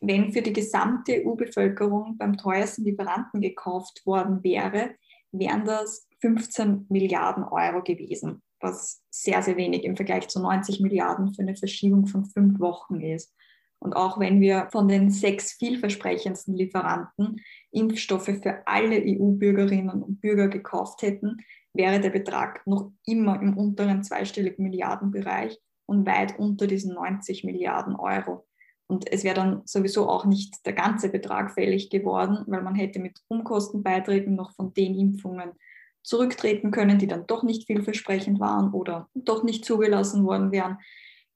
wenn für die gesamte EU-Bevölkerung beim teuersten Lieferanten gekauft worden wäre, wären das 15 Milliarden Euro gewesen, was sehr, sehr wenig im Vergleich zu 90 Milliarden für eine Verschiebung von fünf Wochen ist. Und auch wenn wir von den sechs vielversprechendsten Lieferanten Impfstoffe für alle EU-Bürgerinnen und Bürger gekauft hätten, wäre der Betrag noch immer im unteren zweistelligen Milliardenbereich und weit unter diesen 90 Milliarden Euro. Und es wäre dann sowieso auch nicht der ganze Betrag fällig geworden, weil man hätte mit Umkostenbeiträgen noch von den Impfungen zurücktreten können, die dann doch nicht vielversprechend waren oder doch nicht zugelassen worden wären.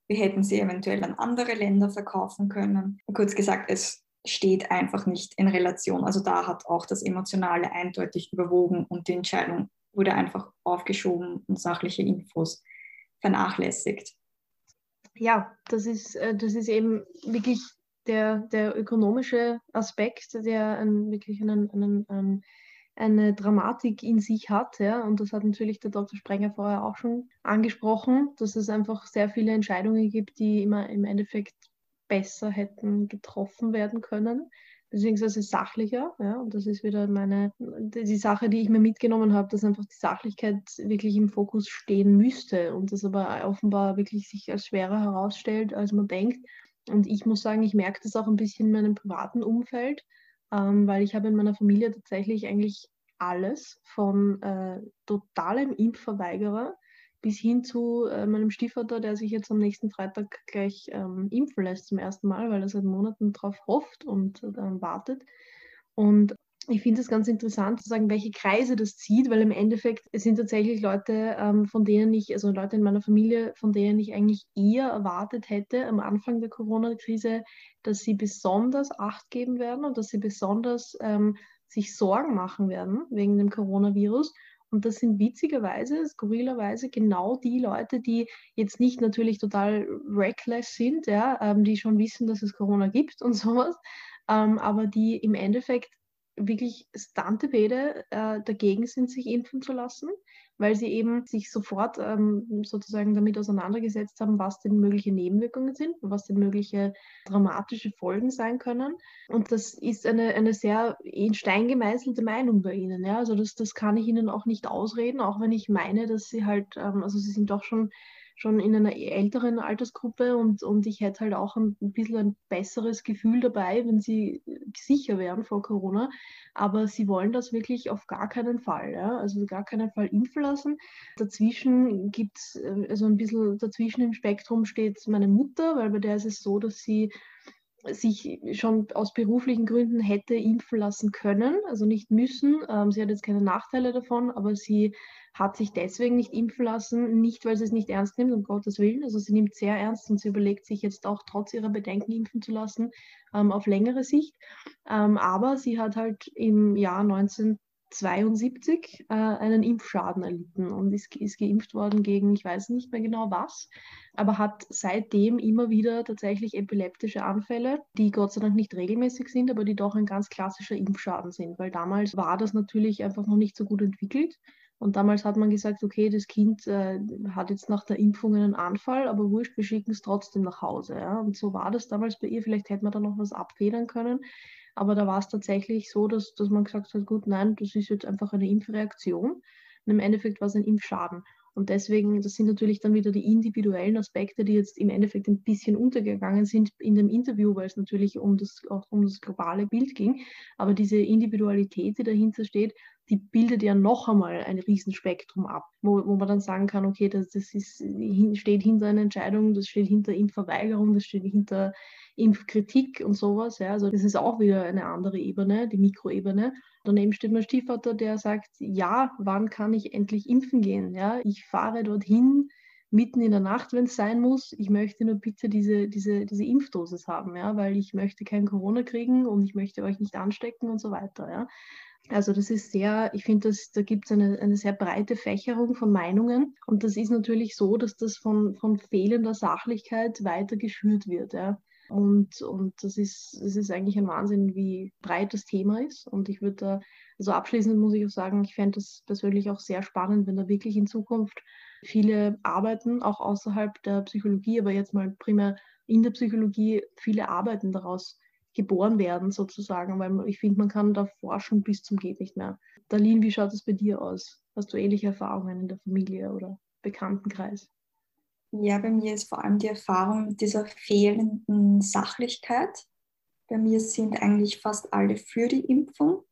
Wir hätten sie eventuell an andere Länder verkaufen können. Kurz gesagt, es steht einfach nicht in Relation. Also da hat auch das Emotionale eindeutig überwogen und die Entscheidung wurde einfach aufgeschoben und sachliche Infos vernachlässigt ja, das ist, äh, das ist eben wirklich der, der ökonomische Aspekt, der einen, wirklich einen, einen, einen, eine Dramatik in sich hat. Ja? Und das hat natürlich der Dr. Sprenger vorher auch schon angesprochen, dass es einfach sehr viele Entscheidungen gibt, die immer im Endeffekt besser hätten getroffen werden können beziehungsweise sachlicher. Ja? Und das ist wieder meine, die Sache, die ich mir mitgenommen habe, dass einfach die Sachlichkeit wirklich im Fokus stehen müsste und das aber offenbar wirklich sich als schwerer herausstellt, als man denkt. Und ich muss sagen, ich merke das auch ein bisschen in meinem privaten Umfeld, ähm, weil ich habe in meiner Familie tatsächlich eigentlich alles von äh, totalem Impfverweigerer bis hin zu äh, meinem Stiefvater, der sich jetzt am nächsten Freitag gleich ähm, impfen lässt zum ersten Mal, weil er seit Monaten darauf hofft und äh, wartet. Und ich finde es ganz interessant zu sagen, welche Kreise das zieht, weil im Endeffekt es sind tatsächlich Leute, ähm, von denen ich, also Leute in meiner Familie, von denen ich eigentlich eher erwartet hätte am Anfang der Corona-Krise, dass sie besonders Acht geben werden und dass sie besonders ähm, sich Sorgen machen werden wegen dem Coronavirus. Und das sind witzigerweise, skurrilerweise genau die Leute, die jetzt nicht natürlich total reckless sind, ja, ähm, die schon wissen, dass es Corona gibt und sowas, ähm, aber die im Endeffekt wirklich Stantebede äh, dagegen sind, sich impfen zu lassen, weil sie eben sich sofort ähm, sozusagen damit auseinandergesetzt haben, was denn mögliche Nebenwirkungen sind, was denn mögliche dramatische Folgen sein können. Und das ist eine, eine sehr in Stein gemeißelte Meinung bei ihnen. Ja? Also das, das kann ich ihnen auch nicht ausreden, auch wenn ich meine, dass sie halt, ähm, also sie sind doch schon schon in einer älteren Altersgruppe und, und ich hätte halt auch ein, ein bisschen ein besseres Gefühl dabei, wenn sie sicher wären vor Corona. Aber sie wollen das wirklich auf gar keinen Fall. Ja? Also gar keinen Fall impfen lassen. Dazwischen gibt es, äh, also ein bisschen dazwischen im Spektrum steht meine Mutter, weil bei der ist es so, dass sie sich schon aus beruflichen Gründen hätte impfen lassen können, also nicht müssen. Ähm, sie hat jetzt keine Nachteile davon, aber sie hat sich deswegen nicht impfen lassen, nicht weil sie es nicht ernst nimmt, um Gottes Willen. Also sie nimmt sehr ernst und sie überlegt sich jetzt auch trotz ihrer Bedenken impfen zu lassen ähm, auf längere Sicht. Ähm, aber sie hat halt im Jahr 19 72 äh, einen Impfschaden erlitten und ist, ist geimpft worden gegen, ich weiß nicht mehr genau was, aber hat seitdem immer wieder tatsächlich epileptische Anfälle, die Gott sei Dank nicht regelmäßig sind, aber die doch ein ganz klassischer Impfschaden sind, weil damals war das natürlich einfach noch nicht so gut entwickelt. Und damals hat man gesagt, okay, das Kind äh, hat jetzt nach der Impfung einen Anfall, aber wurscht, wir schicken es trotzdem nach Hause. Ja? Und so war das damals bei ihr. Vielleicht hätte man da noch was abfedern können. Aber da war es tatsächlich so, dass, dass man gesagt hat, gut, nein, das ist jetzt einfach eine Impfreaktion. Und im Endeffekt war es ein Impfschaden. Und deswegen, das sind natürlich dann wieder die individuellen Aspekte, die jetzt im Endeffekt ein bisschen untergegangen sind in dem Interview, weil es natürlich um das, auch um das globale Bild ging. Aber diese Individualität, die dahinter steht, die bildet ja noch einmal ein Riesenspektrum ab, wo, wo man dann sagen kann, okay, das, das ist, steht hinter einer Entscheidung, das steht hinter Impfverweigerung, das steht hinter Impfkritik und sowas. Ja. Also das ist auch wieder eine andere Ebene, die Mikroebene. Daneben steht mein Stiefvater, der sagt, ja, wann kann ich endlich impfen gehen? Ja? Ich fahre dorthin, mitten in der Nacht, wenn es sein muss. Ich möchte nur bitte diese, diese, diese Impfdosis haben, ja, weil ich möchte kein Corona kriegen und ich möchte euch nicht anstecken und so weiter. Ja. Also das ist sehr, ich finde, da gibt es eine, eine sehr breite Fächerung von Meinungen und das ist natürlich so, dass das von, von fehlender Sachlichkeit weiter geschürt wird. Ja. Und, und das, ist, das ist eigentlich ein Wahnsinn, wie breit das Thema ist. Und ich würde da, also abschließend muss ich auch sagen, ich fände das persönlich auch sehr spannend, wenn da wirklich in Zukunft viele Arbeiten, auch außerhalb der Psychologie, aber jetzt mal primär in der Psychologie, viele Arbeiten daraus geboren werden sozusagen, weil ich finde, man kann da forschen bis zum geht nicht mehr. Darlene, wie schaut es bei dir aus? Hast du ähnliche Erfahrungen in der Familie oder Bekanntenkreis? Ja, bei mir ist vor allem die Erfahrung dieser fehlenden Sachlichkeit. Bei mir sind eigentlich fast alle für die Impfung,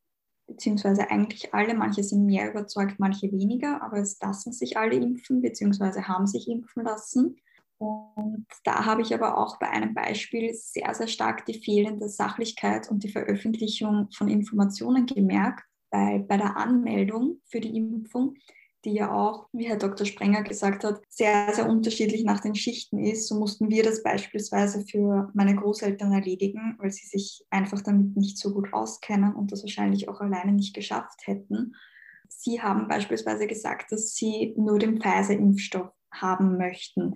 beziehungsweise eigentlich alle. Manche sind mehr überzeugt, manche weniger, aber es lassen sich alle impfen, beziehungsweise haben sich impfen lassen. Und da habe ich aber auch bei einem Beispiel sehr, sehr stark die fehlende Sachlichkeit und die Veröffentlichung von Informationen gemerkt, weil bei der Anmeldung für die Impfung die ja auch, wie Herr Dr. Sprenger gesagt hat, sehr, sehr unterschiedlich nach den Schichten ist. So mussten wir das beispielsweise für meine Großeltern erledigen, weil sie sich einfach damit nicht so gut auskennen und das wahrscheinlich auch alleine nicht geschafft hätten. Sie haben beispielsweise gesagt, dass sie nur den Pfizer-Impfstoff haben möchten,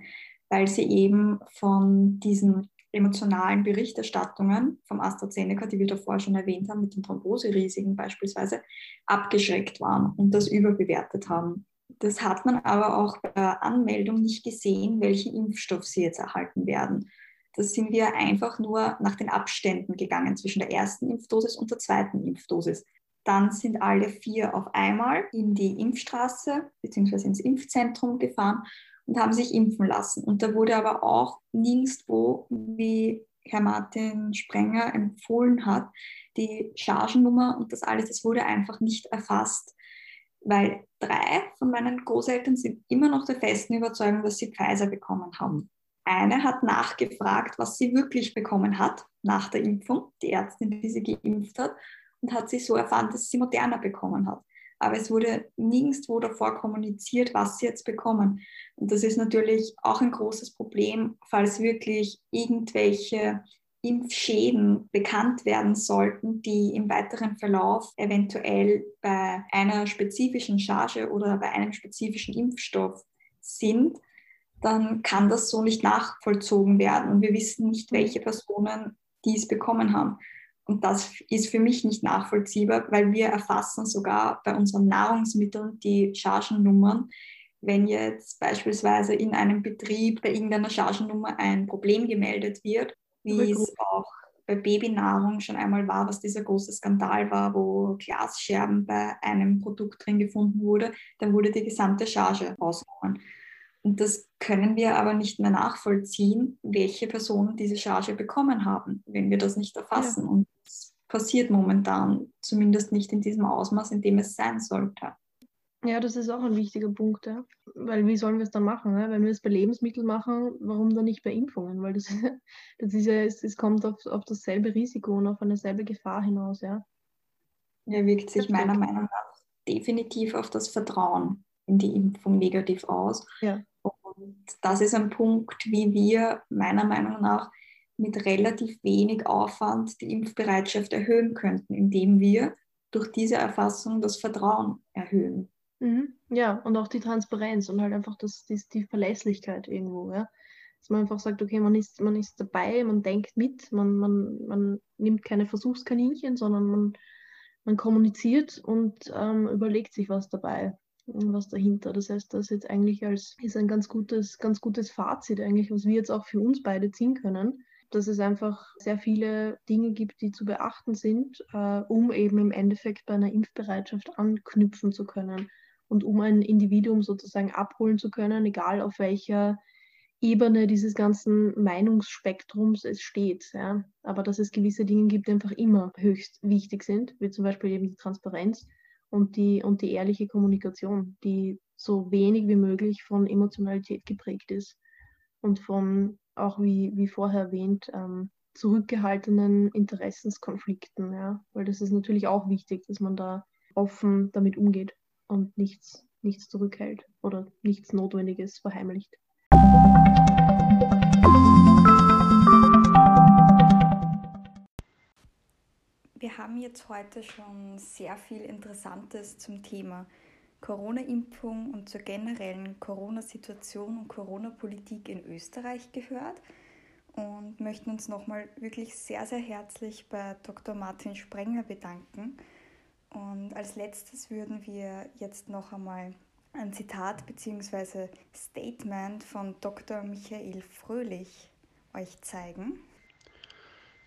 weil sie eben von diesen emotionalen Berichterstattungen vom AstraZeneca, die wir davor schon erwähnt haben, mit den Thrombose-Risiken beispielsweise, abgeschreckt waren und das überbewertet haben. Das hat man aber auch bei der Anmeldung nicht gesehen, welchen Impfstoff sie jetzt erhalten werden. Da sind wir einfach nur nach den Abständen gegangen zwischen der ersten Impfdosis und der zweiten Impfdosis. Dann sind alle vier auf einmal in die Impfstraße bzw. ins Impfzentrum gefahren und haben sich impfen lassen. Und da wurde aber auch nirgendwo, wie Herr Martin Sprenger empfohlen hat, die Chargennummer und das alles, das wurde einfach nicht erfasst. Weil drei von meinen Großeltern sind immer noch der festen Überzeugung, dass sie Pfizer bekommen haben. Eine hat nachgefragt, was sie wirklich bekommen hat nach der Impfung, die Ärztin, die sie geimpft hat, und hat sich so erfahren, dass sie Moderna bekommen hat aber es wurde nirgendwo davor kommuniziert, was sie jetzt bekommen. Und das ist natürlich auch ein großes Problem, falls wirklich irgendwelche Impfschäden bekannt werden sollten, die im weiteren Verlauf eventuell bei einer spezifischen Charge oder bei einem spezifischen Impfstoff sind, dann kann das so nicht nachvollzogen werden. Und wir wissen nicht, welche Personen dies bekommen haben. Und das ist für mich nicht nachvollziehbar, weil wir erfassen sogar bei unseren Nahrungsmitteln die Chargennummern. Wenn jetzt beispielsweise in einem Betrieb bei irgendeiner Chargennummer ein Problem gemeldet wird, wie es auch bei Babynahrung schon einmal war, was dieser große Skandal war, wo Glasscherben bei einem Produkt drin gefunden wurde, dann wurde die gesamte Charge rausgenommen. Und das können wir aber nicht mehr nachvollziehen, welche Personen diese Charge bekommen haben, wenn wir das nicht erfassen. Ja. Und das passiert momentan zumindest nicht in diesem Ausmaß, in dem es sein sollte. Ja, das ist auch ein wichtiger Punkt, ja. weil wie sollen wir es dann machen? Ja? Wenn wir es bei Lebensmitteln machen, warum dann nicht bei Impfungen? Weil das, das ist ja, es, es kommt auf, auf dasselbe Risiko und auf eine selbe Gefahr hinaus. Ja, ja wirkt sich meiner Meinung nach definitiv auf das Vertrauen in die Impfung negativ aus. Ja. Und das ist ein Punkt, wie wir meiner Meinung nach mit relativ wenig Aufwand die Impfbereitschaft erhöhen könnten, indem wir durch diese Erfassung das Vertrauen erhöhen. Mhm. Ja, und auch die Transparenz und halt einfach das, die, die Verlässlichkeit irgendwo. Ja? Dass man einfach sagt, okay, man ist, man ist dabei, man denkt mit, man, man, man nimmt keine Versuchskaninchen, sondern man, man kommuniziert und ähm, überlegt sich was dabei was dahinter. Das heißt, das jetzt eigentlich als ist ein ganz gutes, ganz gutes Fazit eigentlich, was wir jetzt auch für uns beide ziehen können, dass es einfach sehr viele Dinge gibt, die zu beachten sind, äh, um eben im Endeffekt bei einer Impfbereitschaft anknüpfen zu können und um ein Individuum sozusagen abholen zu können, egal auf welcher Ebene dieses ganzen Meinungsspektrums es steht. Ja. Aber dass es gewisse Dinge gibt, die einfach immer höchst wichtig sind, wie zum Beispiel eben die Transparenz und die, und die ehrliche Kommunikation, die so wenig wie möglich von Emotionalität geprägt ist und von, auch wie, wie vorher erwähnt, ähm, zurückgehaltenen Interessenskonflikten. Ja? Weil das ist natürlich auch wichtig, dass man da offen damit umgeht und nichts, nichts zurückhält oder nichts Notwendiges verheimlicht. Wir haben jetzt heute schon sehr viel Interessantes zum Thema Corona-Impfung und zur generellen Corona-Situation und Corona-Politik in Österreich gehört und möchten uns nochmal wirklich sehr, sehr herzlich bei Dr. Martin Sprenger bedanken. Und als letztes würden wir jetzt noch einmal ein Zitat bzw. Statement von Dr. Michael Fröhlich euch zeigen.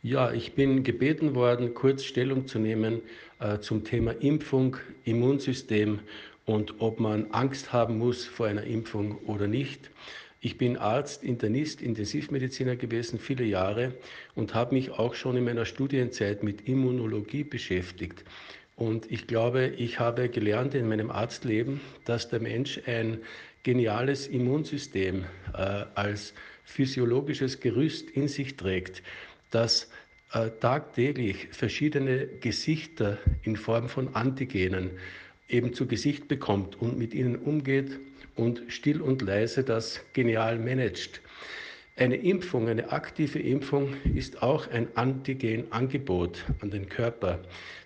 Ja, ich bin gebeten worden, kurz Stellung zu nehmen äh, zum Thema Impfung, Immunsystem und ob man Angst haben muss vor einer Impfung oder nicht. Ich bin Arzt, Internist, Intensivmediziner gewesen, viele Jahre und habe mich auch schon in meiner Studienzeit mit Immunologie beschäftigt. Und ich glaube, ich habe gelernt in meinem Arztleben, dass der Mensch ein geniales Immunsystem äh, als physiologisches Gerüst in sich trägt das äh, tagtäglich verschiedene Gesichter in Form von Antigenen eben zu Gesicht bekommt und mit ihnen umgeht und still und leise das genial managt. Eine Impfung, eine aktive Impfung ist auch ein Antigenangebot an den Körper,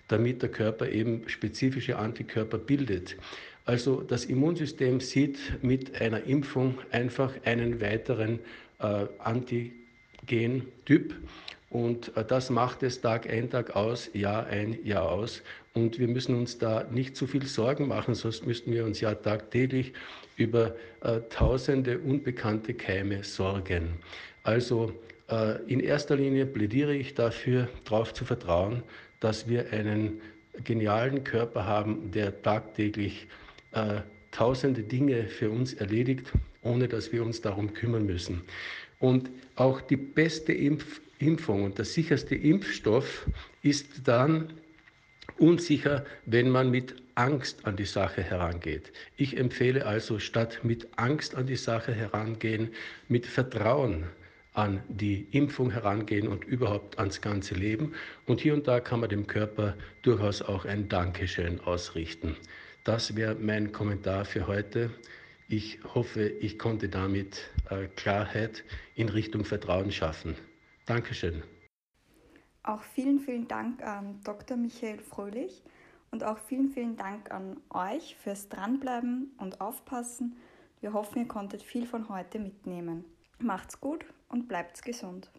damit der Körper eben spezifische Antikörper bildet. Also das Immunsystem sieht mit einer Impfung einfach einen weiteren äh, Antikörper Gentyp. Und äh, das macht es Tag ein, Tag aus, Jahr ein, Jahr aus. Und wir müssen uns da nicht zu viel Sorgen machen, sonst müssten wir uns ja tagtäglich über äh, tausende unbekannte Keime sorgen. Also äh, in erster Linie plädiere ich dafür, darauf zu vertrauen, dass wir einen genialen Körper haben, der tagtäglich äh, tausende Dinge für uns erledigt, ohne dass wir uns darum kümmern müssen. Und auch die beste Impf Impfung und der sicherste Impfstoff ist dann unsicher, wenn man mit Angst an die Sache herangeht. Ich empfehle also, statt mit Angst an die Sache herangehen, mit Vertrauen an die Impfung herangehen und überhaupt ans ganze Leben. Und hier und da kann man dem Körper durchaus auch ein Dankeschön ausrichten. Das wäre mein Kommentar für heute. Ich hoffe, ich konnte damit äh, Klarheit in Richtung Vertrauen schaffen. Dankeschön. Auch vielen, vielen Dank an Dr. Michael Fröhlich und auch vielen, vielen Dank an euch fürs Dranbleiben und Aufpassen. Wir hoffen, ihr konntet viel von heute mitnehmen. Macht's gut und bleibt gesund.